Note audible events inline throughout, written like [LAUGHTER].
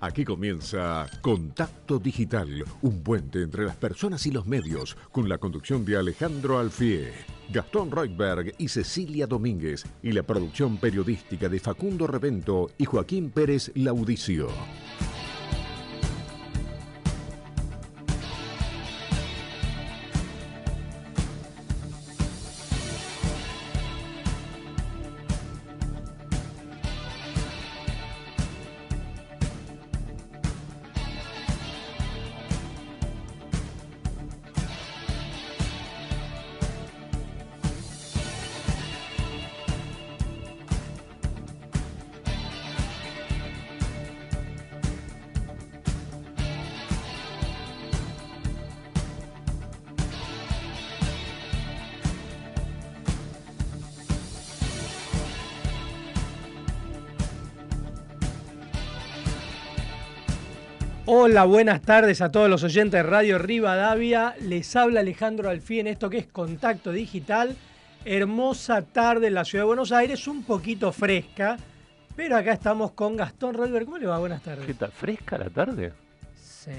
Aquí comienza Contacto Digital, un puente entre las personas y los medios, con la conducción de Alejandro Alfie, Gastón Reutberg y Cecilia Domínguez, y la producción periodística de Facundo Revento y Joaquín Pérez Laudicio. Hola, buenas tardes a todos los oyentes de Radio Rivadavia. Les habla Alejandro Alfí en esto que es Contacto Digital. Hermosa tarde en la ciudad de Buenos Aires, un poquito fresca, pero acá estamos con Gastón Rolver. ¿Cómo le va? Buenas tardes. ¿Qué tal? ¿Fresca la tarde? Sí.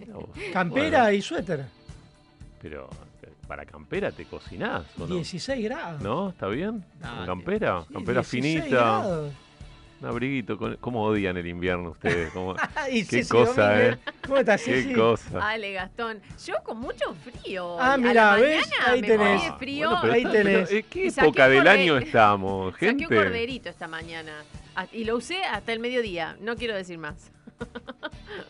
[LAUGHS] Campera y suéter. Pero para campera te cocinás, ¿o no? 16 grados. ¿No? ¿Está bien? Campera? sí, campera 16 finita. grados. Un abriguito. con- ¿Cómo odian el invierno ustedes? ¿Cómo- [LAUGHS] Y Qué Ceci cosa, ¿eh? ¿Cómo estás, Qué Ceci? cosa. Ale, Gastón. Yo con mucho frío. Ah, mira, la ¿ves? Ahí me tenés. Ah, frío. bueno, pero Ahí tenés. pero, ¿en ¿Qué saqué época del año estamos, [LAUGHS] Saqué gente? un corderito esta mañana. Ah, Y lo usé hasta el mediodía. No quiero decir más. [LAUGHS]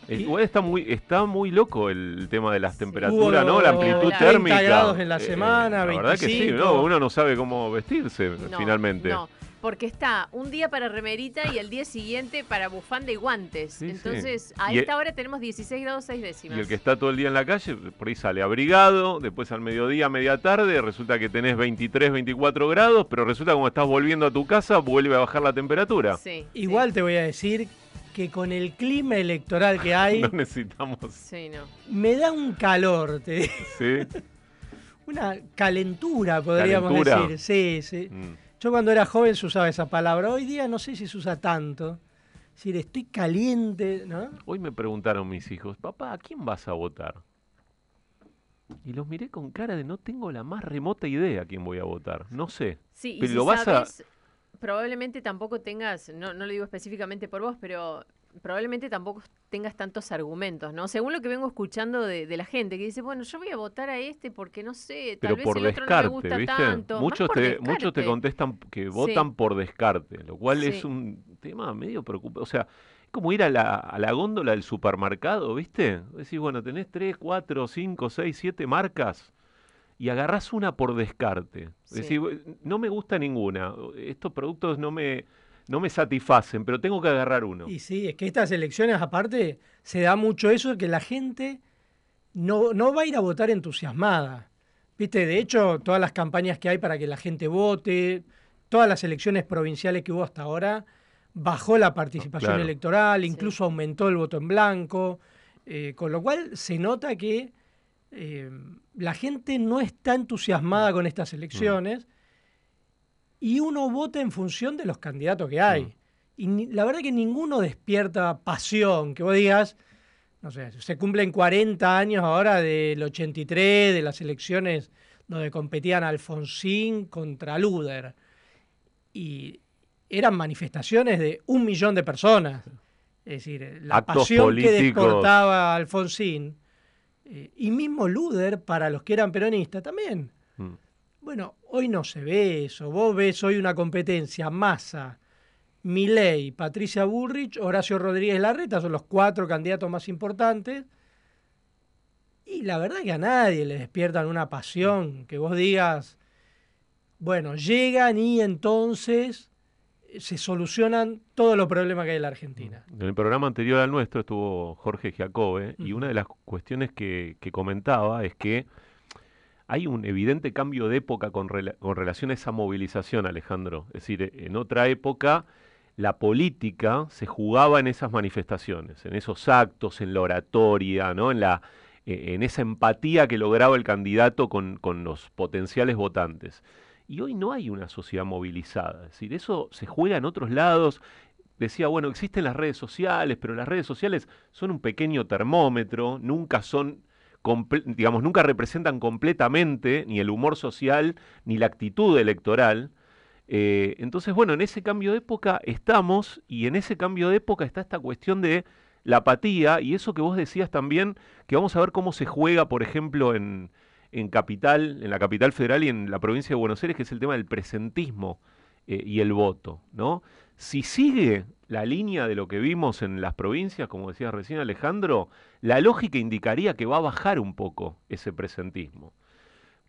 Eh, Igual está muy, está muy loco el tema de las Hubo temperaturas, ¿no? La amplitud 30 térmica. grados en la semana, la verdad que sí, 25. ¿no? Uno no sabe cómo vestirse No, finalmente. No, porque está un día para remerita y el día siguiente para bufanda y guantes. Sí, sí. Entonces, a Y- esta hora tenemos 16 grados 6 décimas. Y el que está todo el día en la calle, por ahí sale abrigado, después al mediodía, media tarde, resulta que tenés 23, 24 grados, pero resulta que como estás volviendo a tu casa, vuelve a bajar la temperatura. Sí, Igual te voy a decir que con el clima electoral que hay, [LAUGHS] No necesitamos. Sí, sí, no. me da un calor, te digo. ¿Sí? [LAUGHS] una calentura, podríamos ¿Calentura? decir. Sí, sí. Mm. Yo cuando era joven se usaba esa palabra. Hoy día no sé si se usa tanto. Es decir, estoy caliente, ¿no? Hoy me preguntaron mis hijos, papá, ¿a quién vas a votar? Y los miré con cara de no tengo la más remota idea a quién voy a votar. No sé. Sí, y Pero si lo vas a- probablemente tampoco tengas, no, no lo digo específicamente por vos, pero probablemente tampoco tengas tantos argumentos, ¿no? Según lo que vengo escuchando de, de la gente, que dice, bueno, yo voy a votar a este porque no sé, tal Pero vez por el otro no me gusta ¿viste? tanto. Muchos te, muchos te contestan que votan por descarte, lo cual es un tema medio preocupante. O sea, es como ir a la, a la góndola del supermercado, ¿viste? Decís, bueno, tenés tres, cuatro, cinco, seis, siete marcas y agarrás una por descarte. Sí. Decís, "Bu- no me gusta ninguna, estos productos no me, no me satisfacen, pero tengo que agarrar uno. Y sí, es que estas elecciones, aparte, se da mucho eso de que la gente no, no va a ir a votar entusiasmada. Viste, de hecho, todas las campañas que hay para que la gente vote, todas las elecciones provinciales que hubo hasta ahora, bajó la participación Claro. electoral, Sí. incluso aumentó el voto en blanco, eh, con lo cual se nota que eh, la gente no está entusiasmada con estas elecciones y uno vota en función de los candidatos que hay. Mm. Y ni- la verdad que ninguno despierta pasión, que vos digas, no sé, se cumplen 40 años ahora del 83, de las elecciones donde competían Alfonsín contra Luder. Y eran manifestaciones de un millón de personas. Es decir, la Actos pasión que desportaba Alfonsín, eh, y mismo Luder, para los que eran peronistas, también. Mm. Bueno, hoy no se ve eso. Vos ves hoy una competencia Massa, Milei, Patricia Burrich, Horacio Rodríguez Larreta, son los cuatro candidatos más importantes. Y la verdad que a nadie le despiertan una pasión que vos digas, bueno, llegan y entonces eh, se solucionan todos los problemas que hay en la Argentina. En el programa anterior al nuestro estuvo Jorge Giacobbe y Ujú. una de las cuestiones que, que comentaba es que hay un evidente cambio de época con, rela- con relación a esa movilización, Alejandro. Es decir, en otra época la política se jugaba en esas manifestaciones, en esos actos, en la oratoria, ¿no? eh, en esa empatía que lograba el candidato con, con los potenciales votantes. Y hoy no hay una sociedad movilizada, es decir, eso se juega en otros lados, decía, bueno, existen las redes sociales, pero las redes sociales son un pequeño termómetro, nunca son, digamos, nunca representan completamente ni el humor social ni la actitud electoral. Eh, entonces, bueno, en ese cambio de época estamos y en ese cambio de época está esta cuestión de la apatía y eso que vos decías también, que vamos a ver cómo se juega, por ejemplo, en, en capital, en la capital federal y en la provincia de Buenos Aires, que es el tema del presentismo eh, y el voto, ¿no? Si sigue la línea de lo que vimos en las provincias, como decía recién Alejandro, la lógica indicaría que va a bajar un poco ese presentismo.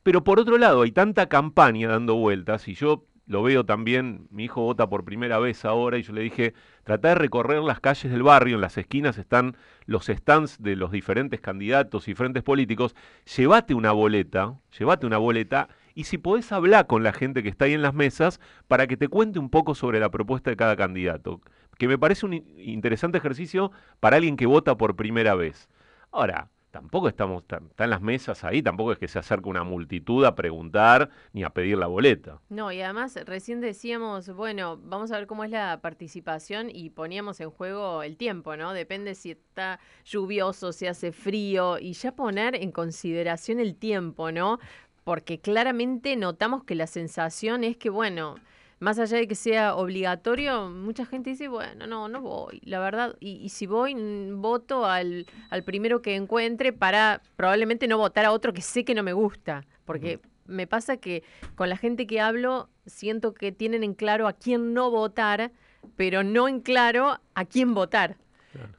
Pero por otro lado, hay tanta campaña dando vueltas, y yo lo veo también, mi hijo vota por primera vez ahora y yo le dije, trata de recorrer las calles del barrio, en las esquinas están los stands de los diferentes candidatos y frentes políticos, llévate una boleta, llévate una boleta y si podés hablar con la gente que está ahí en las mesas para que te cuente un poco sobre la propuesta de cada candidato, que me parece un interesante ejercicio para alguien que vota por primera vez. Ahora, tampoco estamos, están las mesas ahí, tampoco es que se acerque una multitud a preguntar ni a pedir la boleta. No, y además recién decíamos, bueno, vamos a ver cómo es la participación y poníamos en juego el tiempo, ¿no? Depende si está lluvioso, si hace frío, y ya poner en consideración el tiempo, ¿no? Porque claramente notamos que la sensación es que, bueno, más allá de que sea obligatorio, mucha gente dice, bueno, no, no voy, la verdad, y, si voy, voto al, al, primero que encuentre para probablemente no votar a otro que sé que no me gusta, porque me pasa que con la gente que hablo siento que tienen en claro a quién no votar, pero no en claro a quién votar.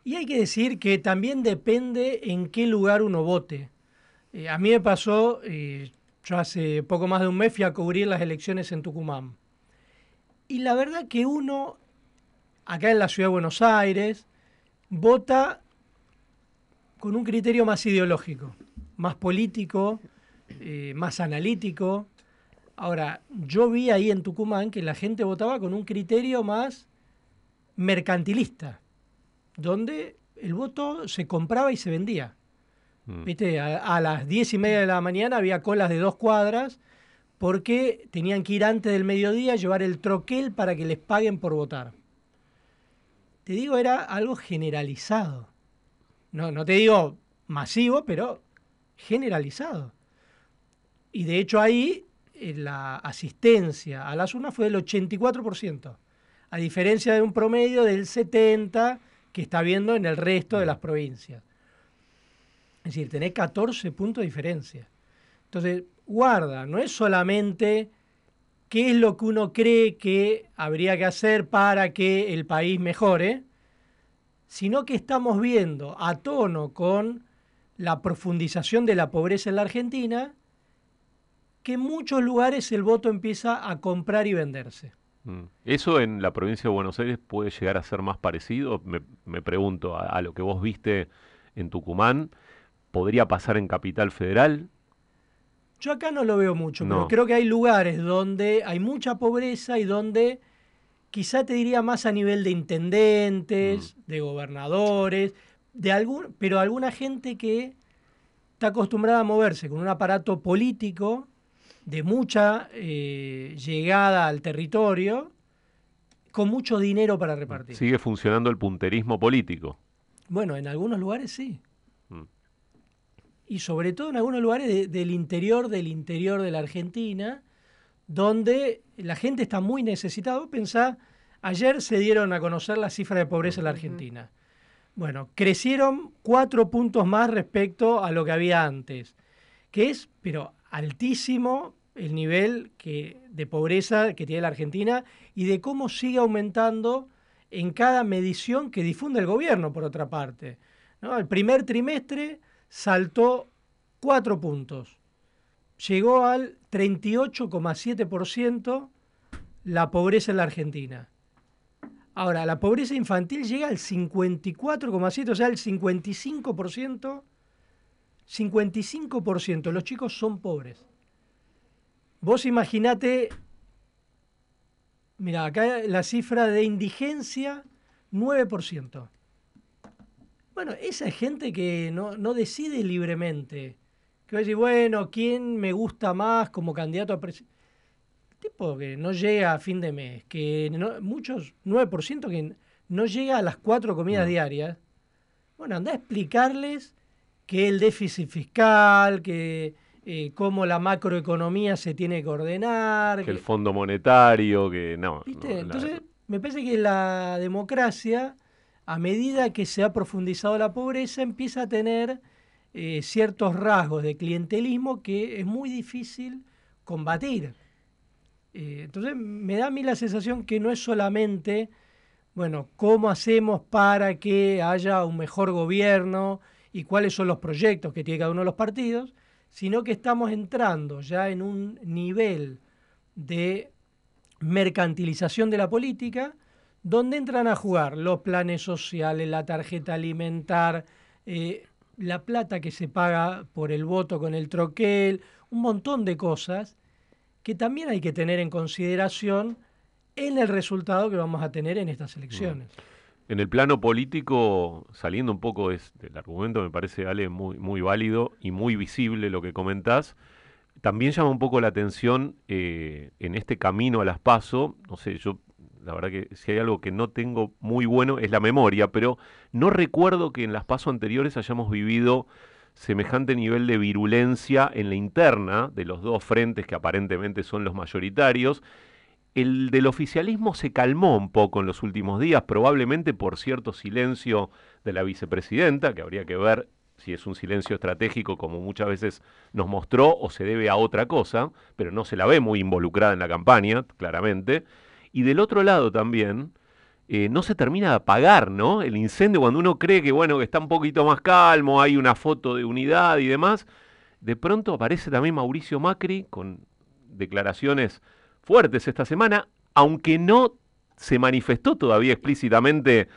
Y hay que decir que también depende en qué lugar uno vote. Eh, a mí me pasó, eh, yo hace poco más de un mes fui a cubrir las elecciones en Tucumán. Y la verdad que uno, acá en la ciudad de Buenos Aires, vota con un criterio más ideológico, más político, eh, más analítico. Ahora, yo vi ahí en Tucumán que la gente votaba con un criterio más mercantilista, donde el voto se compraba y se vendía. Mm. ¿Viste? A, a, las diez y media de la mañana había colas de dos cuadras porque tenían que ir antes del mediodía a llevar el troquel para que les paguen por votar. Te digo, era algo generalizado. No, no te digo masivo, pero generalizado. Y de hecho ahí eh, la asistencia a las urnas fue del 84%, a diferencia de un promedio del 70% que está viendo en el resto de las provincias. Es decir, tenés 14 puntos de diferencia. Entonces, guarda, no es solamente qué es lo que uno cree que habría que hacer para que el país mejore, sino que estamos viendo a tono con la profundización de la pobreza en la Argentina, que en muchos lugares el voto empieza a comprar y venderse. Mm. ¿Eso en la provincia de Buenos Aires puede llegar a ser más parecido? Me, pregunto, a, lo que vos viste en Tucumán, ¿podría pasar en Capital Federal? Yo acá no lo veo mucho, pero creo que hay lugares donde hay mucha pobreza y donde quizá te diría más a nivel de intendentes, mm. de gobernadores, de algún, pero alguna gente que está acostumbrada a moverse con un aparato político de mucha eh, llegada al territorio, con mucho dinero para repartir. Sigue funcionando el punterismo político. Bueno, en algunos lugares sí y sobre todo en algunos lugares del interior del interior de la Argentina, donde la gente está muy necesitada. Pensá, ayer se dieron a conocer la cifra de pobreza en la Argentina. Bueno, crecieron cuatro puntos más respecto a lo que había antes, que es, pero altísimo el nivel que, de pobreza que tiene la Argentina y de cómo sigue aumentando en cada medición que difunde el gobierno, por otra parte. ¿no? El primer trimestre saltó cuatro puntos. Llegó al 38,7% la pobreza en la Argentina. Ahora, la pobreza infantil llega al 54,7%, o sea, el 55%. 55%. Los chicos son pobres. Vos imaginate, mira, acá la cifra de indigencia, 9%. Bueno, esa es gente que no, decide libremente. Que va a decir, bueno, ¿quién me gusta más como candidato a presidente? Tipo que no llega a fin de mes, que no, muchos, 9% que no llega a las cuatro comidas diarias, bueno, anda a explicarles que el déficit fiscal, que eh, cómo la macroeconomía se tiene que ordenar. Que el Fondo Monetario, que no. ¿viste? no, la- Entonces, me parece que la democracia, a medida que se ha profundizado la pobreza, empieza a tener eh, ciertos rasgos de clientelismo que es muy difícil combatir. Eh, entonces, me da a mí la sensación que no es solamente, bueno, cómo hacemos para que haya un mejor gobierno y cuáles son los proyectos que tiene cada uno de los partidos, sino que estamos entrando ya en un nivel de mercantilización de la política, donde entran a jugar los planes sociales, la tarjeta alimentar, eh, la plata que se paga por el voto con el troquel, un montón de cosas que también hay que tener en consideración en el resultado que vamos a tener en estas elecciones. En el plano político, saliendo un poco de- del argumento, me parece, Ale, muy, muy válido y muy visible lo que comentás. También llama un poco la atención eh, en este camino a las PASO, no sé, yo la verdad que si hay algo que no tengo muy bueno es la memoria, pero no recuerdo que en las PASO anteriores hayamos vivido semejante nivel de virulencia en la interna de los dos frentes que aparentemente son los mayoritarios. El del oficialismo se calmó un poco en los últimos días, probablemente por cierto silencio de la vicepresidenta, que habría que ver si es un silencio estratégico como muchas veces nos mostró o se debe a otra cosa, pero no se la ve muy involucrada en la campaña, claramente. Y del otro lado también, eh, no se termina de apagar, ¿no? El incendio, cuando uno cree que, bueno, que está un poquito más calmo, hay una foto de unidad y demás, de pronto aparece también Mauricio Macri con declaraciones fuertes esta semana, aunque no se manifestó todavía explícitamente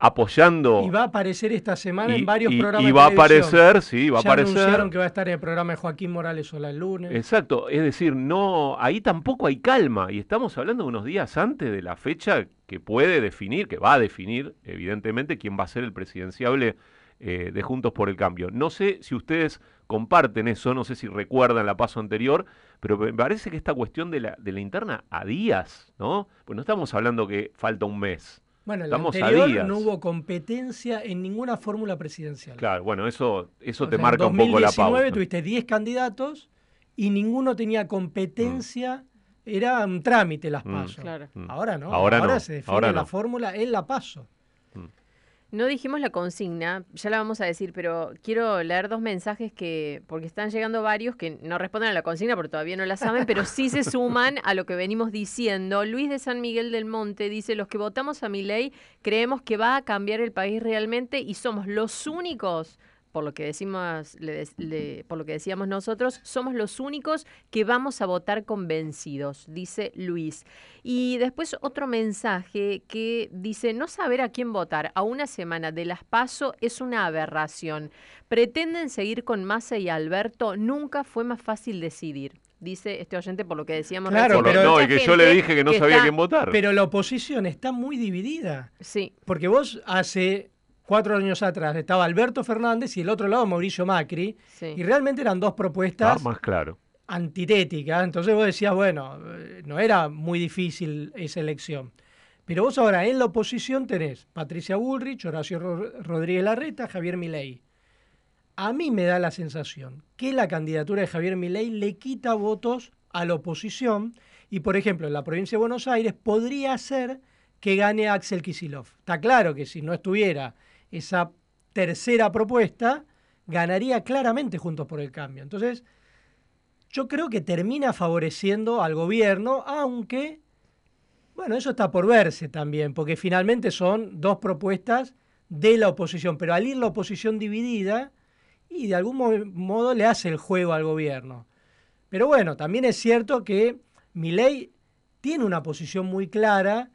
apoyando. Y va a aparecer esta semana y- en varios y- programas. y va a aparecer, sí, va a aparecer. anunciaron que va a estar en el programa de Joaquín Morales Sola el lunes. Exacto, es decir, no, ahí tampoco hay calma y estamos hablando de unos días antes de la fecha que puede definir, que va a definir, evidentemente, quién va a ser el presidenciable eh, de Juntos por el Cambio. No sé si ustedes comparten eso, no sé si recuerdan la paso anterior, pero me parece que esta cuestión de la, de la interna a días, ¿no? Pues no estamos hablando que falta un mes. Bueno, en la Estamos a anterior días. no hubo competencia en ninguna fórmula presidencial. Claro, bueno, eso, eso O te sea, marca en un poco la 2019 pauta. tuviste 10 candidatos y ninguno tenía competencia, era un trámite las Mm. pasos. Claro. Mm. Ahora no, Ahora ahora, no, se define ahora la no. fórmula en la paso. No dijimos la consigna, ya la vamos a decir, pero quiero leer dos mensajes que, porque están llegando varios que no responden a la consigna porque todavía no la saben, pero sí se [LAUGHS] suman a lo que venimos diciendo. Luis de San Miguel del Monte dice, los que votamos a mi ley creemos que va a cambiar el país realmente y somos los únicos, por lo que decimos, le por lo que decíamos nosotros, somos los únicos que vamos a votar convencidos, dice Luis. Y después otro mensaje que dice, no saber a quién votar a una semana de las PASO es una aberración. Pretenden seguir con Massa y Alberto, nunca fue más fácil decidir. Dice este oyente por lo que decíamos Claro, pero- no, y que yo le dije que no que sabía está- quién votar. Pero la oposición está muy dividida. Sí, Porque vos hace cuatro años atrás estaba Alberto Fernández y el otro lado Mauricio Macri. sí. Y realmente eran dos Ah, propuestas más claro. antitéticas. Entonces vos decías, bueno, eh, no era muy difícil esa elección. Pero vos ahora en la oposición tenés Patricia Bullrich, Horacio Ro- Rodríguez Larreta, Javier Milei. A mí me da la sensación que la candidatura de Javier Milei le quita votos a la oposición y, por ejemplo, en la provincia de Buenos Aires podría ser que gane Axel Kisilov. Está claro que si no estuviera esa tercera propuesta, ganaría claramente Juntos por el Cambio. Entonces, yo creo que termina favoreciendo al gobierno, aunque, bueno, eso está por verse también, porque finalmente son dos propuestas de la oposición, pero al ir la oposición dividida, y de algún mo- modo le hace el juego al gobierno. Pero bueno, también es cierto que Milei tiene una posición muy clara,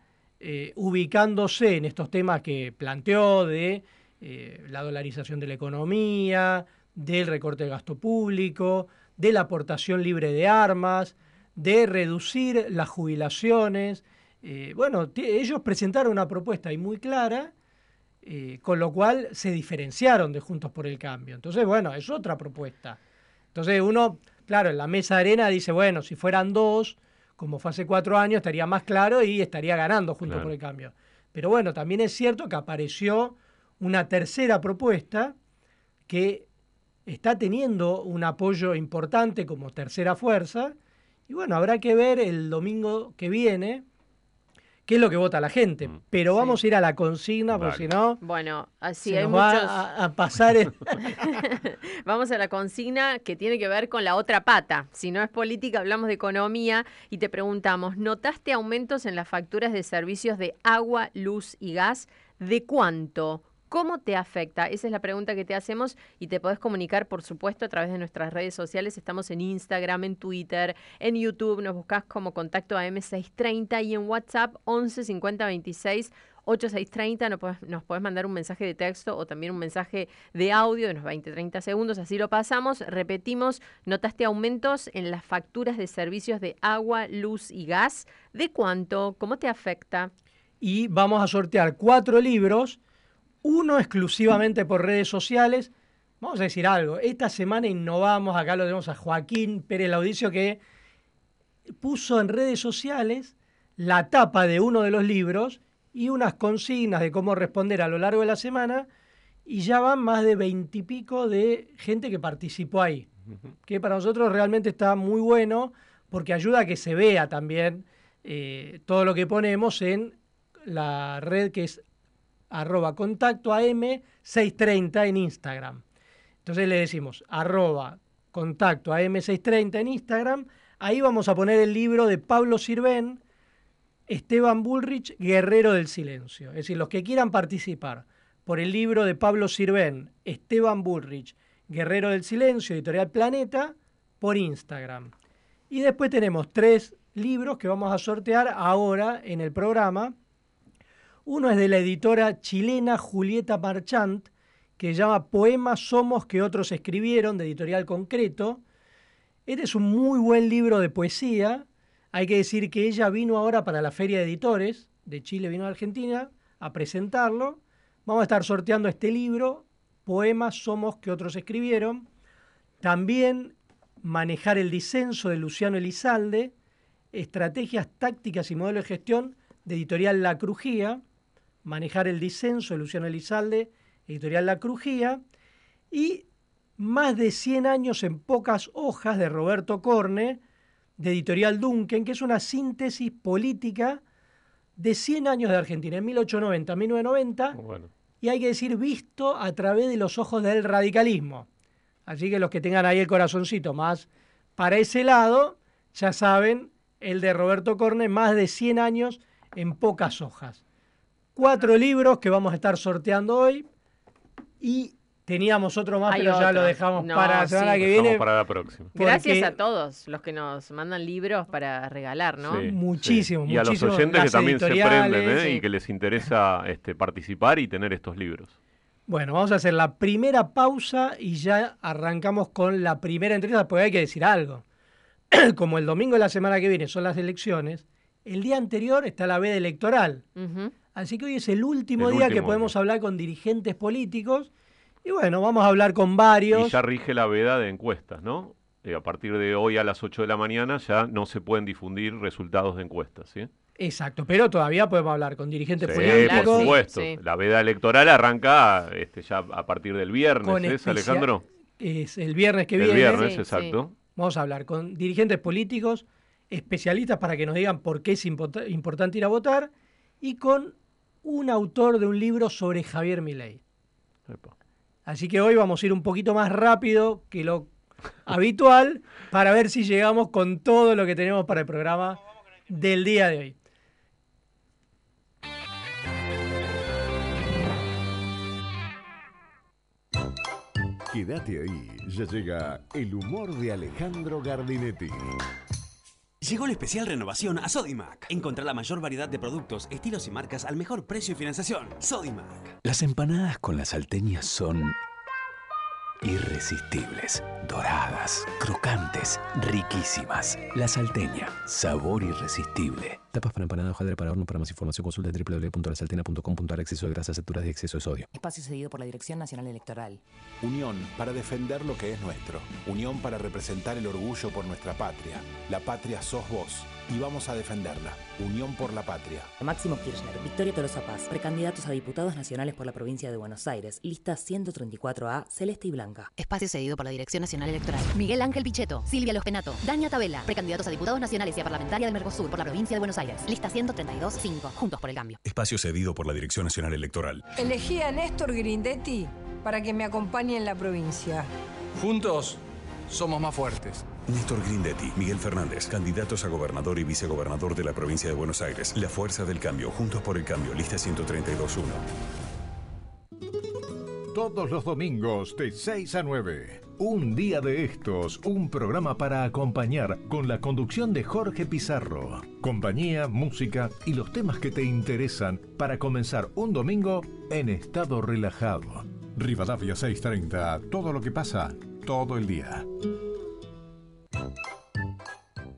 eh, ubicándose en estos temas que planteó de eh, la dolarización de la economía, del recorte de gasto público, de la aportación libre de armas, de reducir las jubilaciones. Eh, bueno, ellos presentaron una propuesta ahí muy clara, con lo cual se diferenciaron de Juntos por el Cambio. Entonces, bueno, es otra propuesta. Entonces uno, claro, en la mesa de arena dice, bueno, si fueran dos, como fue hace cuatro años, estaría más claro y estaría ganando Juntos Claro. por el Cambio. Pero bueno, también es cierto que apareció una tercera propuesta que está teniendo un apoyo importante como tercera fuerza. Y bueno, habrá que ver el domingo que viene qué es lo que vota la gente. Mm. Pero Sí. vamos a ir a la consigna, porque Dale. si no, Bueno, así se hay nos muchos. va a, a pasar el... [LAUGHS] Vamos a la consigna que tiene que ver con la otra pata. Si no es política, hablamos de economía y te preguntamos, ¿notaste aumentos en las facturas de servicios de agua, luz y gas? ¿De cuánto? ¿Cómo te afecta? Esa es la pregunta que te hacemos y te podés comunicar, por supuesto, a través de nuestras redes sociales. Estamos en Instagram, en Twitter, en YouTube. Nos buscas como contacto a M630 y en WhatsApp 11 50 26 8630. Nos podés, nos podés mandar un mensaje de texto o también un mensaje de audio de unos 20, 30 segundos. Así lo pasamos. Repetimos, ¿notaste aumentos en las facturas de servicios de agua, luz y gas? ¿De cuánto? ¿Cómo te afecta? y vamos a sortear cuatro libros, uno exclusivamente por redes sociales. Vamos a decir algo, esta semana innovamos, acá lo tenemos a Joaquín Pérez Laudicio que puso en redes sociales la tapa de uno de los libros y unas consignas de cómo responder a lo largo de la semana y ya van más de veintipico de gente que participó ahí, que para nosotros realmente está muy bueno porque ayuda a que se vea también eh, todo lo que ponemos en la red que es arroba contacto AM630 en Instagram. Entonces le decimos arroba contacto AM630 en Instagram. Ahí vamos a poner el libro de Pablo Sirven, Esteban Bullrich, Guerrero del Silencio. Es decir, los que quieran participar por el libro de Pablo Sirven, Esteban Bullrich, Guerrero del Silencio, Editorial Planeta, por Instagram. Y después tenemos tres libros que vamos a sortear ahora en el programa. Uno es de la editora chilena Julieta Marchant, que llama Poemas Somos que otros escribieron, de editorial concreto. Este es un muy buen libro de poesía. Hay que decir que ella vino ahora para la Feria de Editores de Chile, vino a Argentina a presentarlo. Vamos a estar sorteando este libro, Poemas Somos que otros escribieron. También Manejar el disenso de Luciano Elizalde, Estrategias tácticas y modelos de gestión de editorial La Crujía, Manejar el disenso de Luciano Elizalde, editorial La Crujía, y Más de 100 años en pocas hojas de Roberto Corne, de editorial Duncan, que es una síntesis política de 100 años de Argentina, en 1890, 1990, Bueno, y hay que decir visto a través de los ojos del radicalismo. Así que los que tengan ahí el corazoncito más para ese lado, ya saben, el de Roberto Corne, más de 100 años en pocas hojas. Cuatro libros que vamos a estar sorteando hoy y teníamos otro más, Hay pero ya lo dejamos No, para la semana sí. que viene. para la próxima. Gracias a todos los que nos mandan libros para regalar, ¿no? Sí, Muchísimo, sí. Y a los oyentes que también se prenden ¿eh? sí. y que les interesa este, participar y tener estos libros. Bueno, vamos a hacer la primera pausa y ya arrancamos con la primera entrevista, porque hay que decir algo. [CLEARS THROAT] Como el domingo de la semana que viene son las elecciones, el día anterior está la veda electoral. Ujú. Así que hoy es el último El día que podemos día. hablar con dirigentes políticos. Y bueno, vamos a hablar con varios. Y ya rige la veda de encuestas, ¿no? Eh, a partir de hoy a las 8 de la mañana ya no se pueden difundir resultados de encuestas, ¿sí? Exacto, pero todavía podemos hablar con dirigentes Sí, políticos. por supuesto. sí. La veda electoral arranca este, ya a partir del viernes, Con ¿es, Alejandro? Es el viernes que el viene. viernes, Sí, exacto. Vamos a hablar con dirigentes políticos, especialistas para que nos digan por qué es import- importante ir a votar y con un autor de un libro sobre Javier Milei. Epa. Así que hoy vamos a ir un poquito más rápido que lo habitual para ver si llegamos con todo lo que tenemos para el programa del día de hoy. Quédate ahí, ya llega el humor de Alejandro Gardinetti. Llegó el especial renovación a Sodimac. Encontrá la mayor variedad de productos, estilos y marcas al mejor precio y financiación. Sodimac. Las empanadas con las salteñas son irresistibles, doradas, crocantes, riquísimas. La salteña, sabor irresistible. Tapas para empanada, hojaldre para horno. Para más información consulta www.lasaltena.com.ar Exceso de grasas, saturas y exceso de sodio. Espacio cedido por la Dirección Nacional Electoral. Unión para defender lo que es nuestro. Unión para representar el orgullo por nuestra patria. La patria sos vos y vamos a defenderla. Unión por la patria. Máximo Kirchner, Victoria Tolosa Paz, precandidatos a diputados nacionales por la provincia de Buenos Aires, lista 134A, celeste y blanca. Espacio cedido por la Dirección Nacional Electoral. Miguel Ángel Pichetto, Silvia Los Penato, Daña Tabela, precandidatos a diputados nacionales y a parlamentaria de Mercosur por la provincia de Buenos Aires, lista 132-5, Juntos por el Cambio. Espacio cedido por la Dirección Nacional Electoral. Elegí a Néstor Grindetti para que me acompañe en la provincia. Juntos somos más fuertes. Néstor Grindetti, Miguel Fernández, candidatos a gobernador y vicegobernador de la provincia de Buenos Aires. La Fuerza del Cambio, Juntos por el Cambio, lista 132-1. Todos los domingos de 6 a 9. Un día de estos, un programa para acompañar con la conducción de Jorge Pizarro. Compañía, música y los temas que te interesan para comenzar un domingo en estado relajado. Rivadavia 630, todo lo que pasa, todo el día.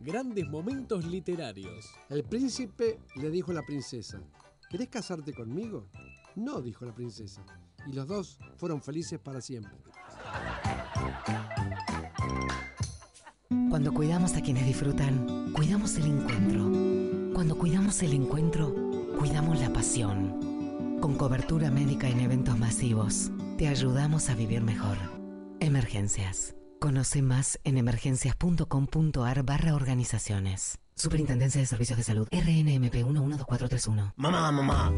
Grandes momentos literarios. El príncipe le dijo a la princesa, ¿querés casarte conmigo? No, dijo la princesa. Y los dos fueron felices para siempre. Cuando cuidamos a quienes disfrutan, cuidamos el encuentro. Cuando cuidamos el encuentro, cuidamos la pasión. Con cobertura médica en eventos masivos, te ayudamos a vivir mejor. Emergencias. Conoce más en emergencias.com.ar barra organizaciones. Superintendencia de Servicios de Salud. RNMP 112431. Mamá, mamá.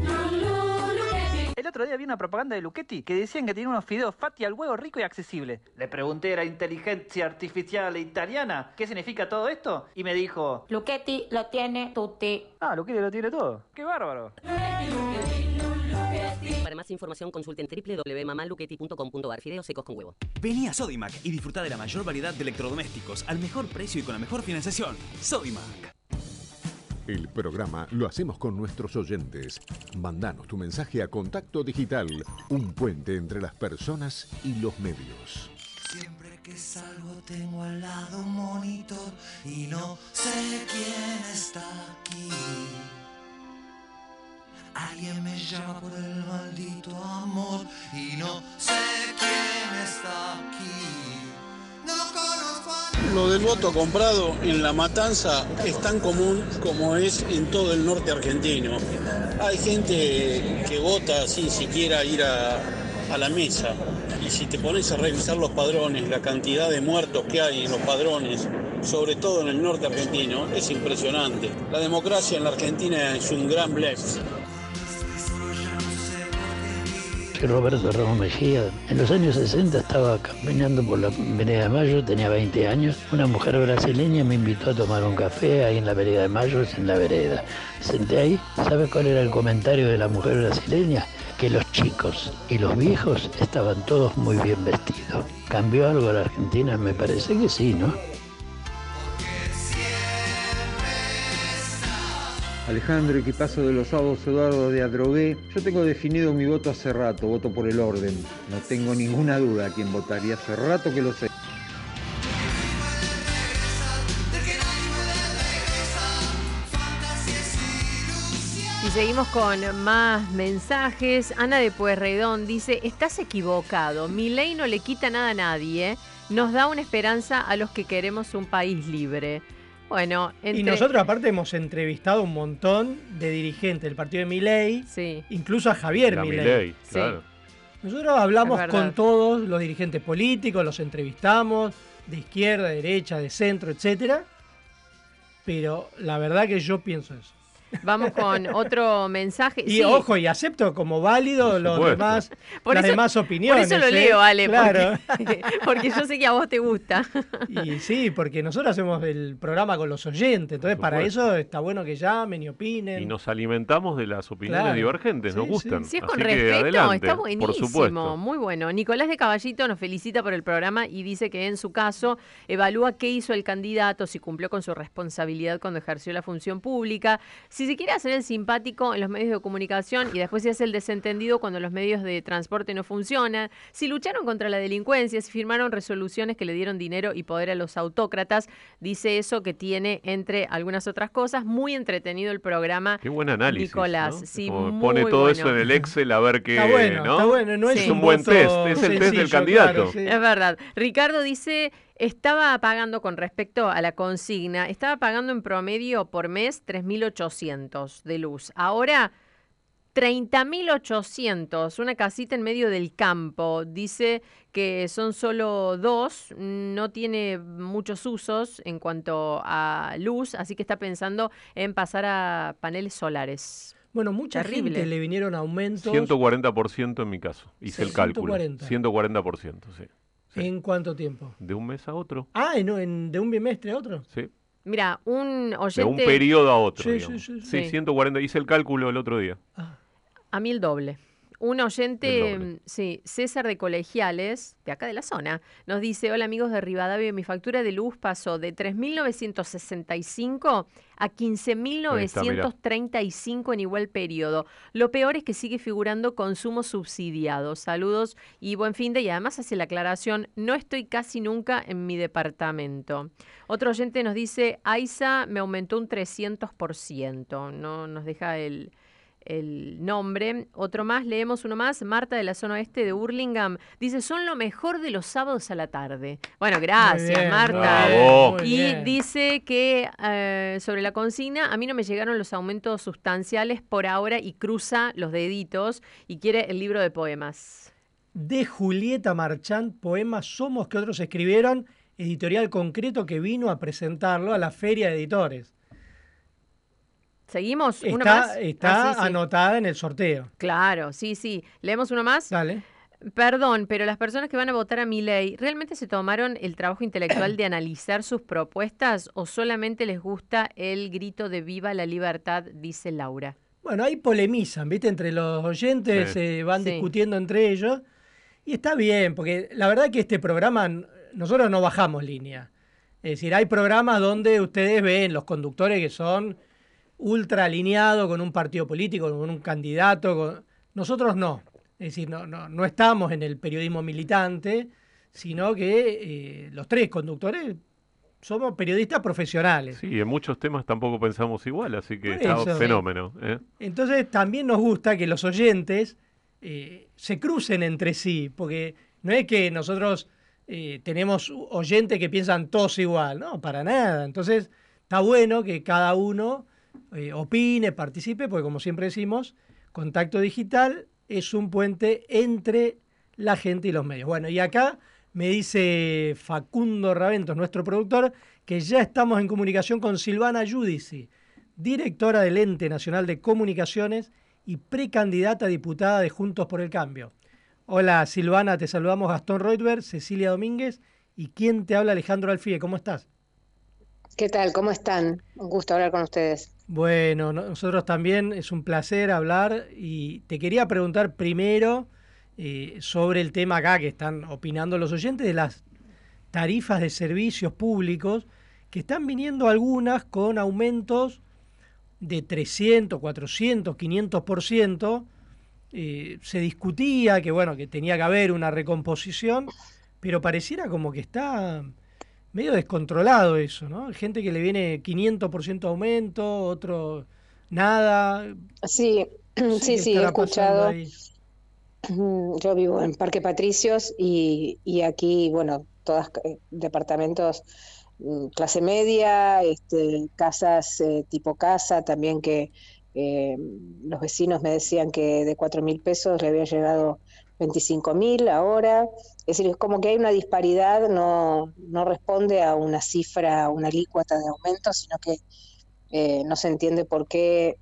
El otro día vi una propaganda de Luchetti que decían que tenía unos fideos fatti al huevo rico y accesible. Le pregunté a la inteligencia artificial italiana qué significa todo esto y me dijo... Luchetti lo tiene tutti. Ah, Luchetti lo tiene todo. ¡Qué bárbaro! Para más información consulten www.mamaluchetti.com.ar Fideos secos con huevo. Vení a Sodimac y disfruta de la mayor variedad de electrodomésticos al mejor precio y con la mejor financiación. Sodimac. El programa lo hacemos con nuestros oyentes. Mandanos tu mensaje a Contacto Digital, un puente entre las personas y los medios. Siempre que salgo tengo al lado un monitor y no sé quién está aquí. Alguien me llama por el maldito amor y no sé quién está aquí. Lo del voto comprado en la matanza es tan común como es en todo el norte argentino. Hay gente que vota sin siquiera ir a, a la mesa. Y si te pones a revisar los padrones, la cantidad de muertos que hay en los padrones, sobre todo en el norte argentino, es impresionante. La democracia en la Argentina es un gran blef. Roberto Ramos Mejía. En los años 60 estaba caminando por la Vereda de Mayo, tenía 20 años. Una mujer brasileña me invitó a tomar un café ahí en la Vereda de Mayo, en la vereda. Senté ahí. ¿Sabes cuál era el comentario de la mujer brasileña? Que los chicos y los viejos estaban todos muy bien vestidos. ¿Cambió algo la Argentina? Me parece que sí, ¿no? Alejandro, equipazo de los sábados Eduardo de Adrogué. Yo tengo definido mi voto hace rato, voto por el orden. No tengo ninguna duda a quién votaría, hace rato que lo sé. Y seguimos con más mensajes. Ana de Pueyrredón dice, estás equivocado, mi ley no le quita nada a nadie, nos da una esperanza a los que queremos un país libre. Bueno, y nosotros aparte hemos entrevistado un montón de dirigentes del partido de Milei, sí. incluso a Javier La Milei. Milei, claro. Nosotros hablamos con todos los dirigentes políticos, los entrevistamos de izquierda, de derecha, de centro, etcétera. Pero la verdad que yo pienso eso. Vamos con otro mensaje. Y Sí. ojo, y acepto como válido los demás, Por las eso- demás opiniones. Por eso lo ¿eh? leo, Ale, Claro. porque, [LAUGHS] porque yo sé que a vos te gusta. Y sí, porque nosotros hacemos el programa con los oyentes, entonces para eso está bueno que llamen y opinen. Y nos alimentamos de las opiniones Claro. divergentes, nos Sí, gustan. Si es con Así que respeto, adelante, está Por buenísimo, supuesto. muy bueno. Nicolás de Caballito nos felicita por el programa y dice que en su caso evalúa qué hizo el candidato, si cumplió con su responsabilidad cuando ejerció la función pública, Si se quiere hacer el simpático en los medios de comunicación y después se hace el desentendido cuando los medios de transporte no funcionan, si lucharon contra la delincuencia, si firmaron resoluciones que le dieron dinero y poder a los autócratas, dice eso que tiene, entre algunas otras cosas, muy entretenido el programa. Qué buen análisis. Nicolás, ¿no? sí, Como pone todo eso en el Excel a ver qué. Está bueno, ¿no? está bueno, no es es un buen test, es el test del candidato. claro, sí. Es verdad. Ricardo dice, estaba pagando con respecto a la consigna, estaba pagando en promedio por mes 3.800 de luz. Ahora 30.800, una casita en medio del campo. Dice que son solo dos, no tiene muchos usos en cuanto a luz, así que está pensando en pasar a paneles solares. Bueno, mucha Terrible. gente le vinieron aumentos. 140% en mi caso. Hice Sí, el cálculo. 140. 140%, sí. ¿En cuánto tiempo? De un mes a otro. Ah, ¿en, en- de un bimestre a otro. Sí. Mira, un De oyente... un periodo a otro. Sí, digamos. sí, sí, Sí, sí. 140. Hice el cálculo el otro día. A mí el doble. Un oyente, mm, sí, César de Colegiales, de acá de la zona, nos dice, hola amigos de Rivadavia, mi factura de luz pasó de 3.965 a 15.935 en igual periodo. Lo peor es que sigue figurando consumo subsidiado. Saludos y buen fin de, y además hace la aclaración, no estoy casi nunca en mi departamento. Otro oyente nos dice, AISA me aumentó un 300%, no nos deja el el nombre. Otro más, leemos uno más. Marta de la zona oeste de Burlingame dice: Son lo mejor de los sábados a la tarde. Bueno, gracias, bien, Marta. Bravo. Y bien. dice que eh, sobre la consigna, a mí no me llegaron los aumentos sustanciales por ahora y cruza los deditos y quiere el libro de poemas. De Julieta Marchand, poema Somos que otros escribieron, editorial concreto que vino a presentarlo a la Feria de Editores. ¿Seguimos? ¿Uno Está, más? está Ah, sí, sí. anotada en el sorteo. Claro, sí, sí. ¿Leemos uno más? Dale. Perdón, pero las personas que van a votar a mi ley, ¿realmente se tomaron el trabajo intelectual de analizar sus propuestas o solamente les gusta el grito de viva la libertad, dice Laura? Bueno, ahí polemizan, ¿viste? Entre los oyentes Sí. se van Sí. discutiendo entre ellos. Y está bien, porque la verdad que este programa, nosotros no bajamos línea. Es decir, hay programas donde ustedes ven los conductores que son ultra alineados con un partido político, con un candidato. con- Nosotros no. Es decir, no, no, no estamos en el periodismo militante, sino que eh, los tres conductores somos periodistas profesionales. Sí, en muchos temas tampoco pensamos igual, así que está eso. fenómeno. ¿eh? Entonces también nos gusta que los oyentes eh, se crucen entre sí, porque no es que nosotros tenemos oyentes que piensan todos igual, no, para nada. Entonces está bueno que cada uno eh, opine, participe, porque como siempre decimos, contacto digital es un puente entre la gente y los medios. Bueno, y acá me dice Facundo Raventos, nuestro productor, que ya estamos en comunicación con Silvana Giudici, directora del Ente Nacional de Comunicaciones y precandidata a diputada de Juntos por el Cambio. Hola Silvana, te saludamos Gastón Reutberg, Cecilia Domínguez y quien te habla Alejandro Alfie. ¿Cómo estás? ¿Qué tal? ¿Cómo están? Un gusto hablar con ustedes. Bueno, no- nosotros también es un placer hablar y te quería preguntar primero eh, sobre el tema acá que están opinando los oyentes de las tarifas de servicios públicos que están viniendo algunas con aumentos de 300, 400, 500%. Eh, se discutía que bueno que tenía que haber una recomposición, pero pareciera como que está medio descontrolado eso, ¿no? Gente que le viene 500% aumento, otro nada. Sí, No sé sí, sí, he escuchado. Yo vivo en Parque Patricios y, y aquí, bueno, todos departamentos mm, clase media, este, casas eh, tipo casa, también que eh, los vecinos me decían que de cuatro mil pesos le había llegado 25 mil ahora. Es decir, es como que hay una disparidad, no, no responde a una cifra, una alícuota de aumento, sino que eh, no se entiende por qué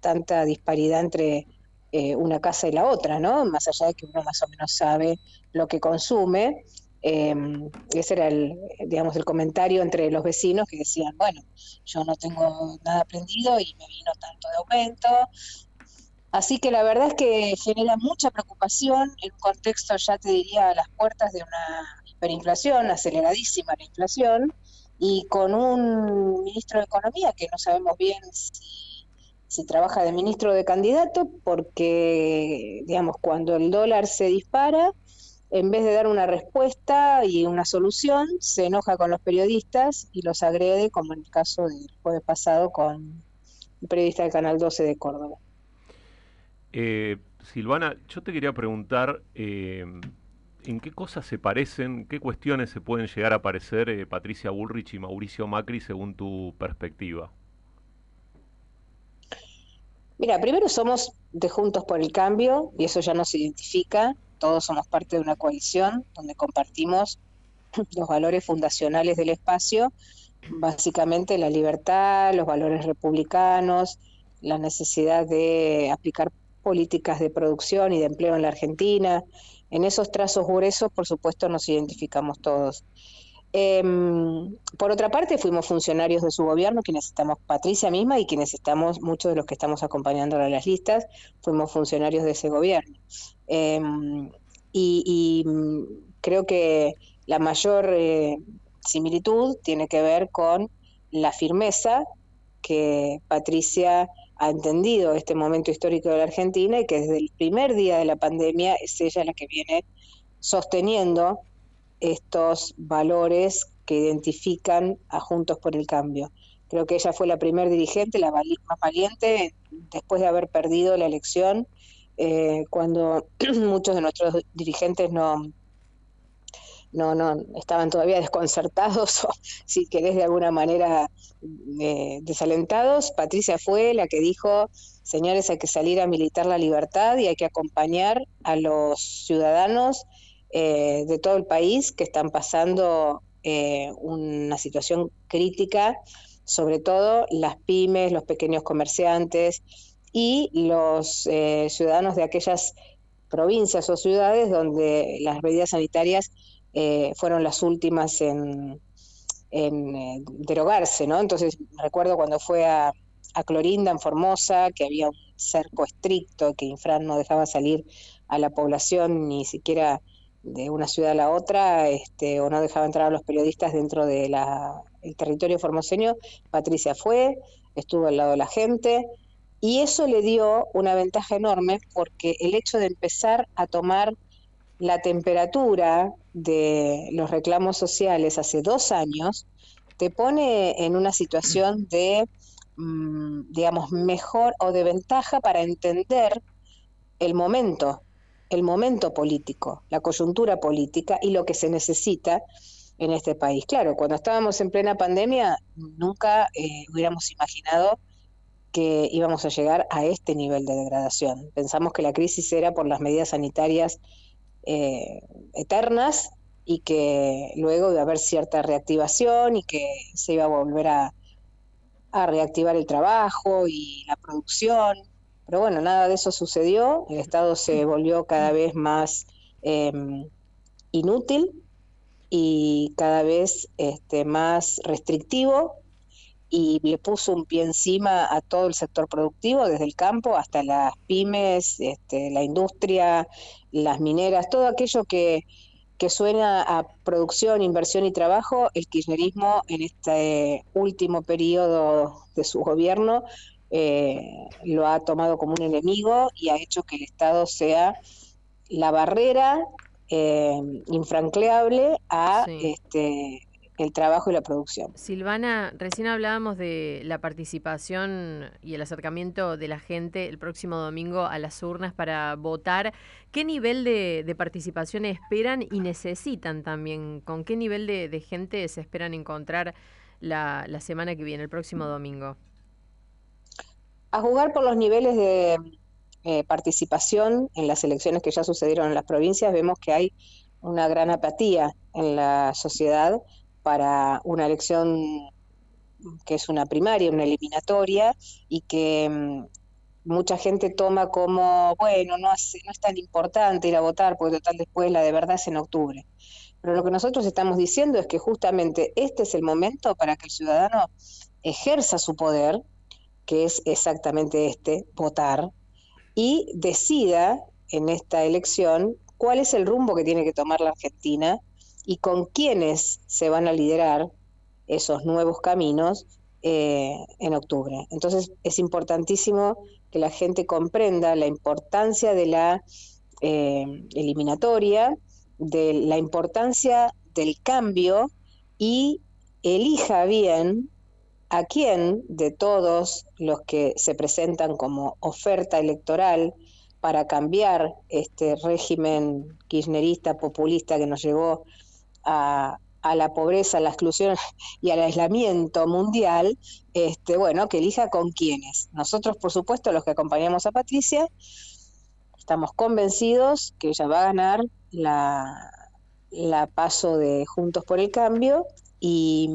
tanta disparidad entre eh, una casa y la otra, ¿no? Más allá de que uno más o menos sabe lo que consume. Eh, ese era el, digamos, el comentario entre los vecinos que decían, bueno, yo no tengo nada prendido y me vino tanto de aumento. Así que la verdad es que genera mucha preocupación en un contexto, ya te diría, a las puertas de una hiperinflación, aceleradísima la inflación, y con un ministro de Economía que no sabemos bien si trabaja de ministro o de candidato, porque, digamos, cuando el dólar se dispara, en vez de dar una respuesta y una solución, se enoja con los periodistas y los agrede, como en el caso del jueves pasado con el periodista del Canal 12 de Córdoba. Eh, Silvana, yo te quería preguntar, eh, ¿en qué cosas se parecen, qué cuestiones se pueden llegar a parecer eh, Patricia Bullrich y Mauricio Macri según tu perspectiva? Mira, primero somos de Juntos por el Cambio y eso ya nos identifica. Todos somos parte de una coalición donde compartimos [CLEARS THROAT] los valores fundacionales del espacio, básicamente la libertad, los valores republicanos, la necesidad de aplicar políticas de producción y de empleo en la Argentina. En esos trazos gruesos, por supuesto, nos identificamos todos. Em, por otra parte, fuimos funcionarios de su gobierno, quienes estamos, Patricia misma y quienes estamos, muchos de los que estamos acompañando a las listas, fuimos funcionarios de ese gobierno. Em, y, mm, creo que la mayor eh, similitud tiene que ver con la firmeza que Patricia ha entendido este momento histórico de la Argentina y que desde el primer día de la pandemia es ella la que viene sosteniendo estos valores que identifican a Juntos por el Cambio. Creo que ella fue la primer dirigente, la más valiente, después de haber perdido la elección, eh, cuando [CLEARS THROAT] muchos de nuestros dirigentes no, no, no estaban todavía desconcertados [LAUGHS] o, si querés, de alguna manera eh, desalentados. Patricia fue la que dijo, señores, hay que salir a militar la libertad y hay que acompañar a los ciudadanos eh, de todo el país que están pasando eh, una situación crítica, sobre todo las pymes, los pequeños comerciantes y los ciudadanos de aquellas provincias o ciudades donde las medidas sanitarias fueron las últimas en, derogarse, ¿no? Entonces recuerdo cuando fue a, a Clorinda, en Formosa, que había un cerco estricto, que Infran no dejaba salir a la población ni siquiera de una ciudad a la otra, este, o no dejaba entrar a los periodistas dentro del territorio formoseño, Patricia fue, estuvo al lado de la gente, y eso le dio una ventaja enorme porque el hecho de empezar a tomar la temperatura de los reclamos sociales hace dos años, te pone en una situación de, mm, digamos, mejor o de ventaja para entender el momento el momento político, la coyuntura política y lo que se necesita en este país. Claro, cuando estábamos en plena pandemia, nunca eh, hubiéramos imaginado que íbamos a llegar a este nivel de degradación. Pensamos que la crisis era por las medidas sanitarias eh, eternas y que luego iba a haber cierta reactivación y que se iba a volver a, a reactivar el trabajo y la producción. Pero bueno, nada de eso sucedió, el Estado se volvió cada vez más em, inútil y cada vez este, más restrictivo y le puso un pie encima a todo el sector productivo, desde el campo hasta las pymes, este, la industria, las mineras, todo aquello que, que suena a producción, inversión y trabajo, el kirchnerismo en este último periodo de su gobierno eh, lo ha tomado como un enemigo y ha hecho que el Estado sea la barrera eh, infranqueable a este, el trabajo y la producción. Silvana, recién hablábamos de la participación y el acercamiento de la gente el próximo domingo a las urnas para votar. ¿Qué nivel de, participación esperan y necesitan también? ¿Con qué nivel de, gente se esperan encontrar la, la semana que viene, el próximo domingo? a jugar por los niveles de eh, participación en las elecciones que ya sucedieron en las provincias, vemos que hay una gran apatía en la sociedad para una elección que es una primaria, una eliminatoria, y que mm, mucha gente toma como, bueno, no, no es tan importante ir a votar, porque total después la de verdad es en octubre. Pero lo que nosotros estamos diciendo es que justamente este es el momento para que el ciudadano ejerza su poder, que es exactamente este, votar, y decida en esta elección cuál es el rumbo que tiene que tomar la Argentina y con quiénes se van a liderar esos nuevos caminos eh, en octubre. Entonces es importantísimo que la gente comprenda la importancia de la eh, eliminatoria, de la importancia del cambio y elija bien a quién de todos los que se presentan como oferta electoral para cambiar este régimen kirchnerista populista que nos llevó a, la pobreza, a la exclusión [LAUGHS] y al aislamiento mundial, este, bueno, que elija con quiénes. Nosotros, por supuesto, los que acompañamos a Patricia, estamos convencidos que ella va a ganar la, la paso de Juntos por el Cambio y,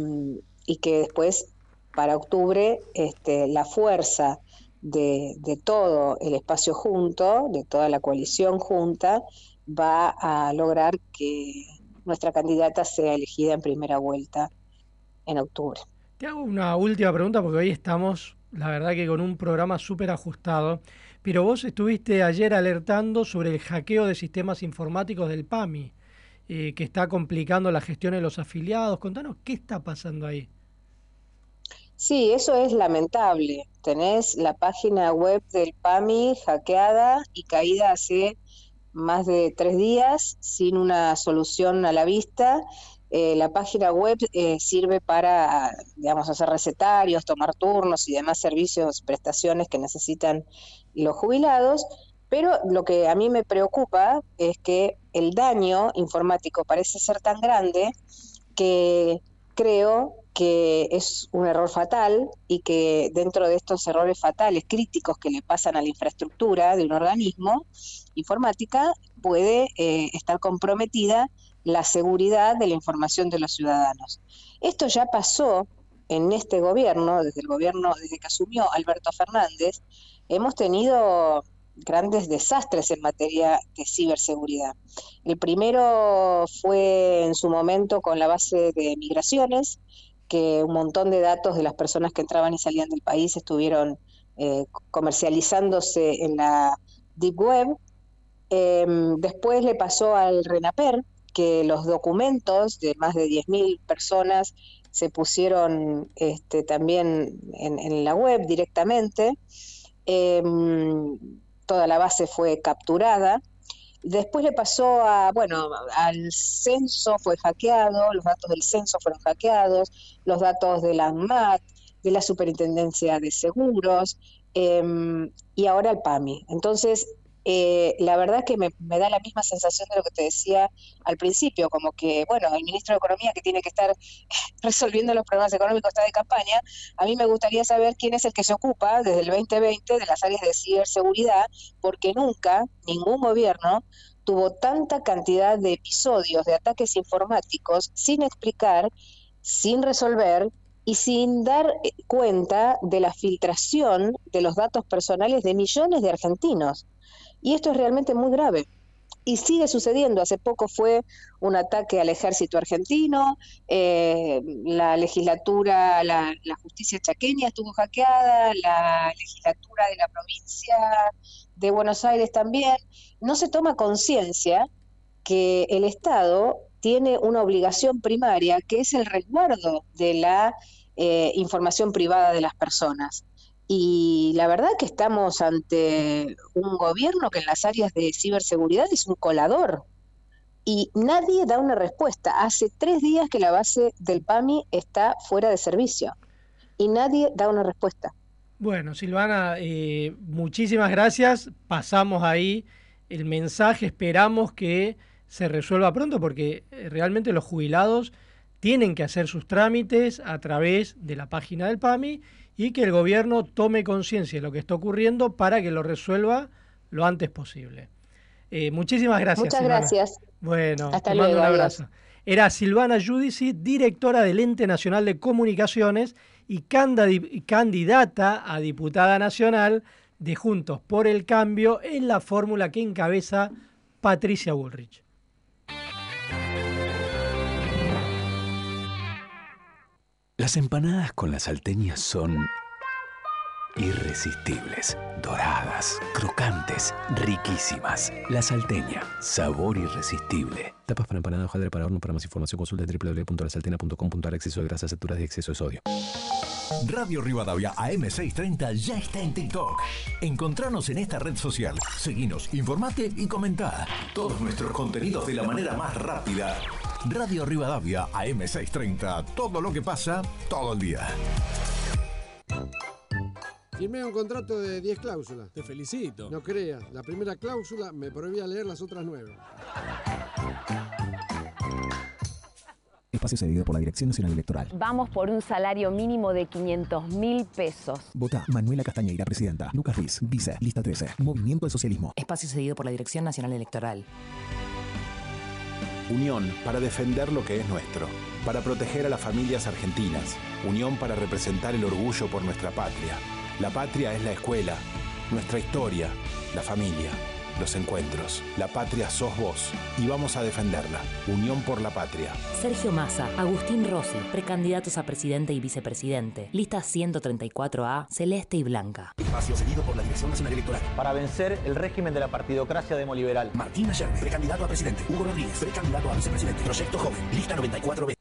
y que después, para octubre, este, la fuerza de, de todo el espacio junto, de toda la coalición junta, va a lograr que nuestra candidata sea elegida en primera vuelta en octubre. Te hago una última pregunta porque hoy estamos, la verdad que con un programa súper ajustado, pero vos estuviste ayer alertando sobre el hackeo de sistemas informáticos del PAMI, eh, que está complicando la gestión de los afiliados. Contanos qué está pasando ahí. Sí, eso es lamentable. Tenés la página web del PAMI hackeada y caída hace más de tres días sin una solución a la vista. Eh, la página web eh, sirve para, digamos, hacer recetarios, tomar turnos y demás servicios, prestaciones que necesitan los jubilados, pero lo que a mí me preocupa es que el daño informático parece ser tan grande que creo que es un error fatal y que dentro de estos errores fatales críticos que le pasan a la infraestructura de un organismo informática puede eh, estar comprometida la seguridad de la información de los ciudadanos. Esto ya pasó en este gobierno, desde el gobierno, desde que asumió Alberto Fernández, hemos tenido grandes desastres en materia de ciberseguridad. El primero fue en su momento con la base de migraciones, que un montón de datos de las personas que entraban y salían del país estuvieron eh, comercializándose en la Deep Web. Em, después le pasó al RENAPER que los documentos de más de 10.000 personas se pusieron este, también en, la web directamente. Em, toda la base fue capturada. Después le pasó a, bueno, al censo fue hackeado, los datos del censo fueron hackeados, los datos de la ANMAT, de la Superintendencia de Seguros em, y ahora el PAMI. Entonces, eh, la verdad que me, da la misma sensación de lo que te decía al principio, como que, bueno, el ministro de Economía que tiene que estar [LAUGHS] resolviendo los problemas económicos está de campaña, a mí me gustaría saber quién es el que se ocupa desde el 2020 de las áreas de ciberseguridad, porque nunca ningún gobierno tuvo tanta cantidad de episodios de ataques informáticos sin explicar, sin resolver y sin dar eh, cuenta de la filtración de los datos personales de millones de argentinos. Y esto es realmente muy grave. Y sigue sucediendo. Hace poco fue un ataque al ejército argentino, eh, la legislatura, la, justicia chaqueña estuvo hackeada, la legislatura de la provincia de Buenos Aires también. No se toma conciencia que el Estado tiene una obligación primaria que es el resguardo de la eh, información privada de las personas. Y la verdad que estamos ante un gobierno que en las áreas de ciberseguridad es un colador. Y nadie da una respuesta. Hace tres días que la base del PAMI está fuera de servicio. Y nadie da una respuesta. Bueno, Silvana, eh, muchísimas gracias. Pasamos ahí el mensaje. Esperamos que se resuelva pronto porque eh, realmente los jubilados tienen que hacer sus trámites a través de la página del PAMI y que el gobierno tome conciencia de lo que está ocurriendo para que lo resuelva lo antes posible. Eh, muchísimas gracias. Muchas gracias. Bueno, te mando un abrazo. Era Silvana Judici, directora del Ente Nacional de Comunicaciones y candidata a diputada nacional de Juntos por el Cambio en la fórmula que encabeza Patricia Bullrich. Las empanadas con las salteñas son Irresistibles, doradas, crocantes, riquísimas. La salteña, sabor irresistible. Tapas para empanada, hojaldre para horno. Para más información consulta www.lasaltena.com.ar Exceso de grasas, saturas y exceso de sodio. Radio Rivadavia AM630 ya está en TikTok. Encontranos en esta red social. Seguinos, informate y comentá. Todos nuestros contenidos de la manera más rápida. Radio Rivadavia AM630. Todo lo que pasa, todo el día. Firmé un contrato de 10 cláusulas. Te felicito. No creas, la primera cláusula me prohibía leer las otras nueve. Espacio cedido por la Dirección Nacional Electoral. Vamos por un salario mínimo de 500 mil pesos. Vota Manuela Castañeira, presidenta. Lucas Riz, vice, lista 13. Movimiento del Socialismo. Espacio cedido por la Dirección Nacional Electoral. Unión para defender lo que es nuestro, para proteger a las familias argentinas, unión para representar el orgullo por nuestra patria. La patria es la escuela, nuestra historia, la familia, los encuentros. La patria sos vos y vamos a defenderla. Unión por la patria. Sergio Massa, Agustín Rossi, precandidatos a presidente y vicepresidente. Lista 134A, celeste y blanca. Espacio cedido por la Dirección Nacional Electoral. Para vencer el régimen de la partidocracia demoliberal. Martín Ayerbe, precandidato a presidente. Hugo Rodríguez, precandidato a vicepresidente. Proyecto Joven, lista 94B.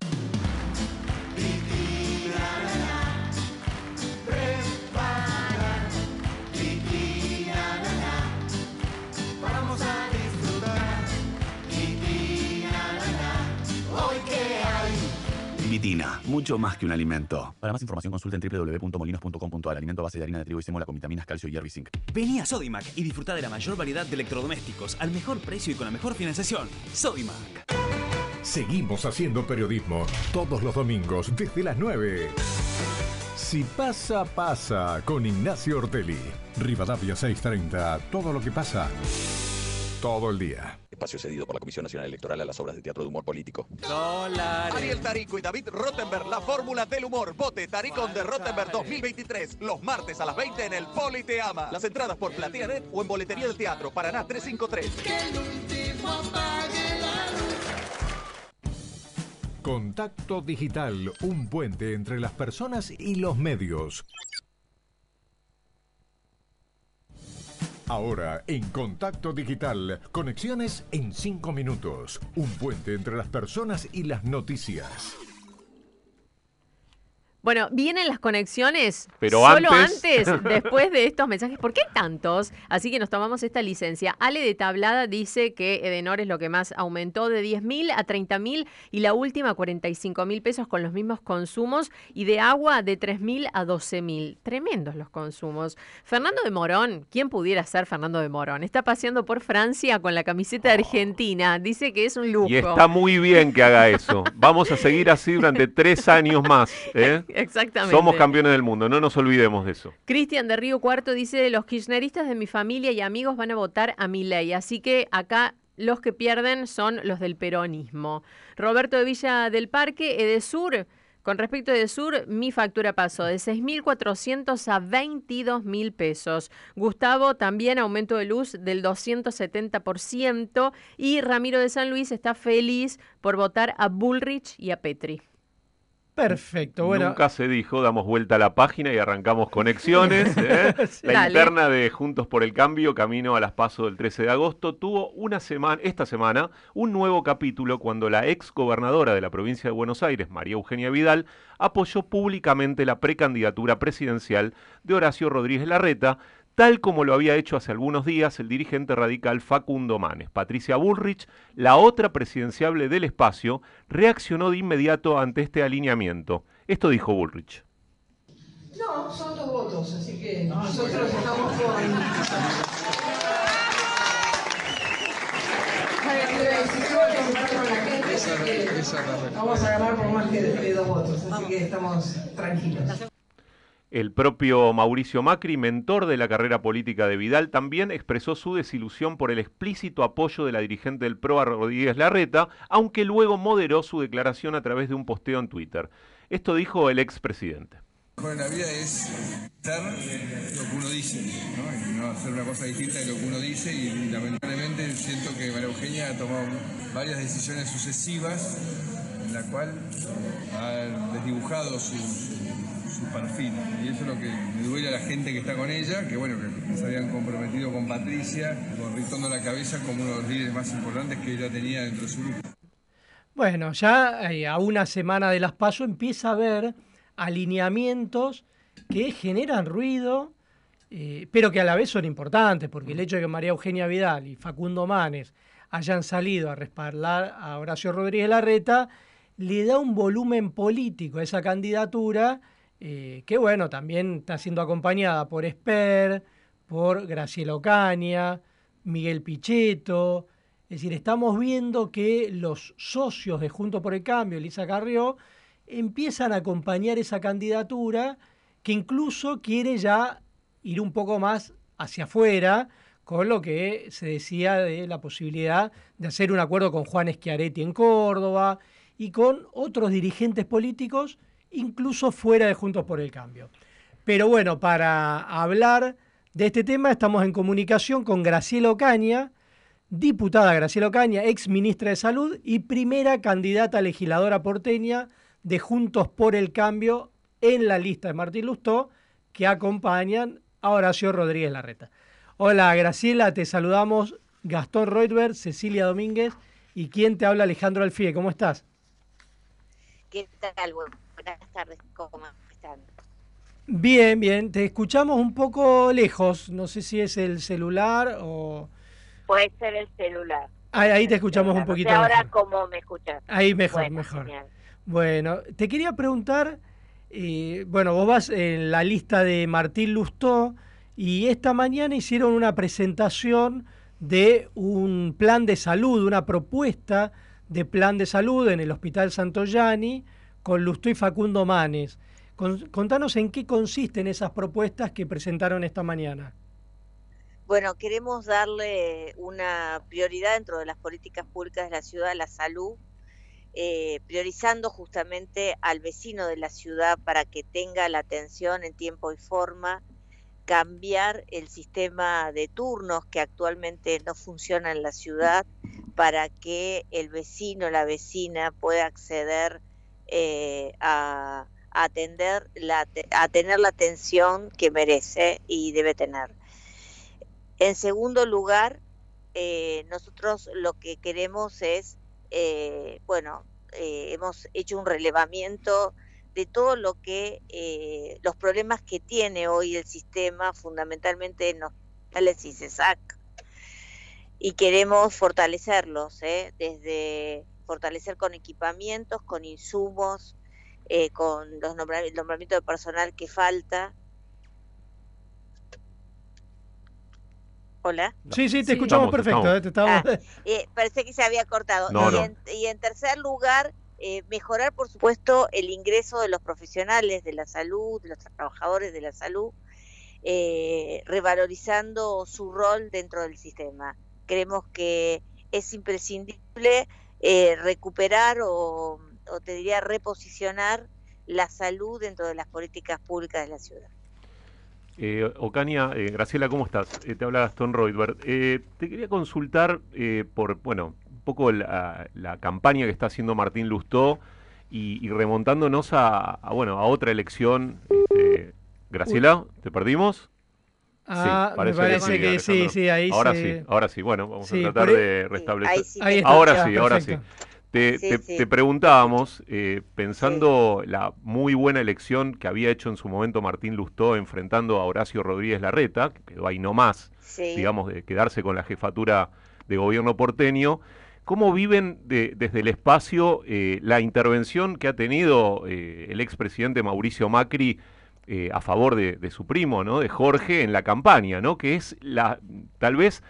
Mucho más que un alimento. Para más información consulta en www.molinos.com.ar. Alimento a base de harina de trigo y sémola con vitaminas, calcio, hierro y zinc. Vení a Sodimac y disfruta de la mayor variedad de electrodomésticos al mejor precio y con la mejor financiación. Sodimac. Seguimos haciendo periodismo todos los domingos desde las 9. Si pasa, pasa con Ignacio Ortelli. Rivadavia 630. Todo lo que pasa. Todo el día. Espacio cedido por la Comisión Nacional Electoral a las obras de teatro de humor político. Ariel Tarico y David Rottenberg, la fórmula del humor. Vote Taricón de Rottenberg 2023. Los martes a las 20 en el Poli Te Ama. Las entradas por PlateaNet o en boletería del teatro. Paraná 353. Contacto Digital, un puente entre las personas y los medios. Ahora, en Contacto Digital, conexiones en 5 minutos. Un puente entre las personas y las noticias. Bueno, vienen las conexiones. Pero solo antes- antes, [LAUGHS] después de estos mensajes. ¿Por qué tantos? Así que nos tomamos esta licencia. Ale de Tablada dice que Edenor es lo que más aumentó de 10 mil a 30 mil y la última 45 mil pesos con los mismos consumos y de agua de 3 mil a 12 mil. Tremendos los consumos. Fernando de Morón, ¿quién pudiera ser Fernando de Morón? Está paseando por Francia con la camiseta de Argentina. Dice que es un lujo. Y está muy bien que haga eso. Vamos a seguir así durante tres años más. ¿eh? [LAUGHS] Exactamente. Somos campeones del mundo, no nos olvidemos de eso. Cristian de Río Cuarto dice, los kirchneristas de mi familia y amigos van a votar a mi ley, así que acá los que pierden son los del peronismo. Roberto de Villa del Parque, Edesur, con respecto a Edesur, mi factura pasó de 6.400 a 22.000 pesos. Gustavo, también aumento de luz del 270%. Y Ramiro de San Luis está feliz por votar a Bullrich y a Petri. Perfecto, bueno. Nunca se dijo, damos vuelta a la página y arrancamos conexiones. [LAUGHS] ¿eh? La Dale. interna de Juntos por el Cambio, camino a las pasos del 13 de agosto, tuvo una semana, esta semana un nuevo capítulo cuando la ex gobernadora de la provincia de Buenos Aires, María Eugenia Vidal, apoyó públicamente la precandidatura presidencial de Horacio Rodríguez Larreta, tal como lo había hecho hace algunos días el dirigente radical Facundo Manes. Patricia Bullrich, la otra presidenciable del espacio, reaccionó de inmediato ante este alineamiento. Esto dijo Bullrich. No, son dos votos, así que nosotros estamos con. Vamos a ganar por más que de dos votos, así que estamos tranquilos. El propio Mauricio Macri, mentor de la carrera política de Vidal, también expresó su desilusión por el explícito apoyo de la dirigente del PRO a Rodríguez Larreta, aunque luego moderó su declaración a través de un posteo en Twitter. Esto dijo el expresidente. Mejor en la vida es ser lo que uno dice, ¿no? Y no hacer una cosa distinta de lo que uno dice y lamentablemente siento que María Eugenia ha tomado varias decisiones sucesivas en la cual ha desdibujado su, su perfil. Y eso es lo que me duele a la gente que está con ella, que bueno, que se habían comprometido con Patricia, con Ritondo la cabeza como uno de los líderes más importantes que ella tenía dentro de su grupo. Bueno, ya eh, a una semana de las PASO empieza a haber alineamientos que generan ruido, eh, pero que a la vez son importantes, porque el hecho de que María Eugenia Vidal y Facundo Manes hayan salido a respaldar a Horacio Rodríguez Larreta, le da un volumen político a esa candidatura, eh, que bueno, también está siendo acompañada por Esper, por Graciela Ocaña, Miguel Pichetto. Es decir, estamos viendo que los socios de Junto por el Cambio, Elisa Carrió, empiezan a acompañar esa candidatura que incluso quiere ya ir un poco más hacia afuera, con lo que se decía de la posibilidad de hacer un acuerdo con Juan Schiaretti en Córdoba y con otros dirigentes políticos, incluso fuera de Juntos por el Cambio. Pero bueno, para hablar de este tema estamos en comunicación con Graciela Ocaña, diputada Graciela Ocaña, ex ministra de Salud y primera candidata legisladora porteña de Juntos por el Cambio en la lista de Martín Lustó, que acompañan a Horacio Rodríguez Larreta. Hola Graciela, te saludamos Gastón Reutberg, Cecilia Domínguez y quien te habla Alejandro Alfie. ¿Cómo estás? ¿Qué tal? Buenas tardes, ¿cómo están? Bien, bien, te escuchamos un poco lejos, no sé si es el celular o... Puede ser el celular. Ahí, ahí te escuchamos un poquito. No sé ahora cómo me escuchas. Ahí mejor, Bueno, mejor. genial. Bueno, te quería preguntar, eh, bueno, vos vas en la lista de Martín Lustó y esta mañana hicieron una presentación de un plan de salud, una propuesta de plan de salud en el Hospital Santoyani con Lustó y Facundo Manes. Con- contanos en qué consisten esas propuestas que presentaron esta mañana. Bueno, queremos darle una prioridad dentro de las políticas públicas de la ciudad a la salud, eh, priorizando justamente al vecino de la ciudad para que tenga la atención en tiempo y forma, cambiar el sistema de turnos que actualmente no funciona en la ciudad para que el vecino, la vecina pueda acceder eh, a, atender la, a tener la atención que merece y debe tener. En segundo lugar, eh, nosotros lo que queremos es, eh, bueno, hemos hecho un relevamiento de todo lo que, los problemas que tiene hoy el sistema, fundamentalmente en hospitales y CESAC, y queremos fortalecerlos, desde fortalecer con equipamientos, con insumos, eh, con los nombra- el nombramiento de personal que falta. Hola. Sí, sí, te escuchamos Estamos, perfecto. estamos. eh, te Ah, eh, parece que se había cortado. No, y, no. En, y en tercer lugar, eh, mejorar, por supuesto, el ingreso de los profesionales de la salud, de los trabajadores de la salud, eh, revalorizando su rol dentro del sistema. Creemos que es imprescindible eh, recuperar o, o te diría reposicionar la salud dentro de las políticas públicas de la ciudad. Eh, Ocaña, eh, Graciela, ¿cómo estás? Eh, te habla Gastón Reutberg. Eh, te quería consultar eh, por, bueno, un poco la, la campaña que está haciendo Martín Lustó y, y remontándonos a, a, bueno, a otra elección. Este, Graciela, ¿te perdimos? Ah, me parece que sí, sí, ahí Ahora se- sí, ahora sí. Bueno, vamos Sí, a tratar por e- de restablecer. ahí sí Ahí te está, ahora ya, sí, ahora sí. perfecto. Te, Sí, te- preguntábamos, eh, pensando la muy buena elección que había hecho en su momento Martín Lustó enfrentando a Horacio Rodríguez Larreta, que quedó ahí nomás, digamos, de quedarse con la jefatura de gobierno porteño, ¿cómo viven de- desde el espacio eh, la intervención que ha tenido eh, el expresidente Mauricio Macri eh, a favor de, su primo, ¿no? de Jorge, en la campaña, ¿no? que es la, tal vez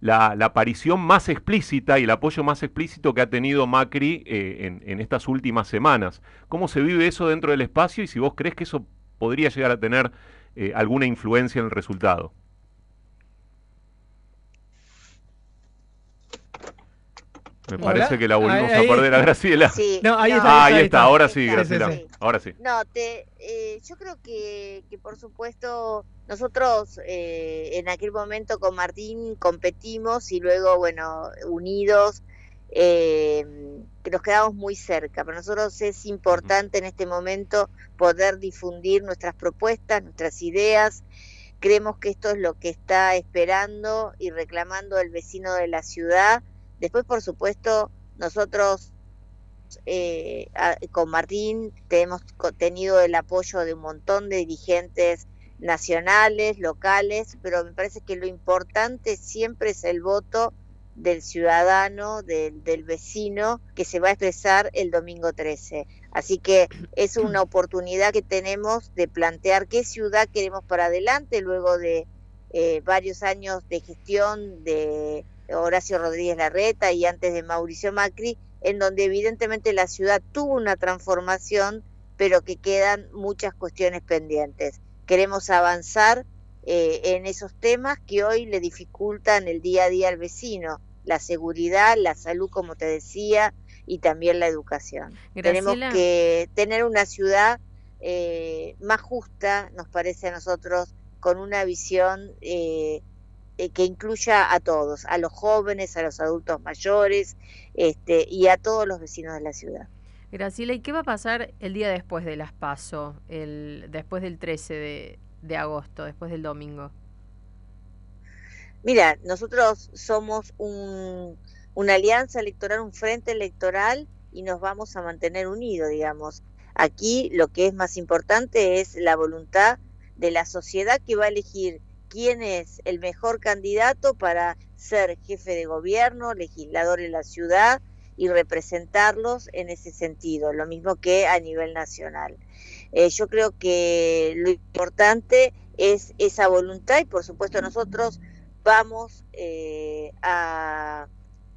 la, aparición más explícita y el apoyo más explícito que ha tenido Macri eh, en, en estas últimas semanas. ¿Cómo se vive eso dentro del espacio y si vos crees que eso podría llegar a tener eh, alguna influencia en el resultado? Me Hola. parece que la volvimos Ahí- a perder a Graciela. Sí, No, ahí no. está, Ah, ahí ahora sí, Sí, sí, Graciela. sí. Ahora sí. No, te, eh, yo creo que, que por supuesto nosotros eh, en aquel momento con Martín competimos y luego, bueno, unidos, eh, que nos quedamos muy cerca. Para nosotros es importante en este momento poder difundir nuestras propuestas, nuestras ideas. Creemos que esto es lo que está esperando y reclamando el vecino de la ciudad. Después, por supuesto, nosotros eh, con Martín hemos tenido el apoyo de un montón de dirigentes nacionales, locales, pero me parece que lo importante siempre es el voto del ciudadano, del, vecino, que se va a expresar el domingo 13. Así que es una oportunidad que tenemos de plantear qué ciudad queremos para adelante luego de eh, varios años de gestión de Horacio Rodríguez Larreta y antes de Mauricio Macri, en donde evidentemente la ciudad tuvo una transformación, pero que quedan muchas cuestiones pendientes. Queremos avanzar eh, en esos temas que hoy le dificultan el día a día al vecino, la seguridad, la salud, como te decía, y también la educación. Tenemos que tener una ciudad eh, más justa, nos parece a nosotros, con una visión eh, que incluya a todos, a los jóvenes, a los adultos mayores este, y a todos los vecinos de la ciudad. Graciela, ¿y qué va a pasar el día después de las PASO, el, después del 13 de, de agosto, después del domingo? Mira, nosotros somos un, una alianza electoral, un frente electoral y nos vamos a mantener unidos, digamos. Aquí lo que es más importante es la voluntad de la sociedad que va a elegir quién es el mejor candidato para ser jefe de gobierno, legislador en la ciudad y representarlos en ese sentido, lo mismo que a nivel nacional. Eh, yo creo que lo importante es esa voluntad y por supuesto nosotros vamos eh, a,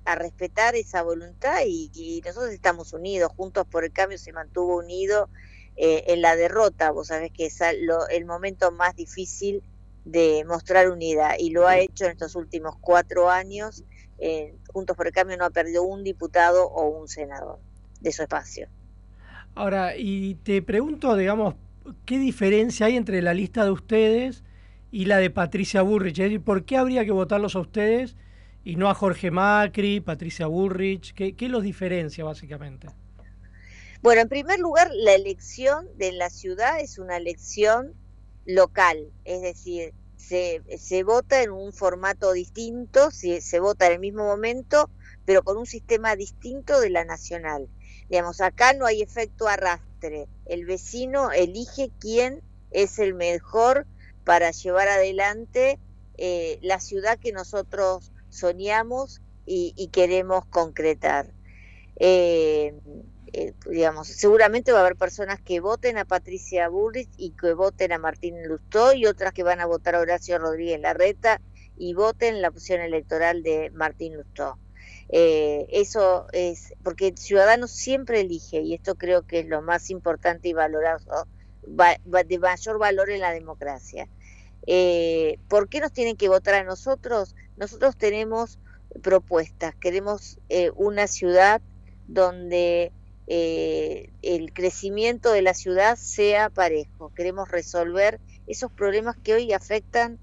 respetar esa voluntad y, nosotros estamos unidos, Juntos por el Cambio se mantuvo unido eh, en la derrota, vos sabés que es el momento más difícil de mostrar unidad y lo ha hecho en estos últimos cuatro años. Juntos por el Cambio no ha perdido un diputado o un senador de su espacio. Ahora, y te pregunto, digamos, ¿qué diferencia hay entre la lista de ustedes y la de Patricia Burrich? Es decir, ¿por qué habría que votarlos a ustedes y no a Jorge Macri, Patricia Burrich? ¿Qué, los diferencia básicamente? Bueno, en primer lugar, la elección de la ciudad es una elección local, es decir, se, se vota en un formato distinto, se, se vota en el mismo momento, pero con un sistema distinto de la nacional. Digamos, acá no hay efecto arrastre. El vecino elige quién es el mejor para llevar adelante eh, la ciudad que nosotros soñamos y, queremos concretar. Eh, eh, digamos, seguramente va a haber personas que voten a Patricia Burrich y que voten a Martín Lustó y otras que van a votar a Horacio Rodríguez Larreta y voten la opción electoral de Martín Lustó. Eh, eso es, porque el ciudadano siempre elige, y esto creo que es lo más importante y valorado, de mayor valor en la democracia. Eh, ¿Por qué nos tienen que votar a nosotros? Nosotros tenemos propuestas, queremos eh, una ciudad donde el crecimiento de la ciudad sea parejo, queremos resolver esos problemas que hoy afectan,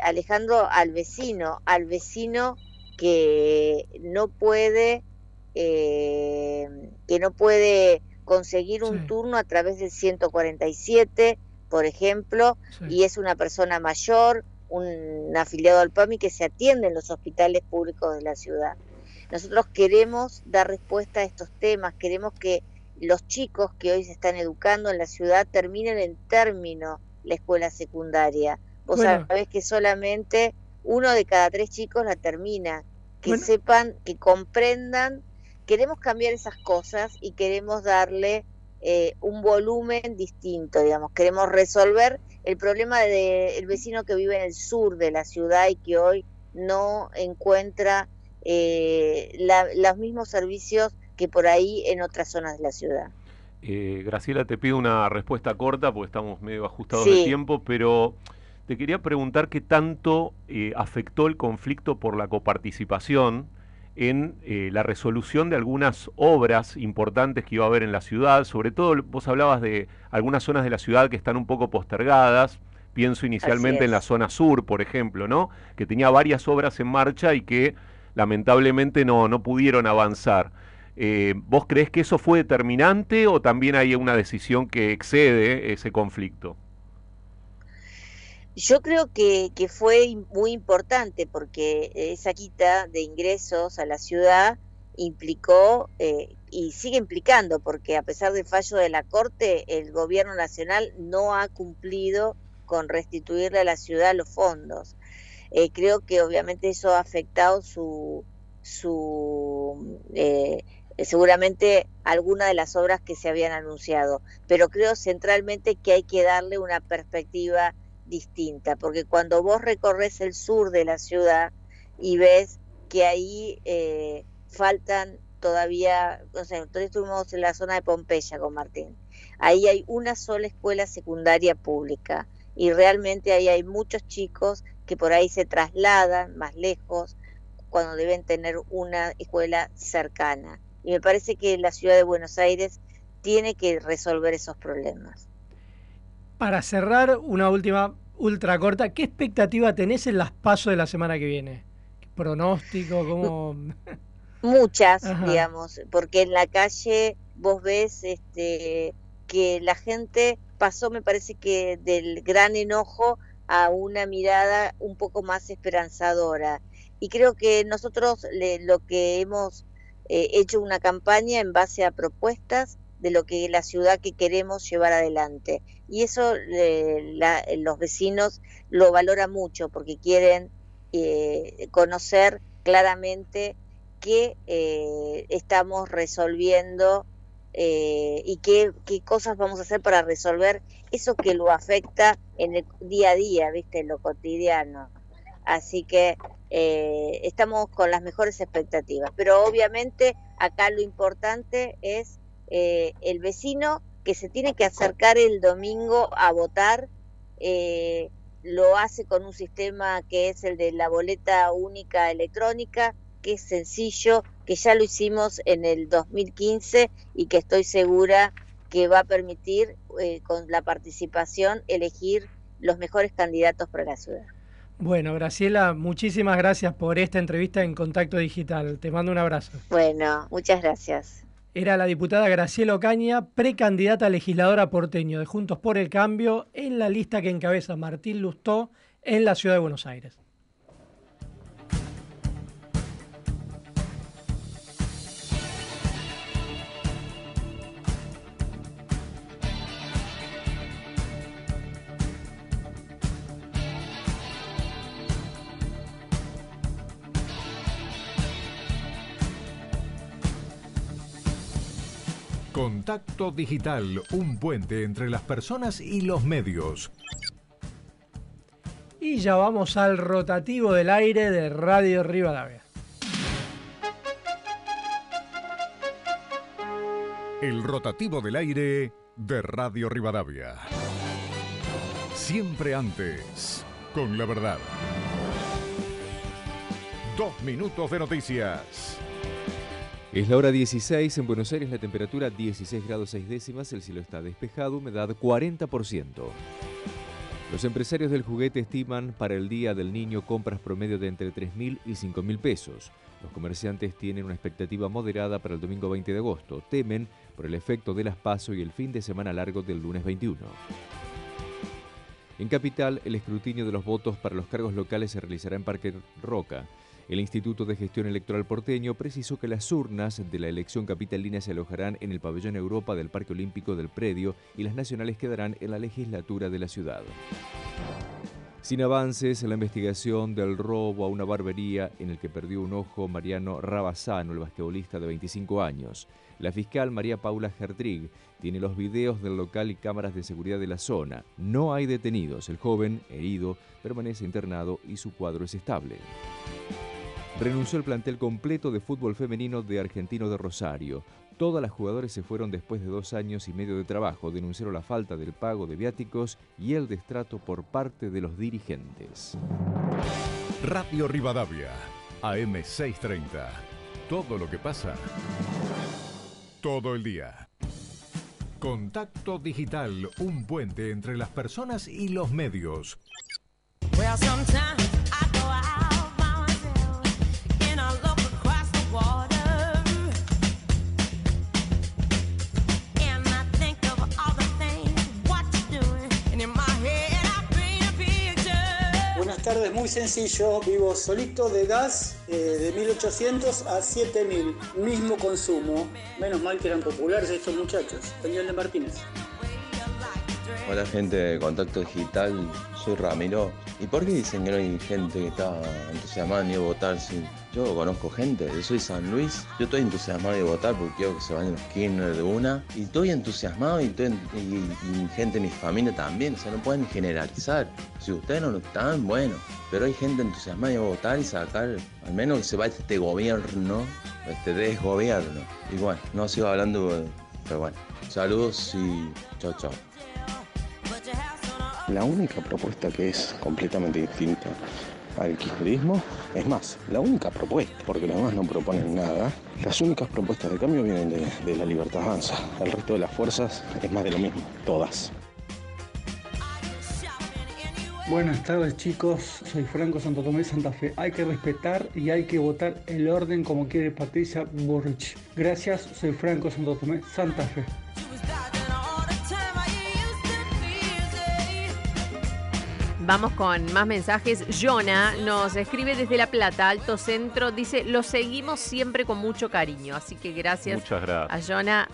Alejandro, al vecino, al vecino que no puede eh, que no puede conseguir un turno a través del 147, por ejemplo, y es una persona mayor, un afiliado al PAMI que se atiende en los hospitales públicos de la ciudad. Nosotros queremos dar respuesta a estos temas, queremos que los chicos que hoy se están educando en la ciudad terminen en término la escuela secundaria. Vos sabés que solamente uno de cada tres chicos la termina que sepan, que comprendan. Queremos cambiar esas cosas y queremos darle eh, un volumen distinto, digamos. Queremos resolver el problema del vecino que vive en el sur de la ciudad y que hoy no encuentra eh, los mismos servicios que por ahí en otras zonas de la ciudad. Eh, Graciela, te pido una respuesta corta porque estamos medio ajustados de tiempo, pero te quería preguntar qué tanto eh, afectó el conflicto por la coparticipación en eh, la resolución de algunas obras importantes que iba a haber en la ciudad, sobre todo vos hablabas de algunas zonas de la ciudad que están un poco postergadas, pienso inicialmente en la zona sur, por ejemplo, ¿no? Que tenía varias obras en marcha y que lamentablemente no, no pudieron avanzar. Eh, ¿Vos crees que eso fue determinante o también hay una decisión que excede ese conflicto? Yo creo que, fue muy importante porque esa quita de ingresos a la ciudad implicó eh, y sigue implicando, porque a pesar del fallo de la Corte, el gobierno nacional no ha cumplido con restituirle a la ciudad los fondos. Eh, creo que obviamente eso ha afectado su, su eh, seguramente algunas de las obras que se habían anunciado, pero creo centralmente que hay que darle una perspectiva distinta, porque cuando vos recorres el sur de la ciudad y ves que ahí eh, faltan todavía, no sé, nosotros estuvimos en la zona de Pompeya con Martín, ahí hay una sola escuela secundaria pública y realmente ahí hay muchos chicos que por ahí se trasladan más lejos cuando deben tener una escuela cercana. Y me parece que la ciudad de Buenos Aires tiene que resolver esos problemas. Para cerrar, una última ultra corta, ¿qué expectativa tenés en las pasos de la semana que viene? ¿Qué pronóstico? ¿Cómo? [LAUGHS] Muchas, Ajá. digamos, porque en la calle vos ves este, que la gente pasó, me parece que del gran enojo a una mirada un poco más esperanzadora. Y creo que nosotros le- lo que hemos eh, hecho una campaña en base a propuestas de lo que la ciudad que queremos llevar adelante. Y eso eh, la- los vecinos lo valoran mucho porque quieren eh, conocer claramente qué eh, estamos resolviendo eh, y qué, qué cosas vamos a hacer para resolver eso que lo afecta en el día a día, viste, en lo cotidiano. Así que eh, estamos con las mejores expectativas. Pero obviamente acá lo importante es eh, el vecino que se tiene que acercar el domingo a votar. lo hace con un sistema que es el de la boleta única electrónica, que es sencillo, que ya lo hicimos en el 2015 y que estoy segura que va a permitir eh, con la participación elegir los mejores candidatos para la ciudad. Bueno, Graciela, muchísimas gracias por esta entrevista en Contacto Digital. Te mando un abrazo. Bueno, muchas gracias. Era la diputada Graciela Ocaña, precandidata a legisladora porteño de Juntos por el Cambio, en la lista que encabeza Martín Lustó en la ciudad de Buenos Aires. Contacto Digital, un puente entre las personas y los medios. Y ya vamos al rotativo del aire de Radio Rivadavia. El rotativo del aire de Radio Rivadavia. Siempre antes, con la verdad. Dos minutos de noticias. Es la hora 16, en Buenos Aires la temperatura 16 grados 6 décimas, el cielo está despejado, humedad 40%. Los empresarios del juguete estiman para el Día del Niño compras promedio de entre 3.000 y 5.000 pesos. Los comerciantes tienen una expectativa moderada para el domingo 20 de agosto. Temen por el efecto de las PASO y el fin de semana largo del lunes 21. En Capital, el escrutinio de los votos para los cargos locales se realizará en Parque Roca. El Instituto de Gestión Electoral porteño precisó que las urnas de la elección capitalina se alojarán en el pabellón Europa del Parque Olímpico del Predio y las nacionales quedarán en la legislatura de la ciudad. Sin avances en la investigación del robo a una barbería en el que perdió un ojo Mariano Rabasano, el basquetbolista de 25 años. La fiscal María Paula Gertrig tiene los videos del local y cámaras de seguridad de la zona. No hay detenidos. El joven, herido, permanece internado y su cuadro es estable. Renunció el plantel completo de fútbol femenino de Argentino de Rosario. Todas las jugadoras se fueron después de dos años y medio de trabajo. Denunciaron la falta del pago de viáticos y el destrato por parte de los dirigentes. Radio Rivadavia, AM630. Todo lo que pasa, todo el día. Contacto Digital, un puente entre las personas y los medios. Well, buenas tardes. Muy sencillo. Vivo solito de gas eh, de 1800 a 7000. Mismo consumo. Menos mal que eran populares estos muchachos. Daniel de Martínez. Hola gente de Contacto Digital, soy Ramiro. ¿Y por qué dicen que no hay gente que está entusiasmada ni votar? Si yo conozco gente, yo soy San Luis, yo estoy entusiasmado de votar porque quiero que se vayan los Kirchner de una. Y estoy entusiasmado y, estoy, gente de mi familia también, o sea, no pueden generalizar. Si ustedes no lo están, bueno, pero hay gente entusiasmada de votar y sacar, al menos que se vaya este gobierno, este desgobierno. Y bueno, no sigo hablando, pero bueno, saludos y chao, chao. La única propuesta que es completamente distinta al kirchnerismo, es más, la única propuesta, porque los demás no proponen nada, las únicas propuestas de cambio vienen de, la libertad avanza. El resto de las fuerzas es más de lo mismo, todas. Buenas tardes chicos, soy Franco Santo Tomé Santa Fe. Hay que respetar y hay que votar el orden como quiere Patricia Burrich. Gracias, soy Franco Santo Tomé Santa Fe. Vamos con más mensajes. Jonah nos escribe desde La Plata, Alto Centro. Dice, lo seguimos siempre con mucho cariño. Así que gracias, Muchas gracias. a Jonah.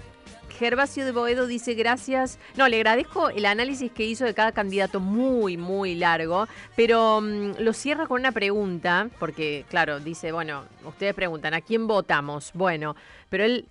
Gervasio de Boedo dice gracias. No, le agradezco el análisis que hizo de cada candidato, muy, muy largo, pero mm, lo cierra con una pregunta, porque claro, dice, bueno, ustedes preguntan, ¿a quién votamos? Bueno, pero él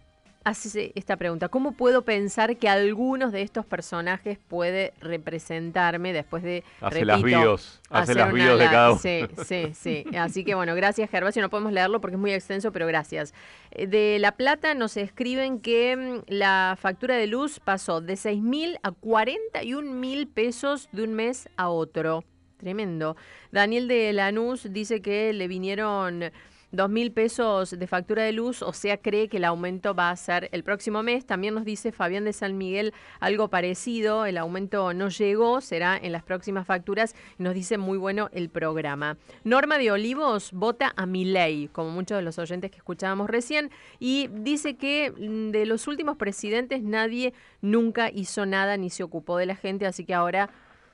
hace esta pregunta, ¿cómo puedo pensar que algunos de estos personajes puede representarme después de... Hace las bios, hace las una bios de cada uno. Sí, sí, sí. Así que bueno, gracias Gervasio, no podemos leerlo porque es muy extenso, pero gracias. Eh, De La Plata nos escriben que mm, la factura de luz pasó de 6 mil a 41 mil pesos de un mes a otro. Tremendo. Daniel de Lanús dice que le vinieron dos mil pesos de factura de luz, o sea, cree que el aumento va a ser el próximo mes. También nos dice Fabián de San Miguel algo parecido, el aumento no llegó, será en las próximas facturas. Nos dice muy bueno el programa. Norma de Olivos vota a Milei, como muchos de los oyentes que escuchábamos recién, y dice que mm, de los últimos presidentes nadie nunca hizo nada ni se ocupó de la gente, así que ahora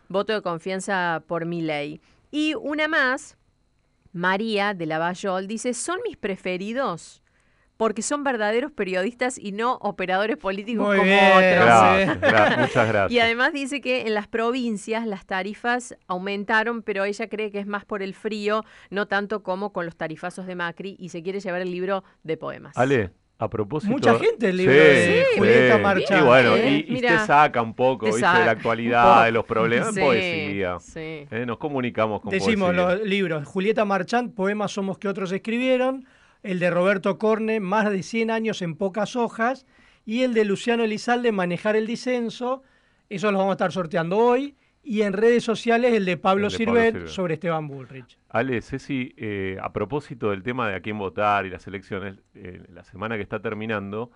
voto de confianza por Milei. Y una más, María de Lavallol dice, son mis preferidos porque son verdaderos periodistas y no operadores políticos Muy como bien, otros. Gracias, [LAUGHS] gra- muchas gracias. Y además dice que en las provincias las tarifas aumentaron, pero ella cree que es más por el frío, no tanto como con los tarifazos de Macri, y se quiere llevar el libro de poemas. Ale, a propósito. Mucha gente el libro de Julieta Marchand, Y bueno, y, y Mira, te saca un poco, te ¿viste? saca de la actualidad, poco. de los problemas, Sí, poesía. sí. Eh, Nos comunicamos con Decimos poesía. los libros. Julieta Marchand, Poemas somos que otros escribieron. El de Roberto Corne, Más de 100 años en pocas hojas. Y el de Luciano Elizalde, Manejar el disenso. Eso lo vamos a estar sorteando hoy. Y en redes sociales el de Pablo El de Pablo Sirvet Sirvet. sobre Esteban Bullrich. Ale, Ceci, eh, a propósito del tema de a quién votar y las elecciones, eh, la semana que está terminando,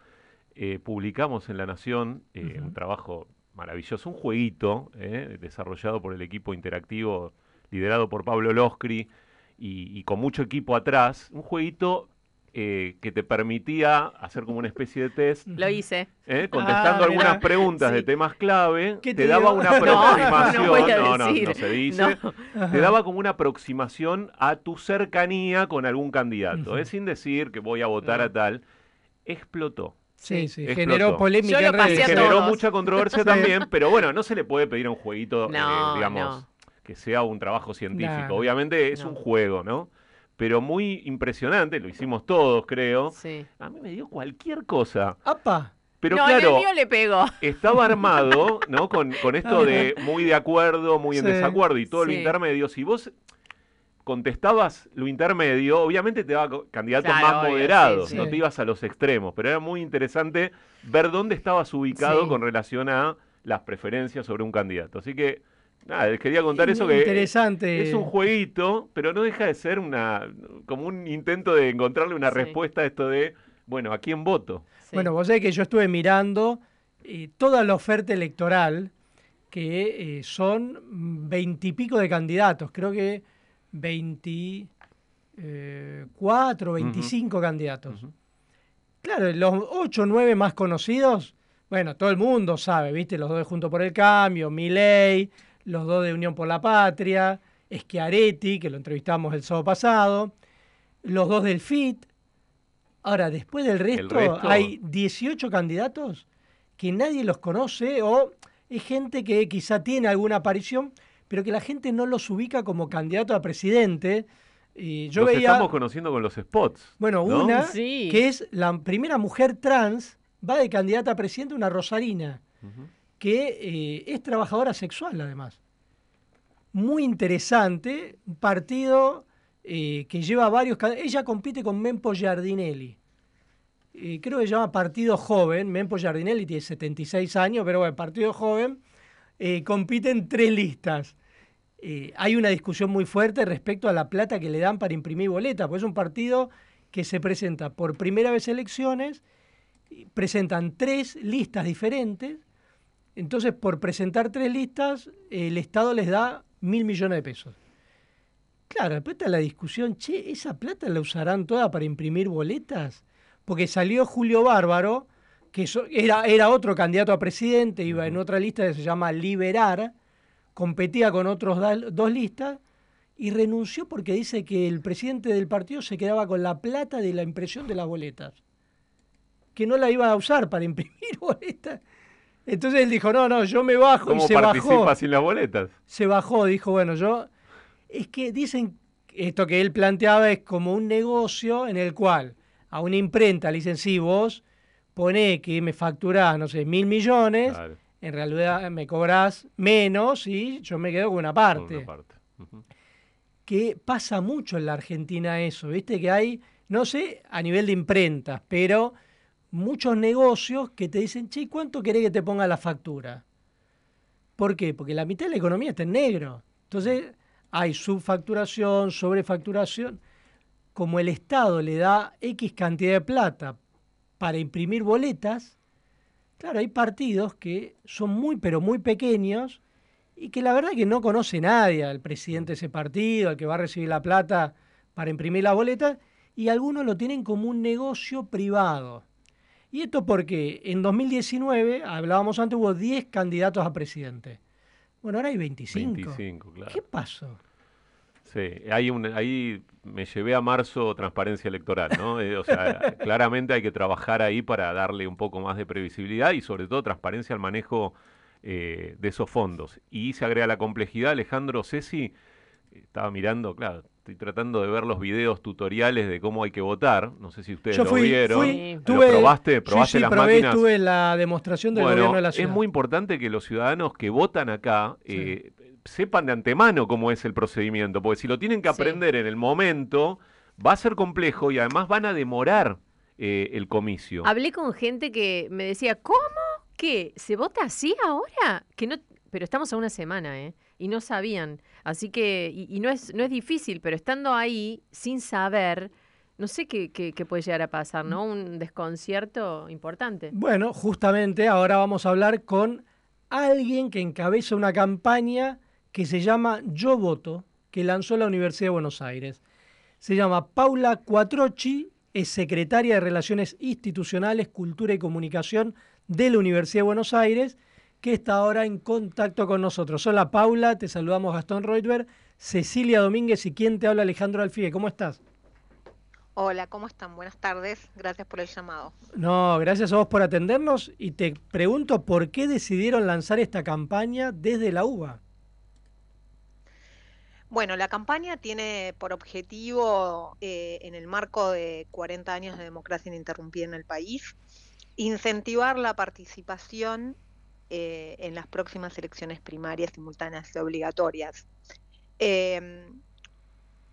eh, publicamos en La Nación un trabajo maravilloso, un jueguito eh, desarrollado por el equipo interactivo liderado por Pablo Loscri y, y con mucho equipo atrás, un jueguito eh, que te permitía hacer como una especie de test. Lo hice. ¿eh? contestando Ah, algunas mirá. preguntas de temas clave, ¿Qué te, te daba una [LAUGHS] aproximación, no voy a no, no, decir. no se dice, No. te daba como una aproximación a tu cercanía con algún candidato, Ujú. ¿eh? sin decir que voy a votar a tal. Explotó. Sí, sí, Explotó. generó polémica Yo lo pasé redes. Generó todos. mucha controversia Sí. también, [LAUGHS] pero bueno, no se le puede pedir a un jueguito, eh, digamos, no. que sea un trabajo científico. No. Obviamente es No. un juego, ¿no? Pero muy impresionante, lo hicimos todos, creo. Sí. A mí me dio cualquier cosa. ¡Apa! Pero no, claro, en el mío le pegó. estaba armado, ¿no? Con, con esto de muy de acuerdo, muy en desacuerdo y todo lo Sí. intermedio. Si vos contestabas lo intermedio, obviamente te daba candidatos Claro, más obvio, moderados, sí, no te ibas a los extremos, pero era muy interesante ver dónde estabas ubicado Sí. con relación a las preferencias sobre un candidato. Así que, nada, les quería contar eso que Interesante. es un jueguito, pero no deja de ser una como un intento de encontrarle una Sí. respuesta a esto de, bueno, ¿a quién voto? Sí. Bueno, vos sabés que yo estuve mirando eh, toda la oferta electoral, que eh, son veintipico de candidatos, creo que 24, 25 candidatos. Ujú. Claro, los 8 o 9 más conocidos, bueno, todo el mundo sabe, ¿viste? Los dos de Junto por el Cambio, Milei, los dos de Unión por la Patria, Schiaretti, que lo entrevistamos el sábado pasado, los dos del FIT. Ahora, después del resto, resto- hay 18 candidatos que nadie los conoce o es gente que quizá tiene alguna aparición, pero que la gente no los ubica como candidato a presidente. Y yo Los veía, estamos conociendo con los spots. bueno, ¿no? una Sí. que es la primera mujer trans, va de candidata a presidente, una rosarina, que eh, es trabajadora sexual además. Muy interesante, un partido eh, que lleva varios... Ella compite con Mempo Giardinelli. Eh, creo que se llama Partido Joven. Mempo Giardinelli tiene 76 años, pero bueno, Partido Joven compite en tres listas. Hay una discusión muy fuerte respecto a la plata que le dan para imprimir boletas, porque es un partido que se presenta por primera vez elecciones, presentan tres listas diferentes, entonces por presentar tres listas el Estado les da mil millones de pesos. Claro, después está la discusión, che, ¿esa plata la usarán toda para imprimir boletas? Porque salió Julio Bárbaro, que era, era otro candidato a presidente, iba en otra lista que se llama Liberar, competía con otros dos listas y renunció porque dice que el presidente del partido se quedaba con la plata de la impresión de las boletas, que no la iba a usar para [LAUGHS] imprimir boletas. Entonces él dijo, no, no, yo me bajo y ¿Cómo se participa bajó. sin las boletas? Se bajó, dijo, bueno, yo... Es que dicen, esto que él planteaba es como un negocio en el cual a una imprenta le dicen, sí, vos poné que me facturás, no sé, mil millones, Claro. en realidad me cobrás menos y yo me quedo con una parte. Por una parte. Que pasa mucho en la Argentina eso, viste que hay, no sé, a nivel de imprentas, pero muchos negocios que te dicen, che, ¿cuánto querés que te ponga la factura? ¿Por qué? Porque la mitad de la economía está en negro. Entonces hay subfacturación, sobrefacturación. Como el Estado le da X cantidad de plata para imprimir boletas, claro, hay partidos que son muy, pero muy pequeños y que la verdad que no conoce nadie al presidente de ese partido, al que va a recibir la plata para imprimir la boleta, y algunos lo tienen como un negocio privado. Y esto porque en 2019, hablábamos antes, hubo 10 candidatos a presidente. Bueno, ahora hay 25. 25, claro. ¿Qué pasó? Sí, hay un, ahí me llevé a marzo transparencia electoral, ¿no? Eh, o sea, [LAUGHS] claramente hay que trabajar ahí para darle un poco más de previsibilidad y sobre todo transparencia al manejo eh, de esos fondos. Y se agrega la complejidad, Alejandro Ceci, estaba mirando, claro, estoy tratando de ver los videos tutoriales de cómo hay que votar, no sé si ustedes Yo lo vieron. fui, ¿Lo tuve- probaste? sí, ¿Probaste sí, las probé, máquinas? tuve la demostración del Bueno, gobierno de la ciudad. es muy importante que los ciudadanos que votan acá eh, sepan de antemano cómo es el procedimiento, porque si lo tienen que Sí. aprender en el momento, va a ser complejo y además van a demorar eh, el comicio. Hablé con gente que me decía, ¿cómo? ¿Qué? ¿Se vota así ahora? Que no, pero estamos a una semana, ¿eh? Y no sabían. Así que, y, no es, no es difícil, pero estando ahí sin saber, no sé qué, qué- qué puede llegar a pasar, ¿no? Un desconcierto importante. Bueno, justamente ahora vamos a hablar con alguien que encabeza una campaña que se llama Yo Voto, que lanzó la Universidad de Buenos Aires. Se llama Paula Cuatrochi, es secretaria de Relaciones Institucionales, Cultura y Comunicación de la Universidad de Buenos Aires, que está ahora en contacto con nosotros. Hola Paula, te saludamos Gastón Reutberg, Cecilia Domínguez y quien te habla Alejandro Alfie. ¿Cómo estás? Hola, ¿cómo están? Buenas tardes. Gracias por el llamado. No, gracias a vos por atendernos y te pregunto por qué decidieron lanzar esta campaña desde la UBA. Bueno, la campaña tiene por objetivo, eh, en el marco de 40 años de democracia ininterrumpida en el país, incentivar la participación eh, en las próximas elecciones primarias simultáneas y obligatorias. Eh,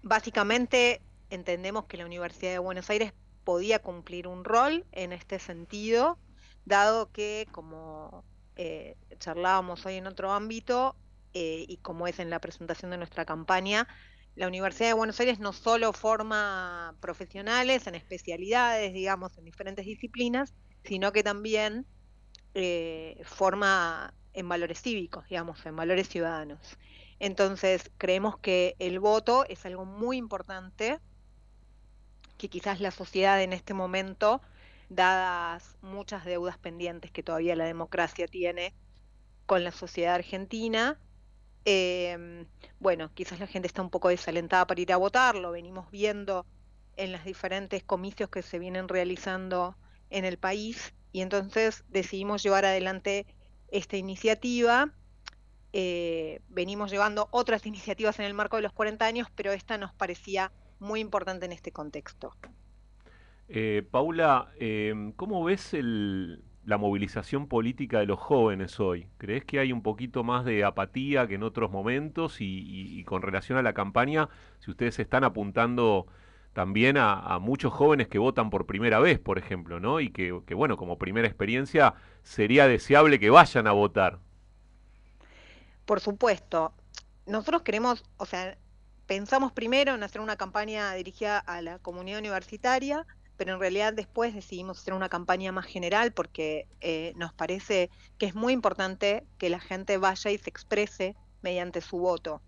básicamente entendemos que la Universidad de Buenos Aires podía cumplir un rol en este sentido, dado que, como eh, charlábamos hoy en otro ámbito, eh, y como es en la presentación de nuestra campaña, la Universidad de Buenos Aires no solo forma profesionales en especialidades, digamos, en diferentes disciplinas, sino que también eh, forma en valores cívicos, digamos, en valores ciudadanos. Entonces, creemos que el voto es algo muy importante que quizás la sociedad en este momento, dadas muchas deudas pendientes que todavía la democracia tiene con la sociedad argentina, Eh, bueno, quizás la gente está un poco desalentada para ir a votar, lo venimos viendo en los diferentes comicios que se vienen realizando en el país y entonces decidimos llevar adelante esta iniciativa. Eh, venimos llevando otras [LAUGHS] iniciativas en el marco de los 40 años, pero esta nos parecía muy importante en este contexto. Eh, Paula, eh, ¿cómo ves el, la movilización política de los jóvenes hoy? ¿Crees que hay un poquito más de apatía que en otros momentos? Y- y con relación a la campaña, si ustedes están apuntando también a, muchos jóvenes que votan por primera vez, por ejemplo, ¿no? Y que, que, bueno, como primera experiencia sería deseable que vayan a votar. Por supuesto, nosotros queremos, o sea, pensamos primero en hacer una campaña dirigida a la comunidad universitaria, pero en realidad después decidimos hacer una campaña más general porque eh, nos parece que es muy importante que la gente vaya y se exprese mediante su voto.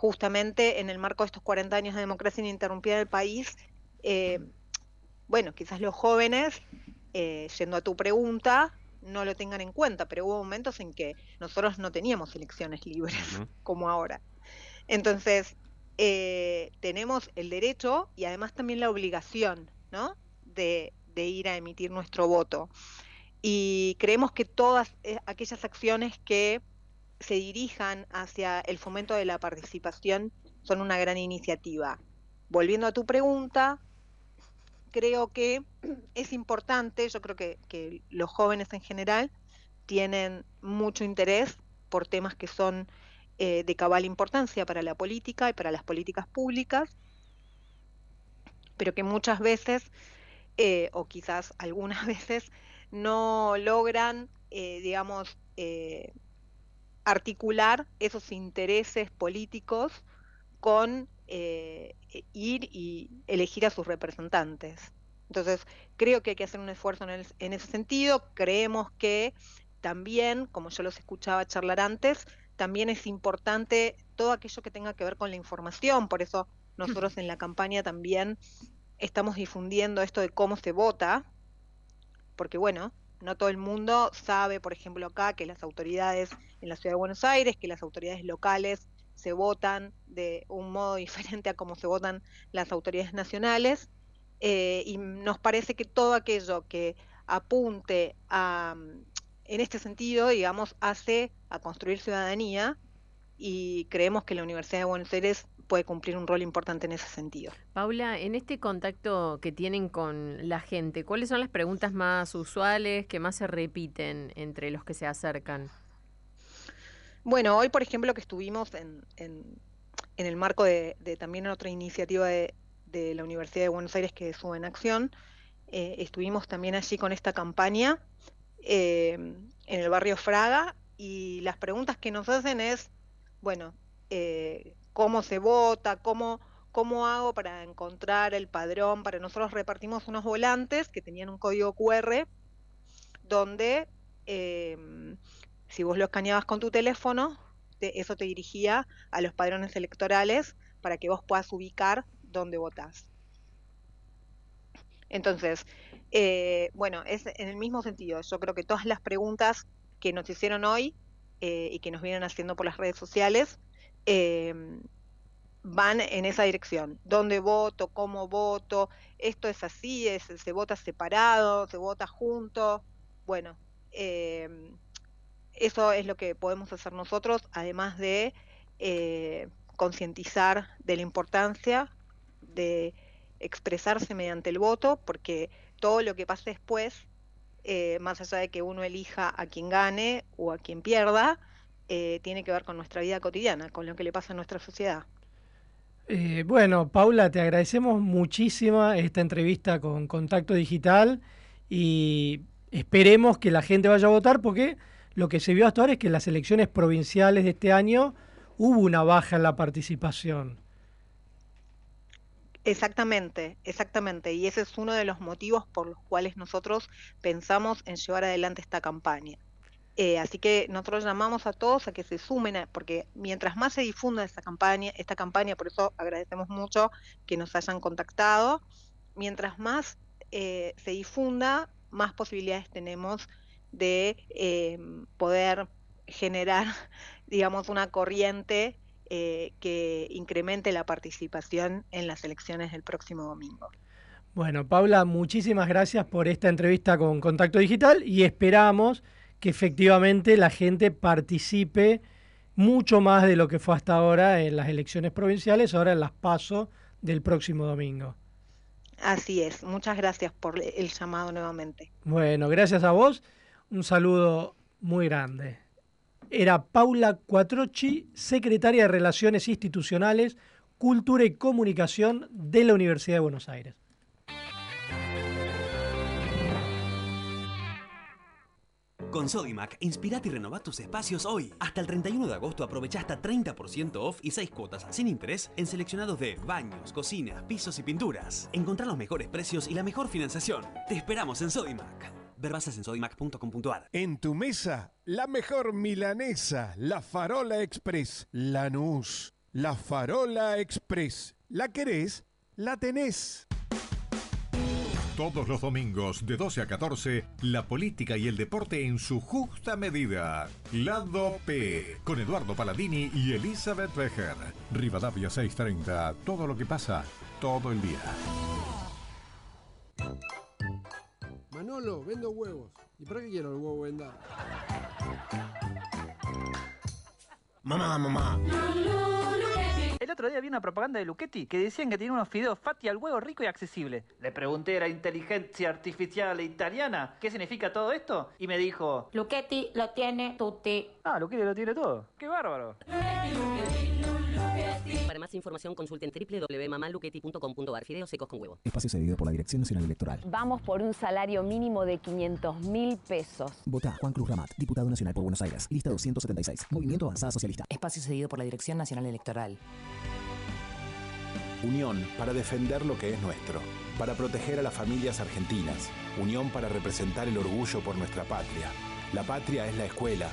Justamente en el marco de estos 40 años de democracia ininterrumpida en el país, eh, bueno, quizás los jóvenes, eh, yendo a tu pregunta, no lo tengan en cuenta, pero hubo momentos en que nosotros no teníamos elecciones libres [LAUGHS] como ahora. Entonces, eh, tenemos el derecho y además también la obligación, ¿no? De, de ir a emitir nuestro voto. Y creemos que todas aquellas acciones que se dirijan hacia el fomento de la participación son una gran iniciativa. Volviendo a tu pregunta, creo que es importante, yo creo que, que los jóvenes en general tienen mucho interés por temas que son eh, de cabal importancia para la política y para las políticas públicas, pero que muchas veces, eh, o quizás algunas [LAUGHS] veces, no logran, eh, digamos, articular esos intereses políticos con eh, ir y elegir a sus representantes. Entonces, creo que hay que hacer un esfuerzo en, en ese sentido. Creemos que también, como yo los escuchaba charlar antes, también es importante todo aquello que tenga que ver con la información. Por eso nosotros en la campaña también estamos difundiendo esto de cómo se vota, porque bueno, no todo el mundo sabe, por ejemplo, acá que las autoridades en la ciudad de Buenos Aires, que las autoridades locales se votan de un modo [LAUGHS] diferente a cómo se votan las autoridades nacionales. eh, y nos parece que todo aquello que apunte a, mm, en este sentido, digamos, hace a construir ciudadanía y creemos que la Universidad de Buenos Aires puede cumplir un rol importante en ese sentido. Paula, en este contacto que tienen con la gente, ¿cuáles son las preguntas más usuales que más se repiten entre los que se acercan? Bueno, hoy, por ejemplo, que estuvimos en, en- en el marco de, de también otra iniciativa de, de la Universidad de Buenos Aires que es Sube en Acción, eh, estuvimos también allí con esta campaña eh, en el barrio Fraga y las preguntas que nos hacen es, bueno, eh, ¿cómo se vota? ¿Cómo, ¿Cómo hago para encontrar el padrón? Para nosotros repartimos unos volantes que tenían un código QR donde em, si vos lo escaneabas con tu teléfono, te- eso te dirigía a los padrones electorales para que vos puedas ubicar dónde votás. Entonces, eh, bueno, es en el mismo sentido. Yo creo que todas las preguntas que nos hicieron hoy eh, y que nos vienen haciendo por las redes sociales em, van en esa dirección. ¿Dónde voto? ¿Cómo voto? Esto es así, se vota separado, se vota junto. Bueno, em, eso es lo que podemos hacer nosotros, además de eh, concientizar de la importancia de expresarse mediante el voto, porque todo lo que pase después, eh, más allá de que uno elija a quien gane o a quien pierda, eh, tiene que ver con nuestra vida cotidiana, con lo que le pasa a nuestra sociedad. Eh, bueno, Paula, te agradecemos muchísimo esta entrevista con Contacto Digital y esperemos que la gente vaya a votar porque lo que se vio hasta ahora es que en las elecciones provinciales de este año hubo una baja en la participación. Exactamente, exactamente. Y ese es uno de los motivos por los cuales nosotros pensamos en llevar adelante esta campaña. Eh, así que nosotros llamamos a todos a que se sumen, porque mientras más se difunda esta campaña, esta campaña, por eso agradecemos mucho que nos hayan contactado, mientras más eh, se difunda, más posibilidades tenemos de eh, poder generar, [LAUGHS] digamos, una corriente que incremente la participación en las elecciones del próximo domingo. Bueno, Paula, muchísimas gracias por esta entrevista con Contacto Digital y esperamos que efectivamente la gente participe mucho más de lo que fue hasta ahora en las elecciones provinciales, ahora en las PASO del próximo domingo. Así es, muchas gracias por el llamado nuevamente. Bueno, gracias a vos, un saludo muy grande. Era Paula Cuatrochi, secretaria de Relaciones Institucionales, Cultura y Comunicación de la Universidad de Buenos Aires. Con Sodimac, inspirate y renová tus espacios hoy. Hasta el 31 de agosto aprovecha hasta 30% off y 6 cuotas sin interés en seleccionados de baños, cocinas, pisos y pinturas. Encontrá los mejores precios y la mejor financiación. Te esperamos en Sodimac. Ver bases en sodimac.com.ar. En tu mesa, la mejor milanesa, la Farola Express, Lanús, la Farola Express. ¿La querés? La tenés. Todos los domingos de 12 a 14, la política y el deporte en su justa medida. Lado P, con Eduardo Paladini y Elizabeth Becher. Rivadavia 630, todo lo que pasa, todo el día. Manolo, vendo huevos. ¿Y para qué quiero el huevo vendado? Mamá, mamá. El otro día vi una propaganda de Luchetti que decían que tenía unos fideos fatti al huevo rico y accesible. Le pregunté a la inteligencia artificial italiana qué significa todo esto y me dijo... Luchetti lo tiene tutti. Ah, Luchetti lo tiene todo. ¡Qué bárbaro! Para más información consulten www.mamaluchetti.com.ar Fideos secos con huevo. Espacio cedido por la Dirección Nacional Electoral. Vamos por un salario mínimo de 500 mil pesos. Vota Juan Cruz Ramat, diputado nacional por Buenos Aires. Lista 276. Movimiento Avanzada Socialista. Espacio cedido por la Dirección Nacional Electoral. Unión para defender lo que es nuestro, para proteger a las familias argentinas, unión para representar el orgullo por nuestra patria. La patria es la escuela,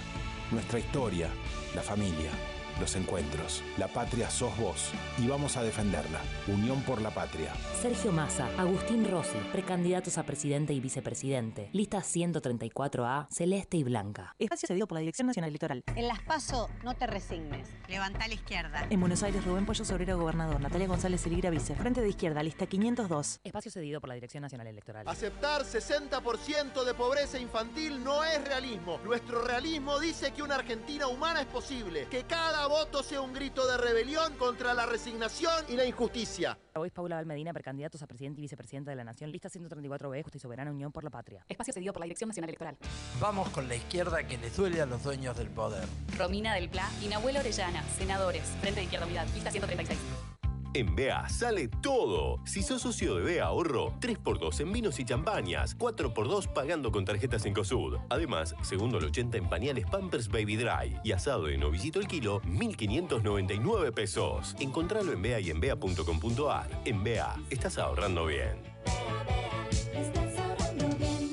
nuestra historia, la familia, los encuentros. La patria sos vos y vamos a defenderla. Unión por la patria. Sergio Massa, Agustín Rossi, precandidatos a presidente y vicepresidente. Lista 134A, celeste y blanca. Espacio cedido por la Dirección Nacional Electoral. En las PASO no te resignes. Levanta a la izquierda. En Buenos Aires, Rubén Pollo Sobrero, gobernador. Natalia González Eligra, vice. Frente de izquierda, lista 502. Espacio cedido por la Dirección Nacional Electoral. Aceptar 60% de pobreza infantil no es realismo. Nuestro realismo dice que una Argentina humana es posible. Que cada voto sea un grito de rebelión contra la resignación y la injusticia. Hoy es Paula Valmedina, precandidatos a presidente y vicepresidenta de la Nación. Lista 134B, Justa y Soberana Unión por la Patria. Espacio cedido por la Dirección Nacional Electoral. Vamos con la izquierda que les duele a los dueños del poder. Romina del Pla y Nahuel Orellana, senadores. Frente de Izquierda Unidad, lista 136. En BEA sale todo. Si sos socio de BEA Ahorro, 3x2 en vinos y champañas, 4x2 pagando con tarjetas en COSUD. Además, segundo al 80 en pañales Pampers Baby Dry y asado de novillito el kilo, 1.599 pesos. Encontralo en BEA y en BEA.com.ar. En BEA, estás ahorrando bien.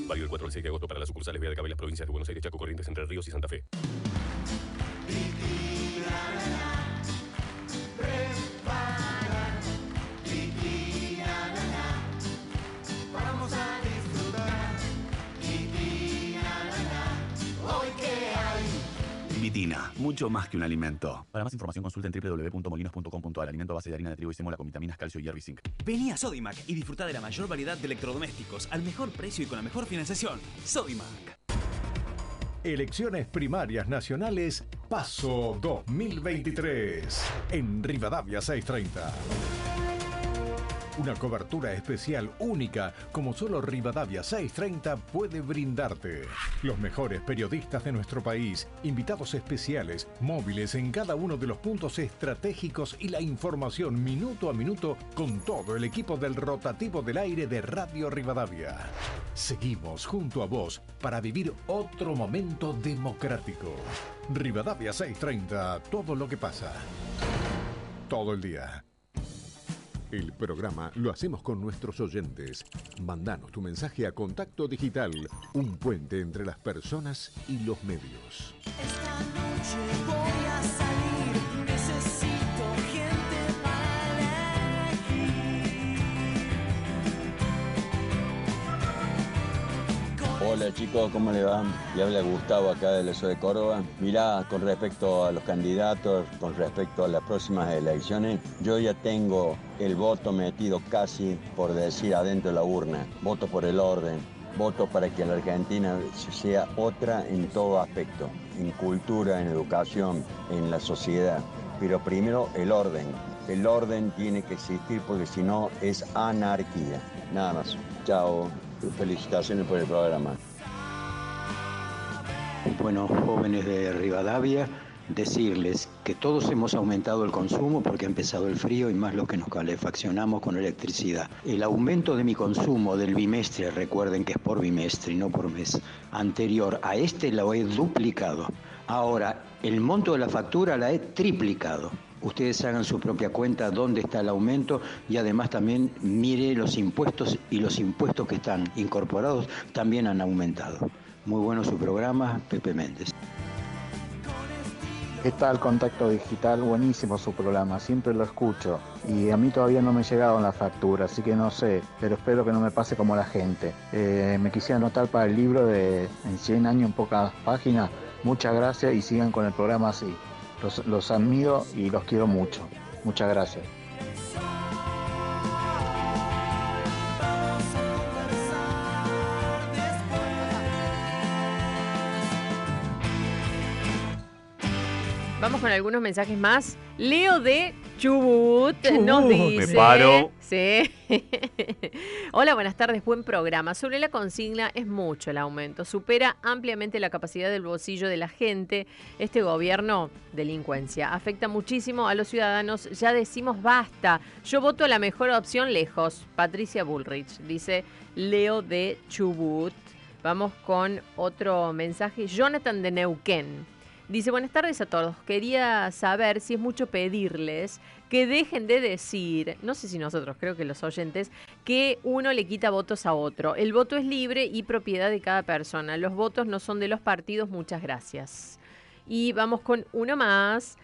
Válido el 4 al 6 de agosto para las sucursales BEA de Cabe en las provincias de Buenos Aires, Chaco, Corrientes, Entre Ríos y Santa Fe. Mucho más que un alimento. Para más información consulten www.molinos.com.ar Alimento a base de harina de trigo y sémola con vitaminas, calcio, hierro y zinc. Vení a Sodimac y disfruta de la mayor variedad de electrodomésticos al mejor precio y con la mejor financiación. Sodimac. Elecciones primarias nacionales Paso 2023 en Rivadavia 630. Una cobertura especial única como solo Rivadavia 630 puede brindarte. Los mejores periodistas de nuestro país, invitados especiales, móviles en cada uno de los puntos estratégicos y la información minuto a minuto con todo el equipo del rotativo del aire de Radio Rivadavia. Seguimos junto a vos para vivir otro momento democrático. Rivadavia 630, todo lo que pasa. Todo el día. El programa lo hacemos con nuestros oyentes. Mandanos tu mensaje a Contacto Digital, un puente entre las personas y los medios. Esta noche voy a salir. Hola chicos, ¿cómo le va? Le habla Gustavo acá del ESO de Córdoba. Mirá, con respecto a los candidatos, con respecto a las próximas elecciones, yo ya tengo el voto metido casi, por decir, adentro de la urna. Voto por el orden, voto para que la Argentina sea otra en todo aspecto, en cultura, en educación, en la sociedad. Pero primero el orden. El orden tiene que existir porque si no es anarquía. Nada más. Chao. Felicitaciones por el programa. Bueno, jóvenes de Rivadavia, decirles que todos hemos aumentado el consumo porque ha empezado el frío y más lo que nos calefaccionamos con electricidad. El aumento de mi consumo del bimestre, recuerden que es por bimestre y no por mes, anterior a este lo he duplicado. Ahora, el monto de la factura la he triplicado. Ustedes hagan su propia cuenta dónde está el aumento y además también mire los impuestos y los impuestos que están incorporados también han aumentado. Muy bueno su programa, Pepe Méndez. ¿Qué tal Contacto Digital? Buenísimo su programa, siempre lo escucho. Y a mí todavía no me llegaron la factura, así que no sé, pero espero que no me pase como la gente. Eh, me quisiera anotar para el libro de En 100 años en pocas páginas. Muchas gracias y sigan con el programa así. Los, los admiro y los quiero mucho. Muchas gracias. Vamos con algunos mensajes más. Leo de Chubut, Chubut. nos Me dice. paro. Sí. [LAUGHS] Hola, buenas tardes. Buen programa. Sobre la consigna, es mucho el aumento. Supera ampliamente la capacidad del bolsillo de la gente. Este gobierno, delincuencia, afecta muchísimo a los ciudadanos. Ya decimos basta. Yo voto a la mejor opción lejos. Patricia Bullrich, dice Leo de Chubut. Vamos con otro mensaje. Jonathan de Neuquén. Dice, buenas tardes a todos. Quería saber si es mucho pedirles que dejen de decir, no sé si nosotros, creo que los oyentes, que uno le quita votos a otro. El voto es libre y propiedad de cada persona. Los votos no son de los partidos. Muchas gracias. Y vamos con uno más.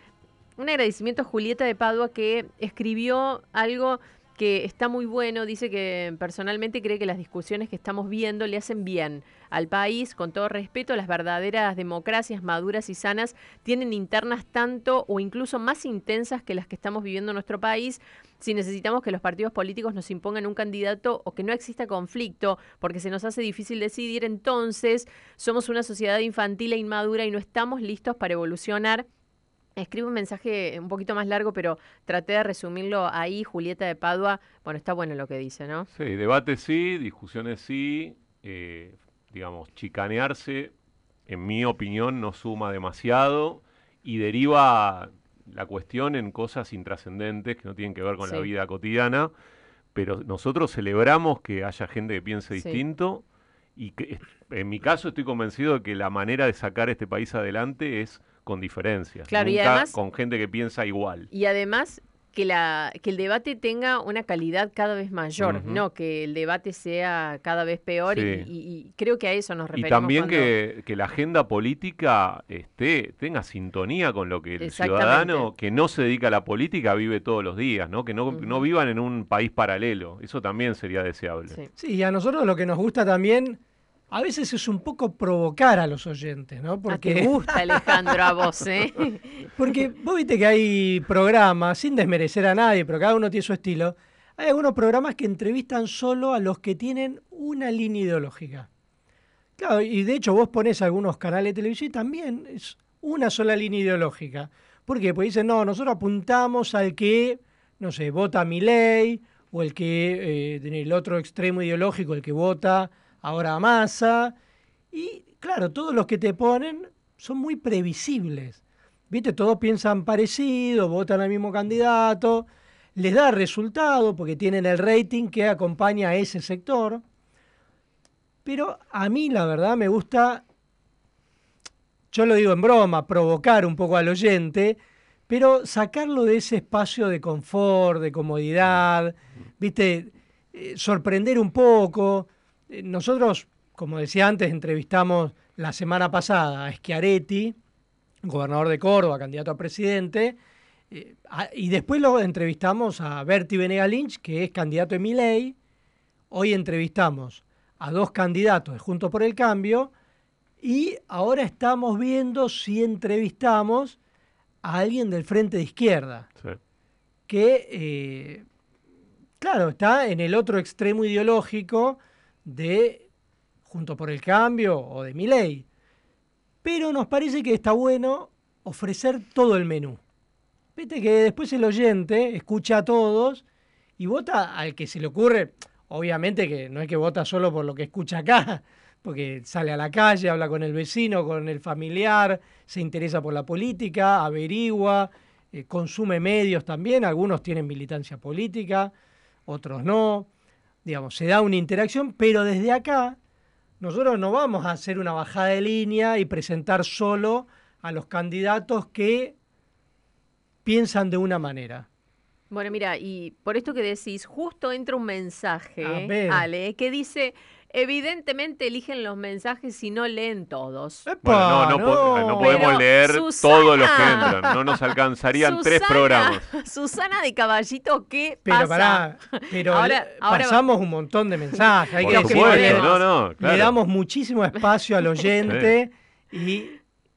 Un agradecimiento a Julieta de Padua que escribió algo que está muy bueno, dice que personalmente cree que las discusiones que estamos viendo le hacen bien al país, con todo respeto, las verdaderas democracias maduras y sanas tienen internas tanto o incluso más intensas que las que estamos viviendo en nuestro país. Si necesitamos que los partidos políticos nos impongan un candidato o que no exista conflicto porque se nos hace difícil decidir, entonces somos una sociedad infantil e inmadura y no estamos listos para evolucionar Escribe un mensaje un poquito más largo, pero traté de resumirlo ahí. Julieta de Padua, bueno, está bueno lo que dice, ¿no? Sí, debate sí, discusiones sí, eh, digamos, chicanearse, en mi opinión, no suma demasiado y deriva la cuestión en cosas intrascendentes que no tienen que ver con la vida cotidiana, pero nosotros celebramos que haya gente que piense Sí. distinto y que, en mi caso estoy convencido de que la manera de sacar este país adelante es con diferencias, Claro, y además- con gente que piensa igual. Y además que, la, que el debate tenga una calidad cada vez mayor, no que el debate sea cada vez peor y- Sí. y, y creo que a eso nos Y referimos. también cuando- que, que la agenda política esté, tenga sintonía con lo que el ciudadano que no se dedica a la política vive todos los días, ¿no? Que no, no vivan en un país paralelo. Eso también sería deseable. Sí, y a nosotros lo que nos gusta también, a veces es un poco provocar a los oyentes, ¿no? Ah, te gusta, Alejandro, a vos, ¿eh? [LAUGHS] Porque vos viste que hay programas, sin desmerecer a nadie, pero cada uno tiene su estilo. Hay algunos programas que entrevistan solo a los que tienen una línea ideológica. Claro, y de hecho vos ponés algunos canales de televisión y también es una sola línea ideológica. ¿Por qué? Porque dicen, no, nosotros apuntamos al que, no sé, vota mi ley, o el que, eh, en el otro extremo ideológico, el que vota ahora Massa. Y claro, todos los que te ponen son muy previsibles. ¿Viste? Todos piensan parecido, votan al mismo candidato, les da resultado porque tienen el rating que acompaña a ese sector. Pero a mí la verdad me gusta, yo lo digo en broma, provocar un poco al oyente, pero sacarlo de ese espacio de confort, de comodidad, ¿viste? Eh, sorprender un poco. Eh, Nosotros, como decía antes, entrevistamos la semana pasada a Schiaretti, gobernador de Córdoba, candidato a presidente, eh, a- y después lo entrevistamos a Berti Venega Lynch, que es candidato de Milei. Hoy entrevistamos a dos candidatos de Juntos por el Cambio y ahora estamos viendo si entrevistamos a alguien del Frente de Izquierda, que, eh, claro, está en el otro extremo ideológico de Juntos por el Cambio o de Miley. Pero nos parece que está bueno ofrecer todo el menú. Viste que después el oyente escucha a todos y vota al que se le ocurre. Obviamente que no es que vota solo por lo que escucha acá, [LAUGHS] porque sale a la calle, habla con el vecino, con el familiar, se interesa por la política, averigua, eh, consume medios también, algunos tienen militancia política, otros no. Digamos, se da una interacción, pero desde acá nosotros no vamos a hacer una bajada de línea y presentar solo a los candidatos que piensan de una manera. Bueno, mira, y por esto que decís, justo entra un mensaje, A ver. Ale, que dice, evidentemente eligen los mensajes y no leen todos. Bueno, no, no, po- no podemos Pero, leer Susana. todos los que entran. No nos alcanzarían tres programas. [LAUGHS] Susana de Caballito, ¿qué Pero pasa? pará, pero Ahora- pasamos un montón de mensajes. Hay Por que decir, supuesto, le- no, no, Le damos muchísimo espacio al oyente y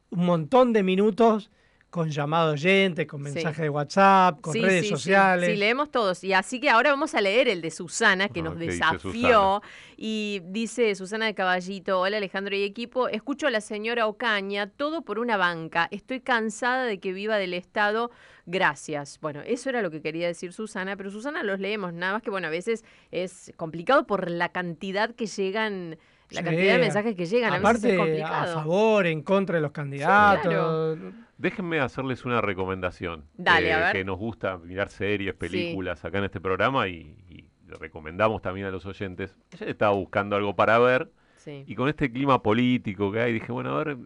un montón de minutos con llamado oyente, con mensajes de WhatsApp, con Sí, redes sí, sociales. Sí, leemos todos. Y así que ahora vamos a leer el de Susana, que nos ¿qué dice desafió. Y dice Susana de Caballito, hola Alejandro y equipo, escucho a la señora Ocaña, todo por una banca. Estoy cansada de que viva del Estado. Gracias. Bueno, eso era lo que quería decir Susana, pero Susana los leemos, nada más que, bueno, a veces es complicado por la cantidad que llegan, la Sí, cantidad de mensajes que llegan. a veces es a favor, en contra de los candidatos. Déjenme hacerles una recomendación. Dale, eh, a ver. Que nos gusta mirar series, películas acá en este programa y, y recomendamos también a los oyentes. Ayer estaba buscando algo para ver Sí. y con este clima político que hay dije, bueno, a ver...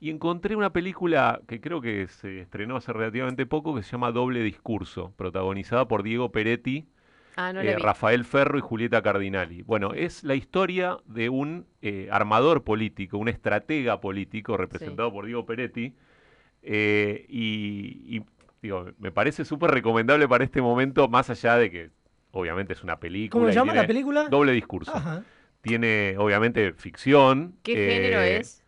Y encontré una película que creo que se estrenó hace relativamente poco que se llama Doble Discurso, protagonizada por Diego Peretti, Ah, no eh. Rafael Ferro y Julieta Cardinali. Bueno, es la historia de un eh, armador político, un estratega político representado por Diego Peretti. Eh, y, y, digo, me parece súper recomendable para este momento, más allá de que obviamente es una película. ¿Cómo se llama la tiene película? Doble discurso. Ajá. Tiene obviamente ficción. ¿Qué género eh, es?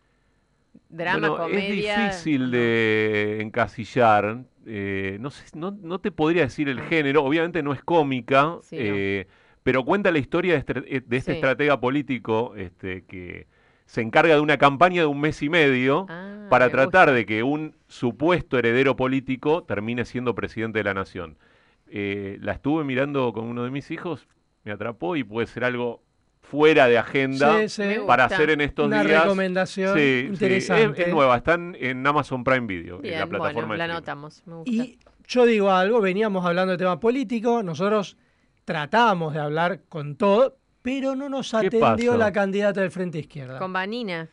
Drama, bueno, comedia. Es difícil de encasillar. eh, no, sé, no, no te podría decir el género. Obviamente no es cómica, Sí, no. pero cuenta la historia de este, de este Sí. estratega político este, que se encarga de una campaña de un mes y medio Ah, para me tratar de que un supuesto heredero político termine siendo presidente de la nación. Eh, la estuve mirando con uno de mis hijos, me atrapó y puede ser algo fuera de agenda Sí, sí. Me para hacer en estos Una días. recomendación Sí, sí, interesante. es, es nueva, están en Amazon Prime Video, en la plataforma bueno, de la anotamos. Me gusta. Y yo digo algo, veníamos hablando de tema político, nosotros tratamos de hablar con todo, pero no nos ¿Qué atendió la candidata del Frente Izquierda. Con Vanina.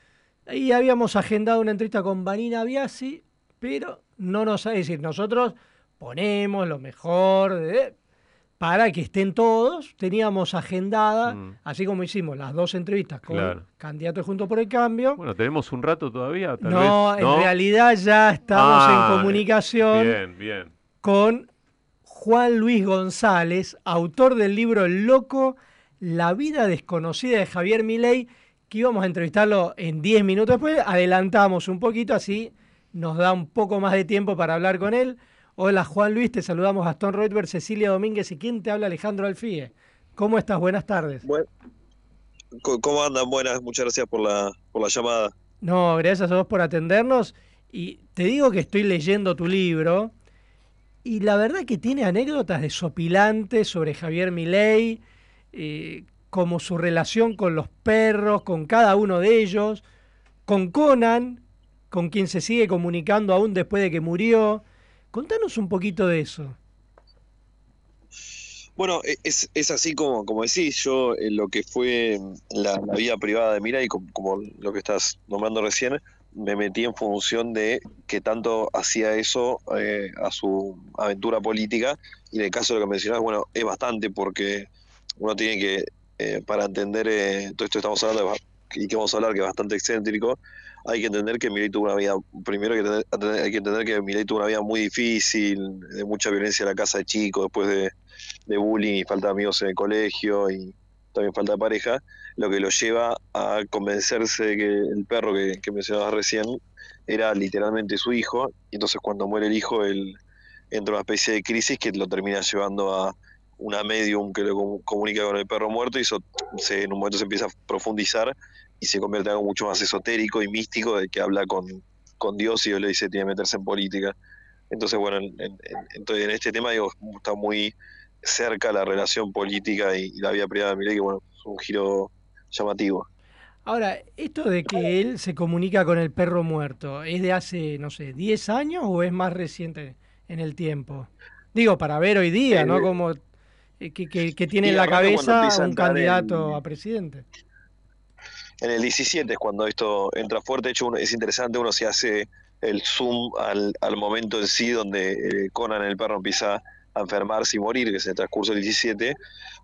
Y habíamos agendado una entrevista con Vanina Biasi, pero no nos... Es decir, nosotros ponemos lo mejor de- para que estén todos. Teníamos agendada, así como hicimos las dos entrevistas con Mm. Claro. candidatos Juntos por el Cambio. Bueno, tenemos un rato todavía, tal no, vez. en realidad ya estamos Ah, en comunicación Bien, bien. con Juan Luis González, autor del libro El Loco, La vida desconocida de Javier Milei, que íbamos a entrevistarlo en 10 minutos después, adelantamos un poquito, así nos da un poco más de tiempo para hablar con él. Hola Juan Luis, te saludamos Gastón Reutberg, Cecilia Domínguez y quién te habla Alejandro Alfie. ¿Cómo estás? Buenas tardes. Co- ¿Cómo andan? Buenas, muchas gracias por la, por la llamada. No, gracias a vos por atendernos. Y te digo que estoy leyendo tu libro y la verdad que tiene anécdotas desopilantes sobre Javier Milei, eh, como su relación con los perros, con cada uno de ellos, con Conan, con quien se sigue comunicando aún después de que murió. Contanos un poquito de eso. Bueno, e- es, así como, como decís, yo en lo que fue la, la vida privada de Mira y como, como lo que estás nombrando recién, me metí en función de que tanto hacía eso eh, a su aventura política y en el caso de lo que mencionás, bueno, es bastante porque uno tiene que, eh, para entender eh, todo esto que estamos hablando y que vamos a hablar, que es bastante excéntrico, hay que entender que Milei tuvo una vida, primero hay que entender, hay que entender que Milei tuvo una vida muy difícil, de mucha violencia en la casa de chicos, después de, de bullying y falta de amigos en el colegio y, también falta de pareja, lo que lo lleva a convencerse de que el perro que, que mencionabas recién era literalmente su hijo, y entonces cuando muere el hijo, él entra en una especie de crisis que lo termina llevando a una medium que lo com- comunica con el perro muerto y eso se, en un momento se empieza a profundizar y se convierte en algo mucho más esotérico y místico de que habla con, con Dios y Dios le dice tiene que meterse en política. Entonces, bueno, en, en- en- entonces, en este tema digo, está muy cerca la relación política y, y la vida privada de Milei, que bueno, es un giro llamativo. Ahora, esto de que él se comunica con el perro muerto, ¿es de hace, no sé, 10 años o es más reciente en el tiempo? Digo, para ver hoy día, ¿no? Eh, Como eh, que, que- que tiene en la cabeza un en- candidato a presidente. En el 17 es cuando esto entra fuerte. De hecho, uno- es interesante, uno se hace el zoom al, al momento en sí donde eh, Conan, el perro, empieza a enfermarse y morir, que es en el transcurso del 17.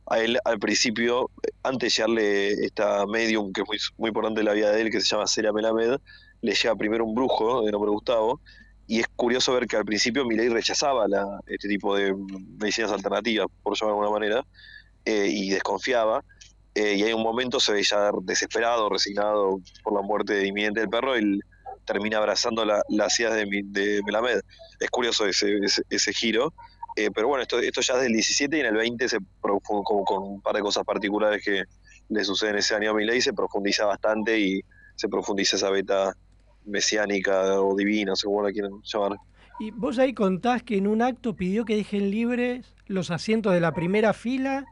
A él, al principio, eh, antes de llegarle esta medium, que es muy, muy importante en la vida de él, que se llama Celia Melamed, le llega primero un brujo de nombre Gustavo. Y es curioso ver que al principio Milei rechazaba la- este tipo de medicinas alternativas, por llamarlo de alguna manera, eh, y desconfiaba. Eh, y hay un momento se ve ya desesperado, resignado por la muerte inminente del perro, él termina abrazando la- las ideas de, Melamed. Es curioso ese, ese, giro. Eh, pero bueno, esto, esto ya es del 17 y en el 20 se como con un par de cosas particulares que le suceden ese año a Milei, se profundiza bastante y se profundiza esa beta mesiánica o divina, según la quieran llamar. Y vos ahí contás que en un acto pidió que dejen libres los asientos de la primera fila,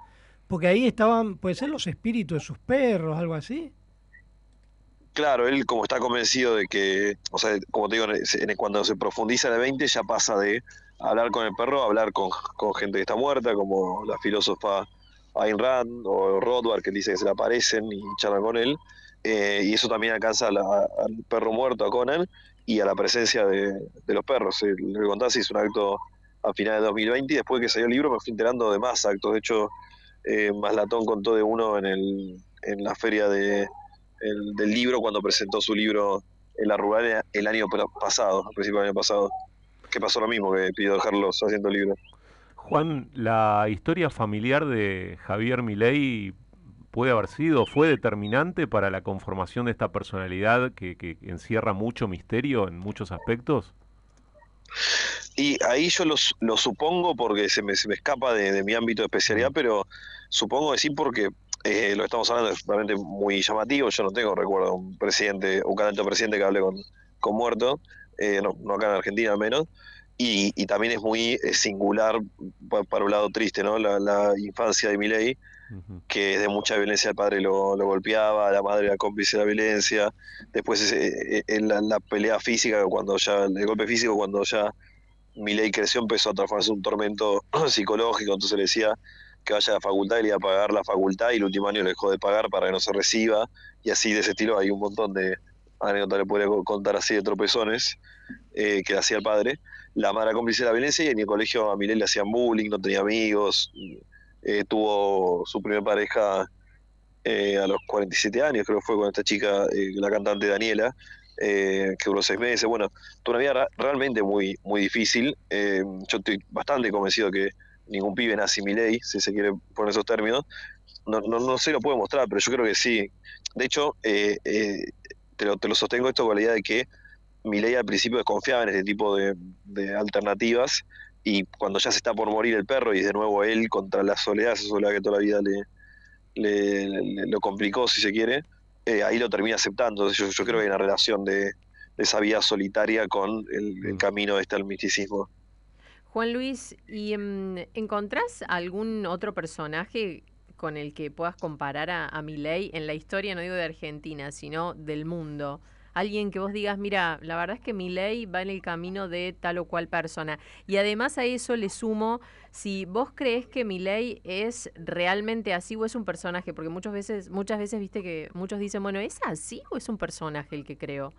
porque ahí estaban, puede ser los espíritus de sus perros, algo así. Claro, él como está convencido de que, o sea, como te digo, cuando se profundiza en el 20 ya pasa de hablar con el perro a hablar con, con gente que está muerta, como la filósofa Ayn Rand o Rothbard, que dice que se le aparecen y charlan con él, eh, y eso también alcanza al perro muerto, a Conan, y a la presencia de, los perros. El, el Contasi hizo un acto a finales de 2020 y después que salió el libro me fui enterando de más actos. De hecho, eh, Maslatón contó de uno en, el, en la feria de, el- del libro cuando presentó su libro en la rural el año pa- pasado, a principios del año pasado. Que pasó lo mismo, que pidió dejarlos haciendo el libro. Juan, la historia familiar de Javier Milei puede haber sido, fue determinante para la conformación de esta personalidad que, que encierra mucho misterio en muchos aspectos. Y ahí yo los- lo supongo porque se me, se me escapa de, de mi ámbito de especialidad, pero supongo que sí porque eh, lo estamos hablando es realmente muy llamativo. Yo no tengo recuerdo un presidente, un candidato presidente que hable con, con muerto, eh, no, no acá en Argentina al menos. Y, y también es muy eh, singular pa- para un lado triste, ¿no? La, la infancia de Milei, que de mucha violencia el padre lo, golpeaba, la madre era cómplice de la violencia, después ese- eh, eh, la, la pelea física, cuando ya, el golpe físico cuando ya Milei creció empezó a transformarse en un tormento [CLEARS THROAT] psicológico, entonces le decía que vaya a la facultad y le iba a pagar la facultad y el último año le dejó de pagar para que no se reciba. Y así de ese estilo hay un montón de anécdotas, le podría co- contar así de tropezones eh, que hacía el padre. La madre cómplice de la violencia y en el colegio a Milei le hacían bullying, no tenía amigos, eh, tuvo su primera pareja eh, a los 47 años, creo que fue con esta chica, eh, la cantante Daniela, que duró seis meses. Bueno, tuvo una vida realmente muy, muy difícil. Yo estoy bastante convencido que ningún pibe nace Milei, si se quiere poner esos términos. No, no, no sé, lo puedo mostrar, pero yo creo que sí. De hecho, te, lo, te lo sostengo esto con la idea de que Milei al principio desconfiaba en este tipo de, de alternativas y cuando ya se está por morir el perro y de nuevo él contra la soledad, esa soledad que toda la vida le, le, le- lo complicó, si se quiere, eh, ahí lo termina aceptando. Entonces, Yo, yo creo que hay una relación de, de esa vida solitaria con el, el camino este al misticismo. Juan Luis, ¿y mm, encontrás algún otro personaje con el que puedas comparar a, a Milei en la historia, no digo de Argentina, sino del mundo? Alguien que vos digas, mira, la verdad es que Milei va en el camino de tal o cual persona. Y además a eso le sumo, si vos crees que Milei es realmente así o es un personaje, porque muchas veces, muchas veces viste que muchos dicen, bueno, ¿es así o es un personaje el que creo?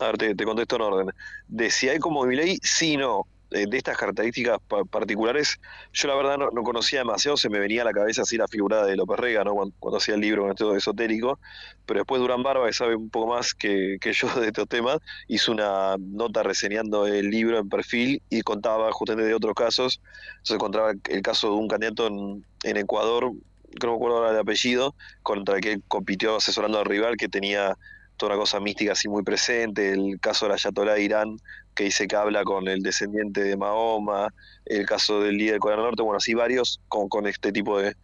A ver, te, te contesto en orden. De si hay como Milei, sí, no. Eh, de estas características pa- particulares, yo la verdad no, no conocía demasiado, se me venía a la cabeza así la figura de López Rega, ¿no? Cuando, hacía el libro con esto esotérico, pero después Durán Barba, que sabe un poco más que, que yo de estos temas, hizo una nota reseñando el libro en perfil y contaba justamente de otros casos. Entonces contaba el caso de un candidato en, en Ecuador, que no me acuerdo ahora el apellido, contra el que compitió asesorando al rival, que tenía toda una cosa mística así muy presente, el caso de la Ayatollah de Irán, que dice que habla con el descendiente de Mahoma, el caso del líder de Corea del Norte, bueno, así varios con, este tipo de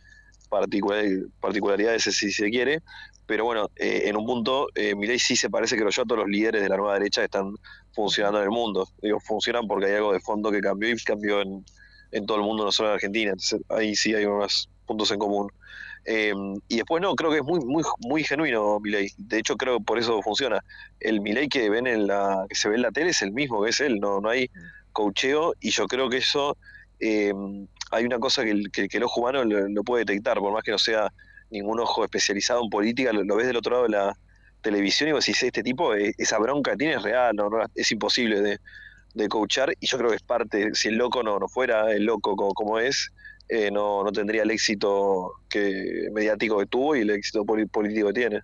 particular- particularidades, si se quiere, pero bueno, eh, en un punto, eh, sí se parece que a todos los líderes de la nueva derecha están funcionando en el mundo. Digo, funcionan porque hay algo de fondo que cambió y cambió en, en todo el mundo, no solo en Argentina. Entonces, ahí sí hay unos puntos en común. Eh, y después no, creo que es muy, muy, muy genuino Milei. De hecho, creo que por eso funciona. El Milei que ven en la, que se ve en la tele es el mismo que es él, no, no hay coacheo, y yo creo que eso eh, hay una cosa que el, que, ojo humano lo, puede detectar, por más que no sea ningún ojo especializado en política, lo, ves del otro lado de la televisión y vos decís, este tipo, eh, esa bronca que tiene es real, no, no, es imposible de, de coachar, y yo creo que es parte, si el loco no, no fuera el loco como, como es, eh, no, no tendría el éxito mediático que tuvo y el éxito político que tiene.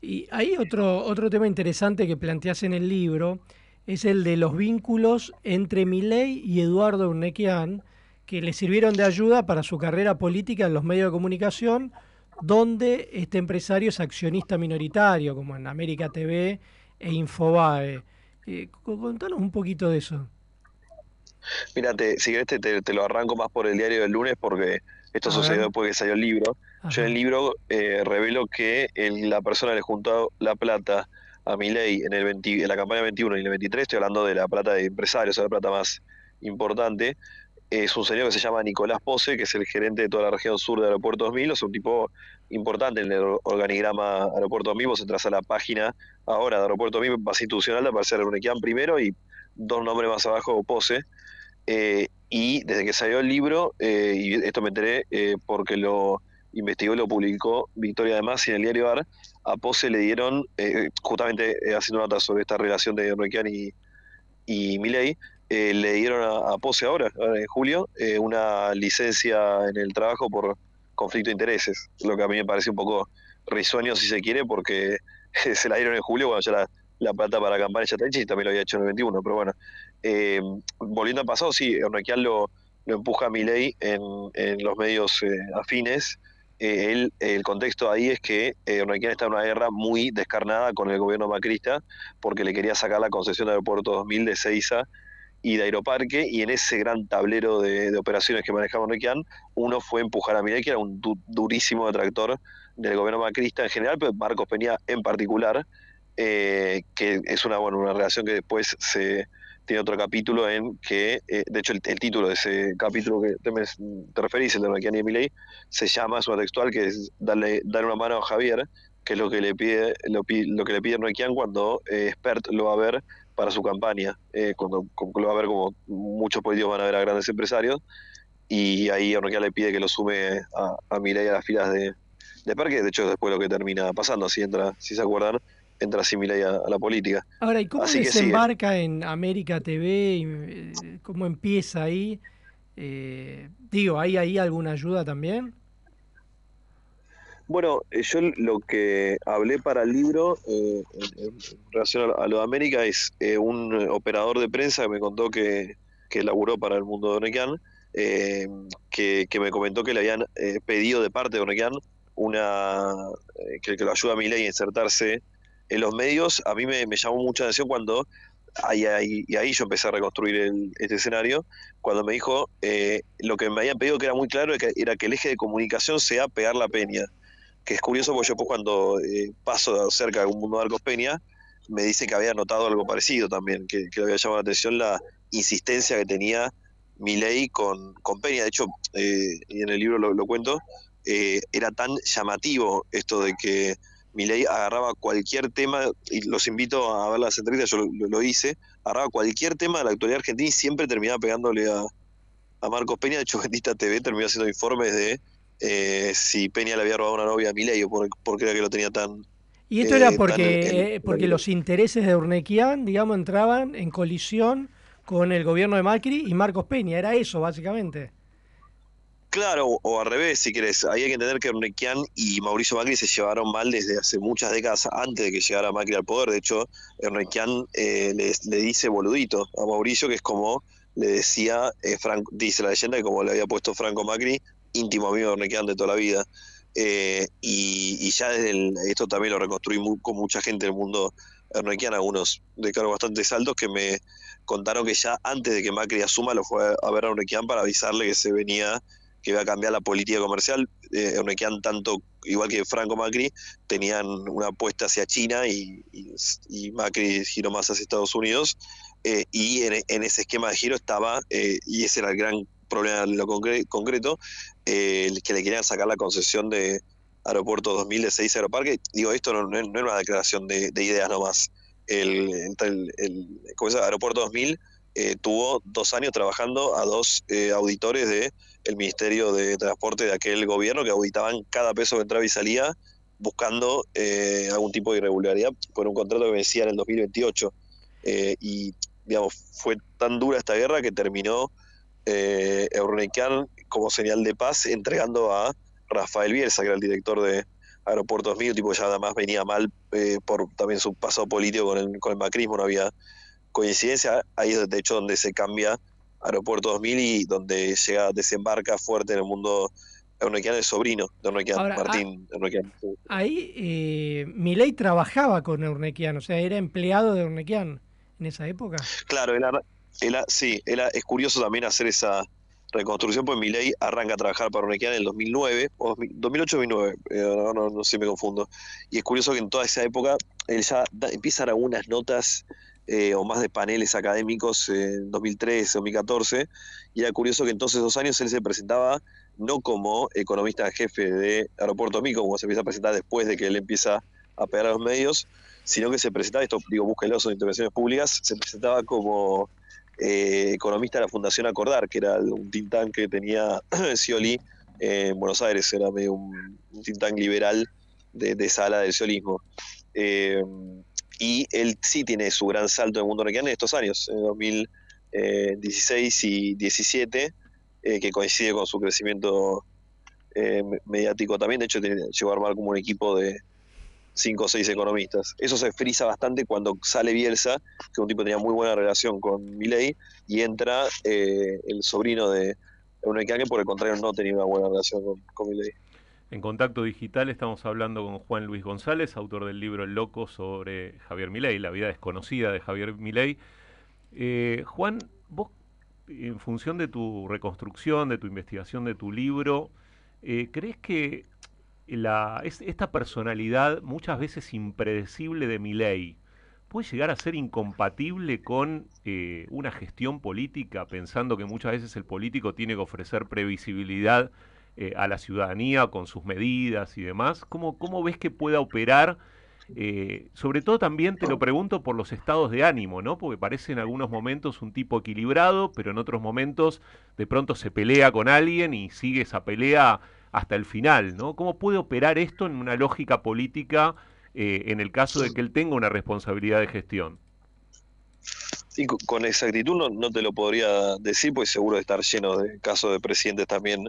Y hay otro, otro tema interesante que planteas en el libro, es el de los vínculos entre Milei y Eduardo Urnequian, que le sirvieron de ayuda para su carrera política en los medios de comunicación, donde este empresario es accionista minoritario, como en América TV e Infobae. Eh, co- contanos un poquito de eso. Mira, te- si querés te, lo arranco más por el diario del lunes porque esto sucedió después que salió el libro. Yo en el libro eh, revelo que el- la persona le juntó la plata a Milei en, el 20 en la campaña 21 y en el 23, estoy hablando de la plata de empresarios, o la plata más importante, es un señor que se llama Nicolás Pose, que es el gerente de toda la región sur de Aeropuerto 2000, es un tipo importante en el or- organigrama Aeropuerto 2000, vos entras a la página ahora de Aeropuerto 2000, más institucional, te aparece Urnequian primero y dos nombres más abajo, Pose. Eh, y desde que salió el libro, eh, y esto me enteré eh, porque lo investigó y lo publicó Victoria de Masi en el diario AR, a Pose le dieron, eh, justamente haciendo nota sobre esta relación de Urnequian y, y Milei, eh, le dieron a, a Pose ahora, en julio, una licencia en el trabajo por conflicto de intereses, lo que a mí me parece un poco risueño si se quiere, porque [LAUGHS] se la dieron en julio, cuando ya la, la plata para campaña ya está hecha y también lo había hecho en el 21, pero bueno, eh, volviendo al pasado, sí, Urnequian lo, lo empuja a Milei en, en los medios eh, afines. Eh, el contexto ahí es que eh, Urnequian está en una guerra muy descarnada con el gobierno macrista porque le quería sacar la concesión de Aeropuerto 2000 de Seiza y de Aeroparque y en ese gran tablero de, de operaciones que manejaba Urnequian, uno fue empujar a Milei, que era un du- durísimo detractor del gobierno macrista en general, pero Marcos Peña en particular, eh, que es una, bueno, una relación que después se tiene otro capítulo en que, eh, de hecho el, título de ese capítulo que te, me- te referís, el de Urnequian y Milei, se llama, es una textual, que es darle, dar una mano a Javier, que es lo que le pide lo, lo que le pide Urnequian cuando eh, Spert lo va a ver para su campaña, eh, cuando, lo va a ver como muchos políticos van a ver a grandes empresarios, y ahí Urnequian le pide que lo sume a, a Milei a las filas de, de Parque, de hecho después lo que termina pasando, así entra, si se acuerdan, entra así Milei a, a la política. Ahora, ¿y cómo Así desembarca en América TV? Eh, ¿Cómo empieza ahí? Eh, digo, ¿hay ahí alguna ayuda también? Bueno, eh, yo lo que hablé para el libro eh, en, relación a lo de América es eh, un operador de prensa que me contó que, que laburó para el mundo de Urnequian, eh, que, que me comentó que le habían pedido de parte de Urnequian una, que, que lo ayuda a Milei a insertarse en los medios. A mí me, me llamó mucha atención cuando, ahí, ahí- y ahí yo empecé a reconstruir el- este escenario, cuando me dijo eh, lo que me habían pedido que era muy claro, era que el eje de comunicación sea pegar la peña que es curioso porque yo después cuando eh, paso cerca de un mundo de Arcos Peña, me dice que había notado algo parecido también, que, que le había llamado la atención la insistencia que tenía Milei con, con Peña. De hecho, eh, y en el libro lo, lo cuento, eh, era tan llamativo esto de que Milei agarraba cualquier tema, y los invito a ver las entrevistas, yo lo, hice, agarraba cualquier tema de la actualidad argentina y siempre terminaba pegándole a, a Marcos Peña. De hecho, [LAUGHS] Bendita TV terminó haciendo informes de eh, si Peña le había robado una novia a Milei o por, por qué era que lo tenía tan... Y esto eh, era tan porque, en- eh, porque los intereses de Urnequian, digamos, entraban en colisión con el gobierno de Macri y Marcos Peña. Era eso, básicamente. Claro, o, al revés, si querés. Hay que entender que Urnequian y Mauricio Macri se llevaron mal desde hace muchas décadas antes de que llegara Macri al poder. De hecho, Urnequian eh, le, dice boludito a Mauricio, que es como le decía, eh, Franco, dice la leyenda, que como le había puesto Franco Macri íntimo amigo de Ornequian de toda la vida. Eh, y, ya desde el, esto también lo reconstruí con mucha gente del mundo Ernequian, algunos de cargos bastante altos que me contaron que ya antes de que Macri asuma lo fue a ver a Ernequian para avisarle que se venía, que iba a cambiar la política comercial. Eh, tanto, igual que Franco Macri, tenían una apuesta hacia China y, Macri giró más hacia Estados Unidos. Eh, y en, ese esquema de giro estaba, eh, y ese era el gran problema en lo concreto, eh, que le querían sacar la concesión de Aeropuerto 2000 de Seis Aeroparque. Digo, esto no, no, es una declaración de, ideas nomás. El, el, el, Aeropuerto 2000 eh, tuvo dos años trabajando a dos auditores del el Ministerio de Transporte de aquel gobierno que auditaban cada peso que entraba y salía buscando algún tipo de irregularidad por un contrato que vencía en el 2028. y, digamos, fue tan dura esta guerra que terminó eh, como señal de paz entregando a Rafael Bielsa, que era el director de Aeropuertos 2000, tipo ya además venía mal eh, por también su pasado político con el, con el macrismo, no había coincidencia, ahí es de hecho donde se cambia Aeropuerto 2000 y donde llega, desembarca fuerte en el mundo Eurnequian el sobrino de Eurnequian, Martín ah, Ahí eh, Milei trabajaba con Eurnequian, o sea, era empleado de Eurnequian en esa época. Claro, era, sí, es curioso también hacer esa reconstrucción, pues Milei arranca a trabajar para Urnequian en el 2009, o 2008-2009, eh, no, no, sé si me confundo. Y es curioso que en toda esa época él ya empieza a dar algunas notas eh, o más de paneles académicos en 2013, 2014, y era curioso que en todos esos años él se presentaba no como economista jefe de Aeropuerto Mico, como se empieza a presentar después de que él empieza a pegar a los medios, sino que se presentaba, esto digo, búsquenlo, son intervenciones públicas, se presentaba como eh, economista de la Fundación Acordar, que era un think tank que tenía [CLEARS THROAT] Scioli en Buenos Aires, era medio un, un liberal de, de esa ala del sciolismo. Eh, y él sí tiene su gran salto en el mundo en estos años, en 2016 y 17, eh, que coincide con su crecimiento mediático también. De hecho, llegó a armar como un equipo de, cinco o seis economistas. Eso se frisa bastante cuando sale Bielsa, que un tipo tenía muy buena relación con Milei, y entra eh, el sobrino de Eunel que por el contrario no tenía una buena relación con, con Milei. En Contacto Digital estamos hablando con Juan Luis González, autor del libro El Loco sobre Javier Milei, la vida desconocida de Javier Milei. Eh, Juan, vos, en función de tu reconstrucción, de tu investigación, de tu libro, eh, ¿crees que la, esta personalidad muchas veces impredecible de Milei puede llegar a ser incompatible con eh, una gestión política, pensando que muchas veces el político tiene que ofrecer previsibilidad eh, a la ciudadanía con sus medidas y demás. ¿Cómo, cómo ves que pueda operar? Eh, sobre todo también te lo pregunto por los estados de ánimo, ¿no? Porque parece en algunos momentos un tipo equilibrado, pero en otros momentos de pronto se pelea con alguien y sigue esa pelea hasta el final, ¿no? ¿Cómo puede operar esto en una lógica política eh, en el caso de que él tenga una responsabilidad de gestión? Sí, con exactitud no, no te lo podría decir, pues seguro de estar lleno de casos de presidentes también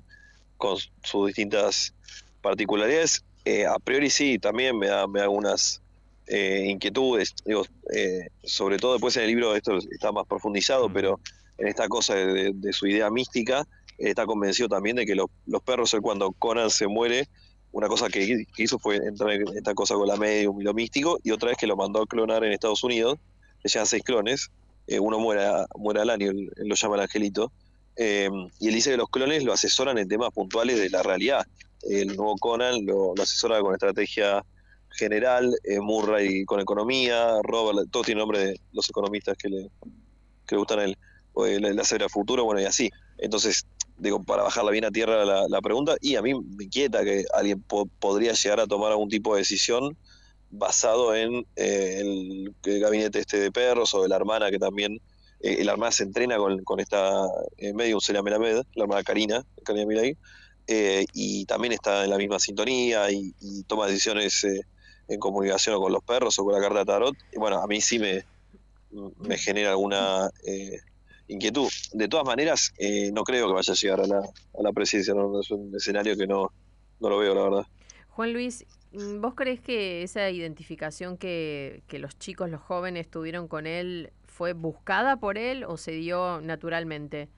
con sus distintas particularidades. Eh, a priori sí, también me da, me algunas eh, inquietudes, digo, sobre todo después en el libro esto está más profundizado, pero en esta cosa de su idea mística, está convencido también de que los, perros, cuando Conan se muere, una cosa que, hizo fue entrar en esta cosa con la medium y lo místico, y otra vez que lo mandó a clonar en Estados Unidos, le llevan seis clones, eh, uno muere, muere al año, él, lo llama el angelito, eh, y él dice que los clones lo asesoran en temas puntuales de la realidad. El nuevo Conan lo, asesora con estrategia general, eh, Murray con economía, Robert, todo tiene nombre de los economistas que le, gustan a él, o la, la futuro, bueno, y así. Entonces, digo, para bajarla bien a tierra la, pregunta, y a mí me inquieta que alguien podría llegar a tomar algún tipo de decisión basado en eh, el, gabinete este de perros o de la hermana que también, eh, la hermana se entrena con, con esta eh, medium Celia Melamed, la hermana Karina, Karina Milay, y también está en la misma sintonía y, toma decisiones en comunicación con los perros o con la carta tarot. Y bueno, a mí sí me, me genera alguna inquietud. De todas maneras, eh, no creo que vaya a llegar a la, a la presidencia, no, es un escenario que no, no lo veo, la verdad. Juan Luis, ¿vos crees que esa identificación que, que los chicos, los jóvenes tuvieron con él fue buscada por él o se dio naturalmente?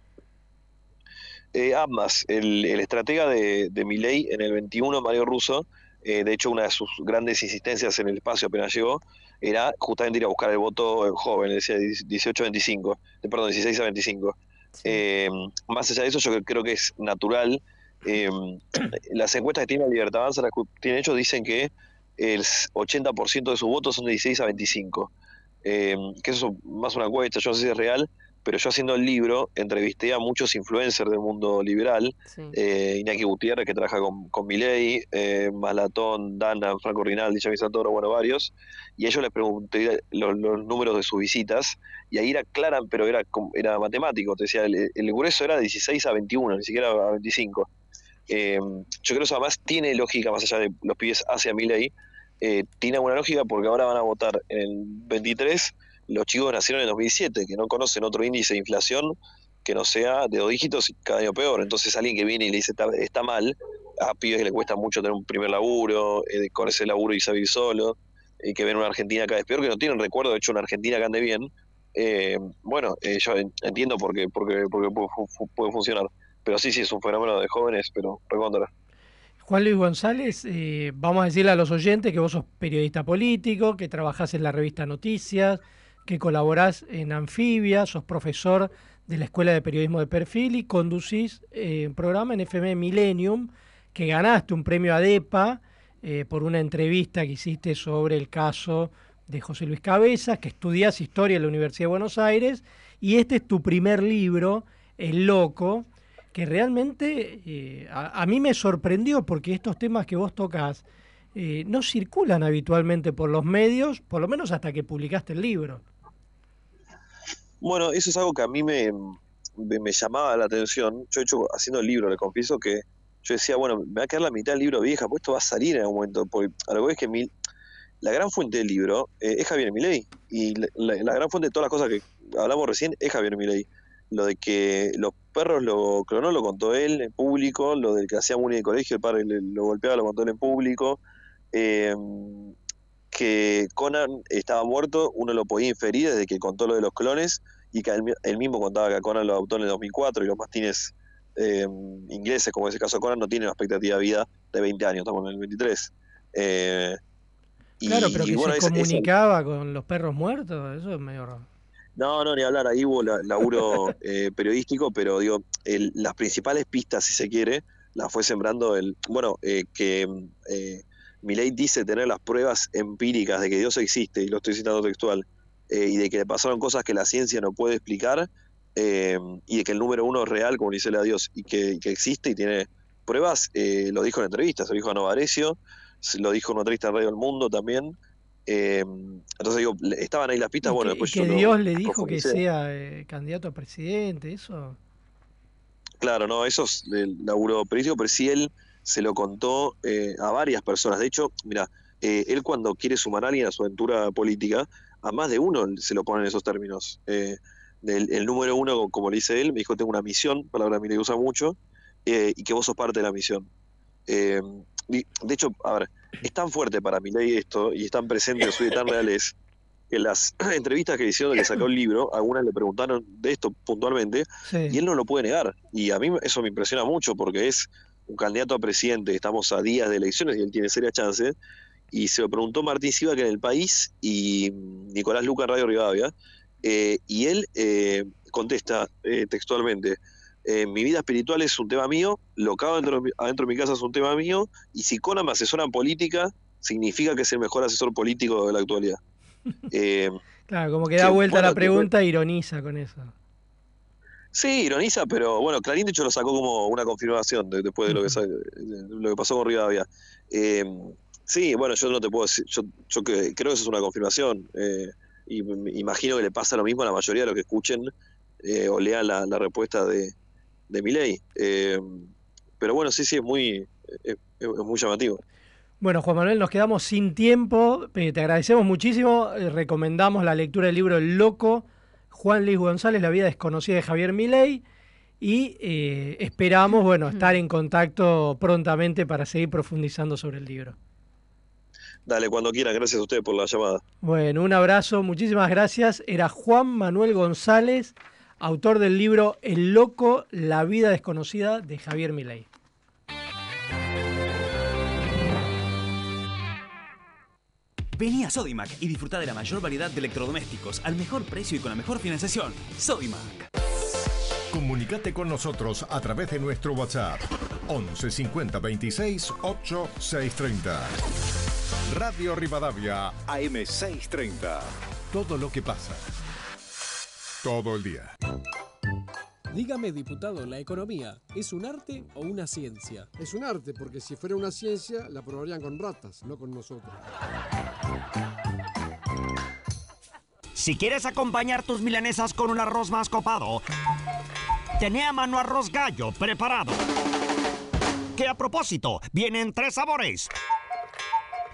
Eh, ambas. El, el estratega de, de Milei en el 21, Mario Russo, eh, de hecho, una de sus grandes insistencias en el espacio apenas llegó era justamente ir a buscar el voto eh, joven, decía 18 a 25, eh, perdón, 16 a 25. Eh, más allá de eso, yo creo que es natural. eh, [CLEARS THROAT] las encuestas que tiene la Libertad Avanza, las que tiene hecho, dicen que el 80% de sus votos son de 16 a 25. Eh, que eso es más una encuesta, yo no sé si es real, pero yo haciendo el libro entrevisté a muchos influencers del mundo liberal, eh, Iñaki Gutiérrez que trabaja con, con Milei, eh, Malatón, Dana, Franco Rinaldi, Xavi Santoro, bueno, varios, y a ellos les pregunté los, los números de sus visitas, y ahí era clara, pero era, era matemático, te decía, el, el grueso era de 16 a 21, ni siquiera a 25. Eh, yo creo que eso además tiene lógica, más allá de los pibes hacia Milei, eh, tiene alguna lógica porque ahora van a votar en el 23 los chicos que nacieron en 2007, que no conocen otro índice de inflación que no sea de dos dígitos y cada año peor. Entonces alguien que viene y le dice está, mal, a pibes que le cuesta mucho tener un primer laburo, eh, con ese laburo y vivir solo, y que ven una Argentina cada vez peor, que no tienen recuerdo de hecho una Argentina que ande bien, eh, bueno, eh, yo en- entiendo por qué, porque, porque puede, puede funcionar. Pero sí, sí, es un fenómeno de jóvenes, pero recontra. Juan Luis González, eh, vamos a decirle a los oyentes que vos sos periodista político, que trabajás en la revista Noticias, que colaborás en Anfibia, sos profesor de la Escuela de Periodismo de Perfil y conducís eh, un programa en FM Millennium, que ganaste un premio ADEPA eh, por una entrevista que hiciste sobre el caso de José Luis Cabezas, que estudias historia en la Universidad de Buenos Aires, y este es tu primer libro, El Loco, que realmente eh, a, a mí me sorprendió porque estos temas que vos tocas eh, no circulan habitualmente por los medios, por lo menos hasta que publicaste el libro. Bueno, eso es algo que a mí me, llamaba la atención. Yo, he hecho, haciendo el libro, le confieso que yo decía, bueno, me va a quedar la mitad del libro vieja, pues esto va a salir en algún momento. Porque a lo que es que mi- la gran fuente del libro eh, es Javier Milei. Y la, la- la gran fuente de todas las cosas que hablamos recién es Javier Milei. Lo de que los perros lo clonó lo contó él en público, lo del que hacía bullying de colegio, el padre le- lo golpeaba, lo contó él en público. Eh, que Conan estaba muerto, uno lo podía inferir desde que contó lo de los clones y que él, mi- él mismo contaba que a Conan lo adoptó en el 2004 y los mastines eh, ingleses, como en ese caso Conan, no tienen una expectativa de vida de 20 años, estamos en el 23. Eh, y- Claro, pero y que bueno, se comunicaba con los perros muertos, eso es medio raro. No, no, ni hablar, ahí hubo la- laburo [LAUGHS] eh, periodístico, pero digo, el- las principales pistas, si se quiere, las fue sembrando el, bueno, eh, que eh, Milei dice tener las pruebas empíricas de que Dios existe, y lo estoy citando textual, eh, y de que le pasaron cosas que la ciencia no puede explicar, eh, y de que el número uno es real, como dice a Dios, y que, y que existe y tiene pruebas, eh, lo dijo en entrevistas, lo dijo a Novarecio, lo dijo en una entrevista en Radio El Mundo también. Eh, entonces digo, estaban ahí las pistas, bueno, después que yo lo Dios le dijo que sea eh, candidato a presidente, eso. Claro, no, eso es el laburo periodístico, pero sí él se lo contó eh, a varias personas. De hecho, mira, él cuando quiere sumar a alguien a su aventura política, a más de uno se lo pone en esos términos. Del- el número uno, como le dice él, me dijo, tengo una misión, palabra que usa mucho, y que vos sos parte de la misión. De hecho, a ver, es tan fuerte para mi ley esto, y es tan presente, en su vida tan real es, que en las [CLEARS THROAT] entrevistas que hicieron de que sacó el libro, algunas le preguntaron de esto puntualmente, y él no lo puede negar. Y a mí eso me impresiona mucho porque es un candidato a presidente, estamos a días de elecciones y él tiene serias chances. Y se lo preguntó Martín Silva que en el país y Nicolás Luca en Radio Rivadavia. eh, y él eh, contesta eh, textualmente: eh, Mi vida espiritual es un tema mío, lo que hago adentro, de mi- adentro de mi casa es un tema mío. Y si Conan me asesora en política, significa que es el mejor asesor político de la actualidad. [LAUGHS] Eh, Claro, como que da que, vuelta bueno, la pregunta e ironiza con eso. Sí, ironiza, pero bueno, Clarín de hecho lo sacó como una confirmación de- después de lo que, de lo que pasó con Rivadavia. Eh, sí, bueno, yo no te puedo decir, yo, yo que- creo que eso es una confirmación. y me imagino que le pasa lo mismo a la mayoría de los que escuchen o lean la, la respuesta de, de Milei. Eh, pero bueno, sí, sí, es muy, es, es muy llamativo. Bueno, Juan Manuel, nos quedamos sin tiempo. eh, Te agradecemos muchísimo. eh, Recomendamos la lectura del libro El Loco, Juan Luis González, La vida desconocida de Javier Milei. Y eh, esperamos, bueno, estar en contacto prontamente para seguir profundizando sobre el libro. Dale, cuando quieran, gracias a ustedes por la llamada. Bueno, un abrazo, muchísimas gracias. Era Juan Manuel González, autor del libro El loco, la vida desconocida de Javier Milei. Vení a Sodimac y disfruta de la mayor variedad de electrodomésticos al mejor precio y con la mejor financiación. Sodimac. Comunicate con nosotros a través de nuestro WhatsApp 11 50 26 8 630. Radio Rivadavia AM 630. Todo lo que pasa. Todo el día. Dígame, diputado, ¿la economía es un arte o una ciencia? Es un arte, porque si fuera una ciencia, la probarían con ratas, no con nosotros. Si quieres acompañar tus milanesas con un arroz más copado, tené a mano arroz gallo preparado. Que a propósito, viene en tres sabores.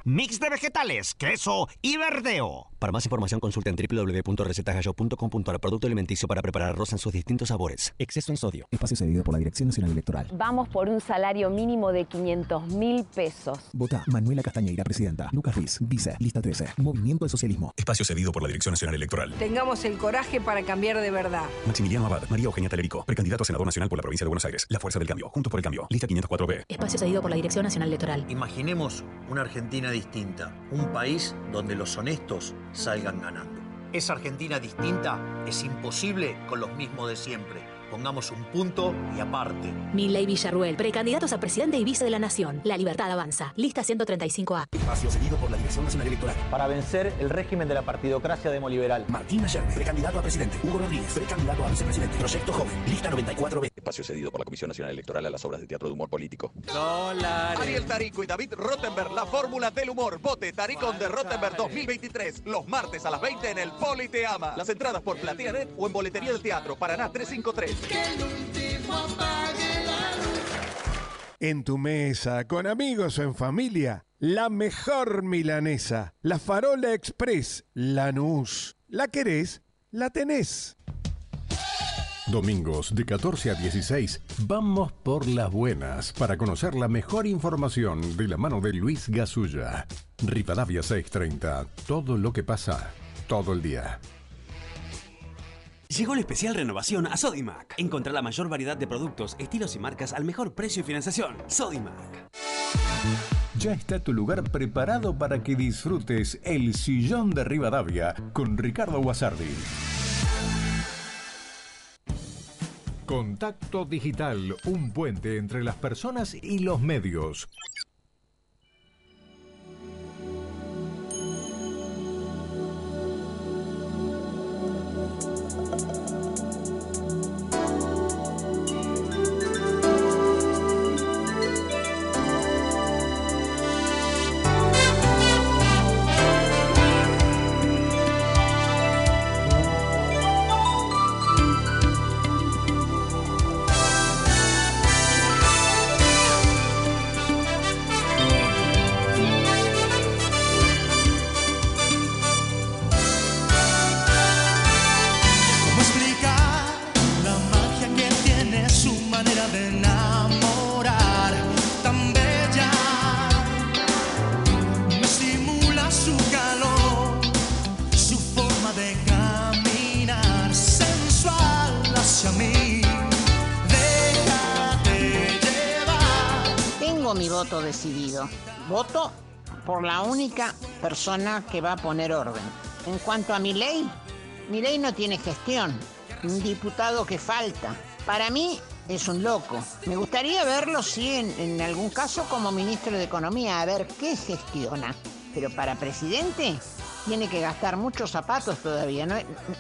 Mix de vegetales, queso y verdeo. Para más información consulta en www.recetagallo.com.ar Producto alimenticio para preparar arroz en sus distintos sabores. Exceso en sodio. Espacio cedido por la Dirección Nacional Electoral. Vamos por un salario mínimo de 500 mil pesos. Vota Manuela Castañeira, presidenta. Lucas Riz, vice. Lista 13. Movimiento del Socialismo. Espacio cedido por la Dirección Nacional Electoral. Tengamos el coraje para cambiar de verdad. Maximiliano Abad, María Eugenia Talerico, precandidato a senador nacional por la provincia de Buenos Aires. La Fuerza del Cambio, Juntos por el Cambio. Lista 504B. Espacio cedido por la Dirección Nacional Electoral. Imaginemos una Argentina distinta, un país donde los honestos salgan ganando. Esa Argentina distinta es imposible con los mismos de siempre. Pongamos un punto y aparte. Milley Villarruel, precandidatos a presidente y vice de la Nación. La libertad avanza. Lista 135A. Espacio cedido por la Dirección Nacional Electoral. Para vencer el régimen de la partidocracia demoliberal. Martín Ayerbe, precandidato a presidente. Hugo Rodríguez, precandidato a vicepresidente. Proyecto Joven. Lista 94B. Espacio cedido por la Comisión Nacional Electoral a las obras de teatro de humor político. Ariel Tarico y David Rottenberg, la fórmula del humor. Vote Taricon de Rottenberg 2023. Los martes a las 20 en el Poli Te Ama. Las entradas por PlateaNet o en boletería del teatro. Paraná 353. En tu mesa, con amigos o en familia, la mejor milanesa, la Farola Express, Lanús. ¿La querés? La tenés. Domingos de 14 a 16, vamos por las buenas para conocer la mejor información de la mano de Luis Gasulla. Rivadavia 630, todo lo que pasa, todo el día. Llegó la especial renovación a Sodimac. Encontrá la mayor variedad de productos, estilos y marcas al mejor precio y financiación. Sodimac. Ya está tu lugar preparado para que disfrutes el sillón de Rivadavia con Ricardo Guasardi. Contacto Digital, un puente entre las personas y los medios. うん。Voto decidido. Voto por la única persona que va a poner orden. En cuanto a mi ley, mi ley no tiene gestión. Un diputado que falta. Para mí es un loco. Me gustaría verlo, sí, en, algún caso como ministro de Economía, a ver qué gestiona. Pero para presidente tiene que gastar muchos zapatos todavía. No,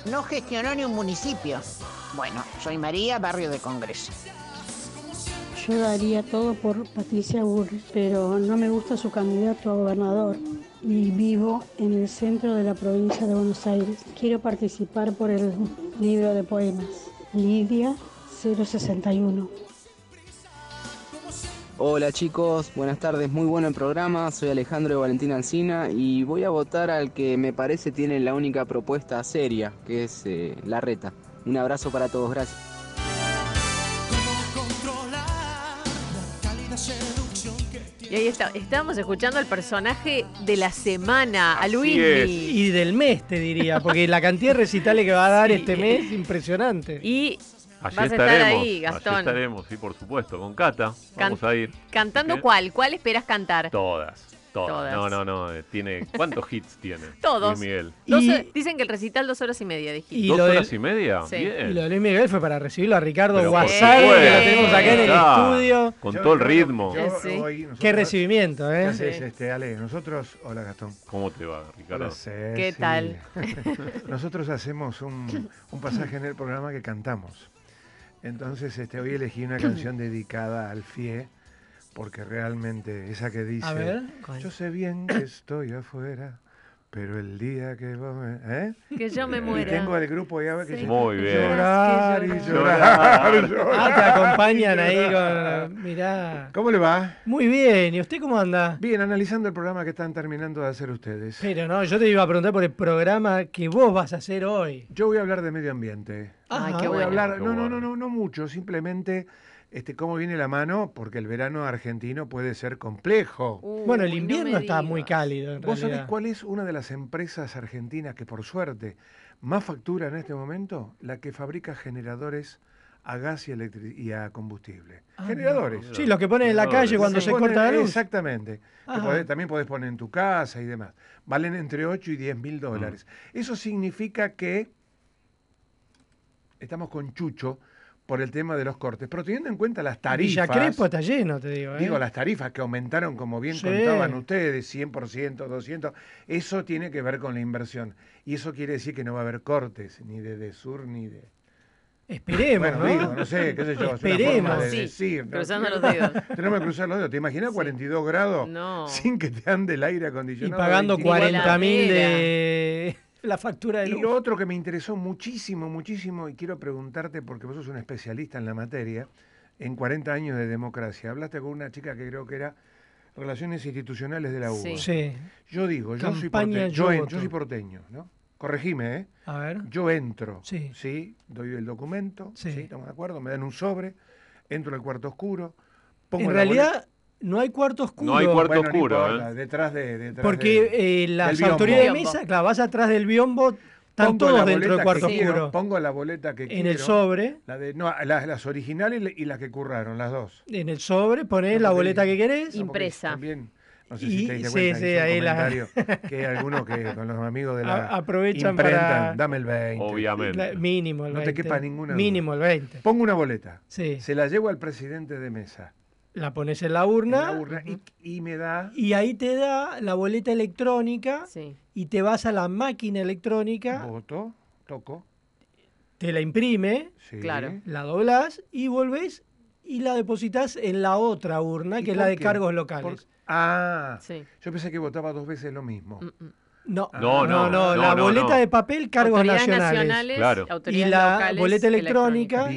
no gestionó ni un municipio. Bueno, soy María, barrio de Congreso. Yo daría todo por Patricia Burri, pero no me gusta su candidato a gobernador y vivo en el centro de la provincia de Buenos Aires. Quiero participar por el libro de poemas. Lidia 061. Hola chicos, buenas tardes, muy bueno el programa, soy Alejandro de Valentín Alcina y voy a votar al que me parece tiene la única propuesta seria, que es eh, la reta. Un abrazo para todos, gracias. Y ahí está, estábamos escuchando al personaje de la semana, a Luis. Y del mes, te diría, porque la cantidad de recitales que va a dar este mes, impresionante. Y Allí vas a estar estaremos. ahí, Gastón. Allí estaremos, sí, por supuesto. Con Cata. Can- Vamos a ir. ¿Cantando ¿Qué? cuál? ¿Cuál esperas cantar? Todas. Todas. Todas. No, no, no. eh, Tiene, ¿Cuántos [LAUGHS] hits tiene? Todos. Luis Miguel. Dicen que el recital dos horas y media de hit. ¿Dos lo del- horas y media? Sí. Bien. Y lo de Luis Miguel fue para recibirlo a Ricardo Pero por Guasari, que lo supuesto. tenemos acá en el Ah, estudio. Con todo el ritmo. Yo Sí. hoy, nosotros- Qué recibimiento, ¿Qué ¿eh? haces, Sí. este, Ale? Nosotros, hola Gastón. ¿Cómo te va, Ricardo? Hola, Ceci. ¿Qué tal? [LAUGHS] [LAUGHS] Nosotros hacemos un, un pasaje en el programa que cantamos. Entonces, este, hoy elegí una [CLEARS THROAT] canción dedicada al FIE, porque realmente esa que dice, A ver, yo sé bien que estoy afuera, pero el día que vos me... ¿eh? Que yo me Y muera. tengo el grupo ya que Sí. Muy bien. llorar y Que llorar, llorar. [LAUGHS] llorar. Ah, te acompañan ahí [LAUGHS] con. Mirá. ¿Cómo le va? Muy bien, ¿y usted cómo anda? Bien, analizando el programa que están terminando de hacer ustedes. Pero no, yo te iba a preguntar por el programa que vos vas a hacer hoy. Yo voy a hablar de medio ambiente. Ay, qué voy bueno. a hablar, Qué no, no, no, no, no mucho, simplemente este, cómo viene la mano, porque el verano argentino puede ser complejo. Uy, Bueno, el no invierno está digas. muy cálido en ¿Vos sabés cuál es una de las empresas argentinas que por suerte más factura en este momento? La que fabrica generadores a gas y, a combustible. Ah, generadores. Sí, los que ponen en la calle cuando se corta la luz. Exactamente. Que podés- también podés poner en tu casa y demás. Valen entre 8 y 10 mil dólares. Mm. Eso significa que estamos con Chucho por el tema de los cortes. Pero teniendo en cuenta las Villa tarifas. Crespo está lleno, te digo. ¿eh? Digo, las tarifas que aumentaron, como bien Sí. contaban ustedes, 100%, 200, eso tiene que ver con la inversión. Y eso quiere decir que no va a haber cortes, ni de, de sur ni de... Esperemos, Bueno, ¿no? digo, no sé, qué sé yo, Esperemos. de Sí, decir. ¿no? cruzando los [LAUGHS] dedos. Tenemos que cruzar los dedos. ¿Te imaginas 42 grados No. sin que te ande el aire Y acondicionado? pagando 29? 40 mil de la factura de Y luz. lo otro que me interesó muchísimo, muchísimo, y quiero preguntarte, porque vos sos un especialista en la materia, en 40 años de democracia, hablaste con una chica que creo que era Relaciones Institucionales de la UBA. Sí. Sí. Yo digo, yo soy, porteño, Yo yo, en- Voto. yo soy porteño, ¿no? Corregime, ¿eh? A ver. Yo entro, Sí. doy el documento, Sí. sí. estamos de acuerdo, me dan un sobre, entro al cuarto oscuro, pongo En la realidad, boleta- no hay cuarto oscuro. No hay cuarto Bueno, no oscuro, importa, ¿eh? detrás de... Detrás Porque de- eh, las autoridades de mesa, claro, vas atrás del biombo, están Pongo todos dentro del cuarto quiero, oscuro. Pongo la boleta que En el sobre, La de, no, las, las originales y la- y las que curraron, las dos. en el sobre ponés No, la boleta que querés. no, Impresa. También, no sé Y- si te diste sí, cuenta, sí, ahí la- comentario que hay algunos que con los amigos de la A- aprovechan imprenta, para- dame el 20. Obviamente. La- mínimo el No 20. te quepa ninguna duda. Mínimo el 20. Pongo una boleta, Sí. se la llevo al presidente de mesa, La pones en la en urna, la urna, y, y me da... y ahí te da la boleta electrónica Sí. y te vas a la máquina electrónica, Voto, toco, te la imprime, sí. Claro. la doblás y volvés y la depositas en la otra urna, ¿Y que es la de qué? cargos Por- locales. Ah, Sí. yo pensé que votaba dos veces lo mismo. Mm, mm. No, No, no, no, no, la no, boleta no. de papel, cargos Autoridades nacionales. Claro. Y la locales, boleta electrónica,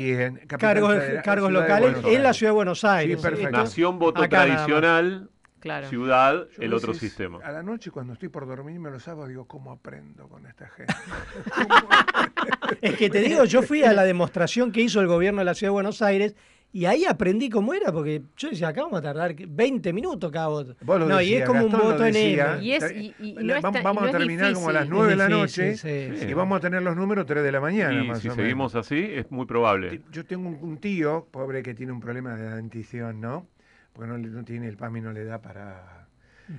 cargos, cargos locales en la ciudad de Buenos Aires. Nación voto tradicional, Claro. ciudad, Yo el otro veces, sistema. A la noche cuando estoy por dormirme los sábados digo, ¿cómo aprendo con esta gente? [LAUGHS] Es que te digo, yo fui a la demostración que hizo el gobierno de la ciudad de Buenos Aires y ahí aprendí cómo era, porque yo decía, acá vamos a tardar 20 minutos cada voto. Vos lo no, y es como un Gastón voto en. M. Y es- y- y no está- vamos y no a es terminar como a las difícil. 9 de la noche sí, y sí. vamos a tener los números 3 de la mañana. Y más si o seguimos así, es muy probable. Yo tengo un, un tío, pobre, que tiene un problema de dentición, ¿no? Porque no, le- no tiene el PAMI, no le da para...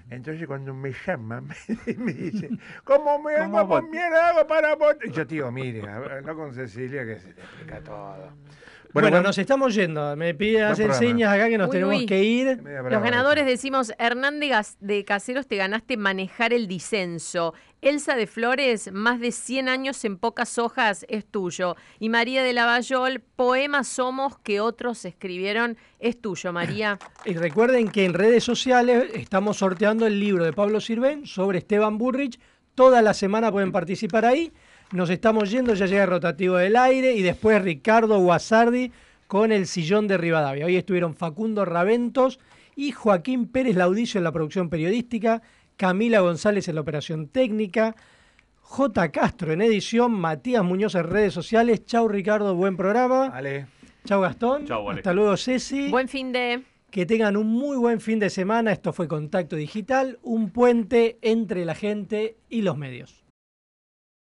Entonces cuando me llama, [LAUGHS] me, me dice, ¿cómo me ¿Cómo hago mierda hago para votar? Y yo, tío, mire, habla con Cecilia que se te explica todo. Bueno, buen- nos estamos yendo. Me piden buen hacer programa. señas acá que nos Uy, tenemos uy. que ir. Los brava ganadores decimos, Hernán de, Gas- de Caseros, te ganaste manejar el disenso. Elsa de Flores, más de 100 años en pocas hojas, es tuyo. Y María de Lavallol, poemas somos que otros escribieron, es tuyo, María. [CLEARS THROAT] Y recuerden que en redes sociales estamos sorteando el libro de Pablo Sirven sobre Esteban Burrich. Toda la semana pueden participar ahí. Nos estamos yendo, ya llega el rotativo del aire y después Ricardo Guasardi con el sillón de Rivadavia. Hoy estuvieron Facundo Raventos y Joaquín Pérez Laudicio en la producción periodística, Camila González en la operación técnica, J. Castro en edición, Matías Muñoz en redes sociales. Chau Ricardo, buen programa. Chau Gastón. Chau. Hasta luego Ceci. Buen fin de... Que tengan un muy buen fin de semana. Esto fue Contacto Digital, un puente entre la gente y los medios.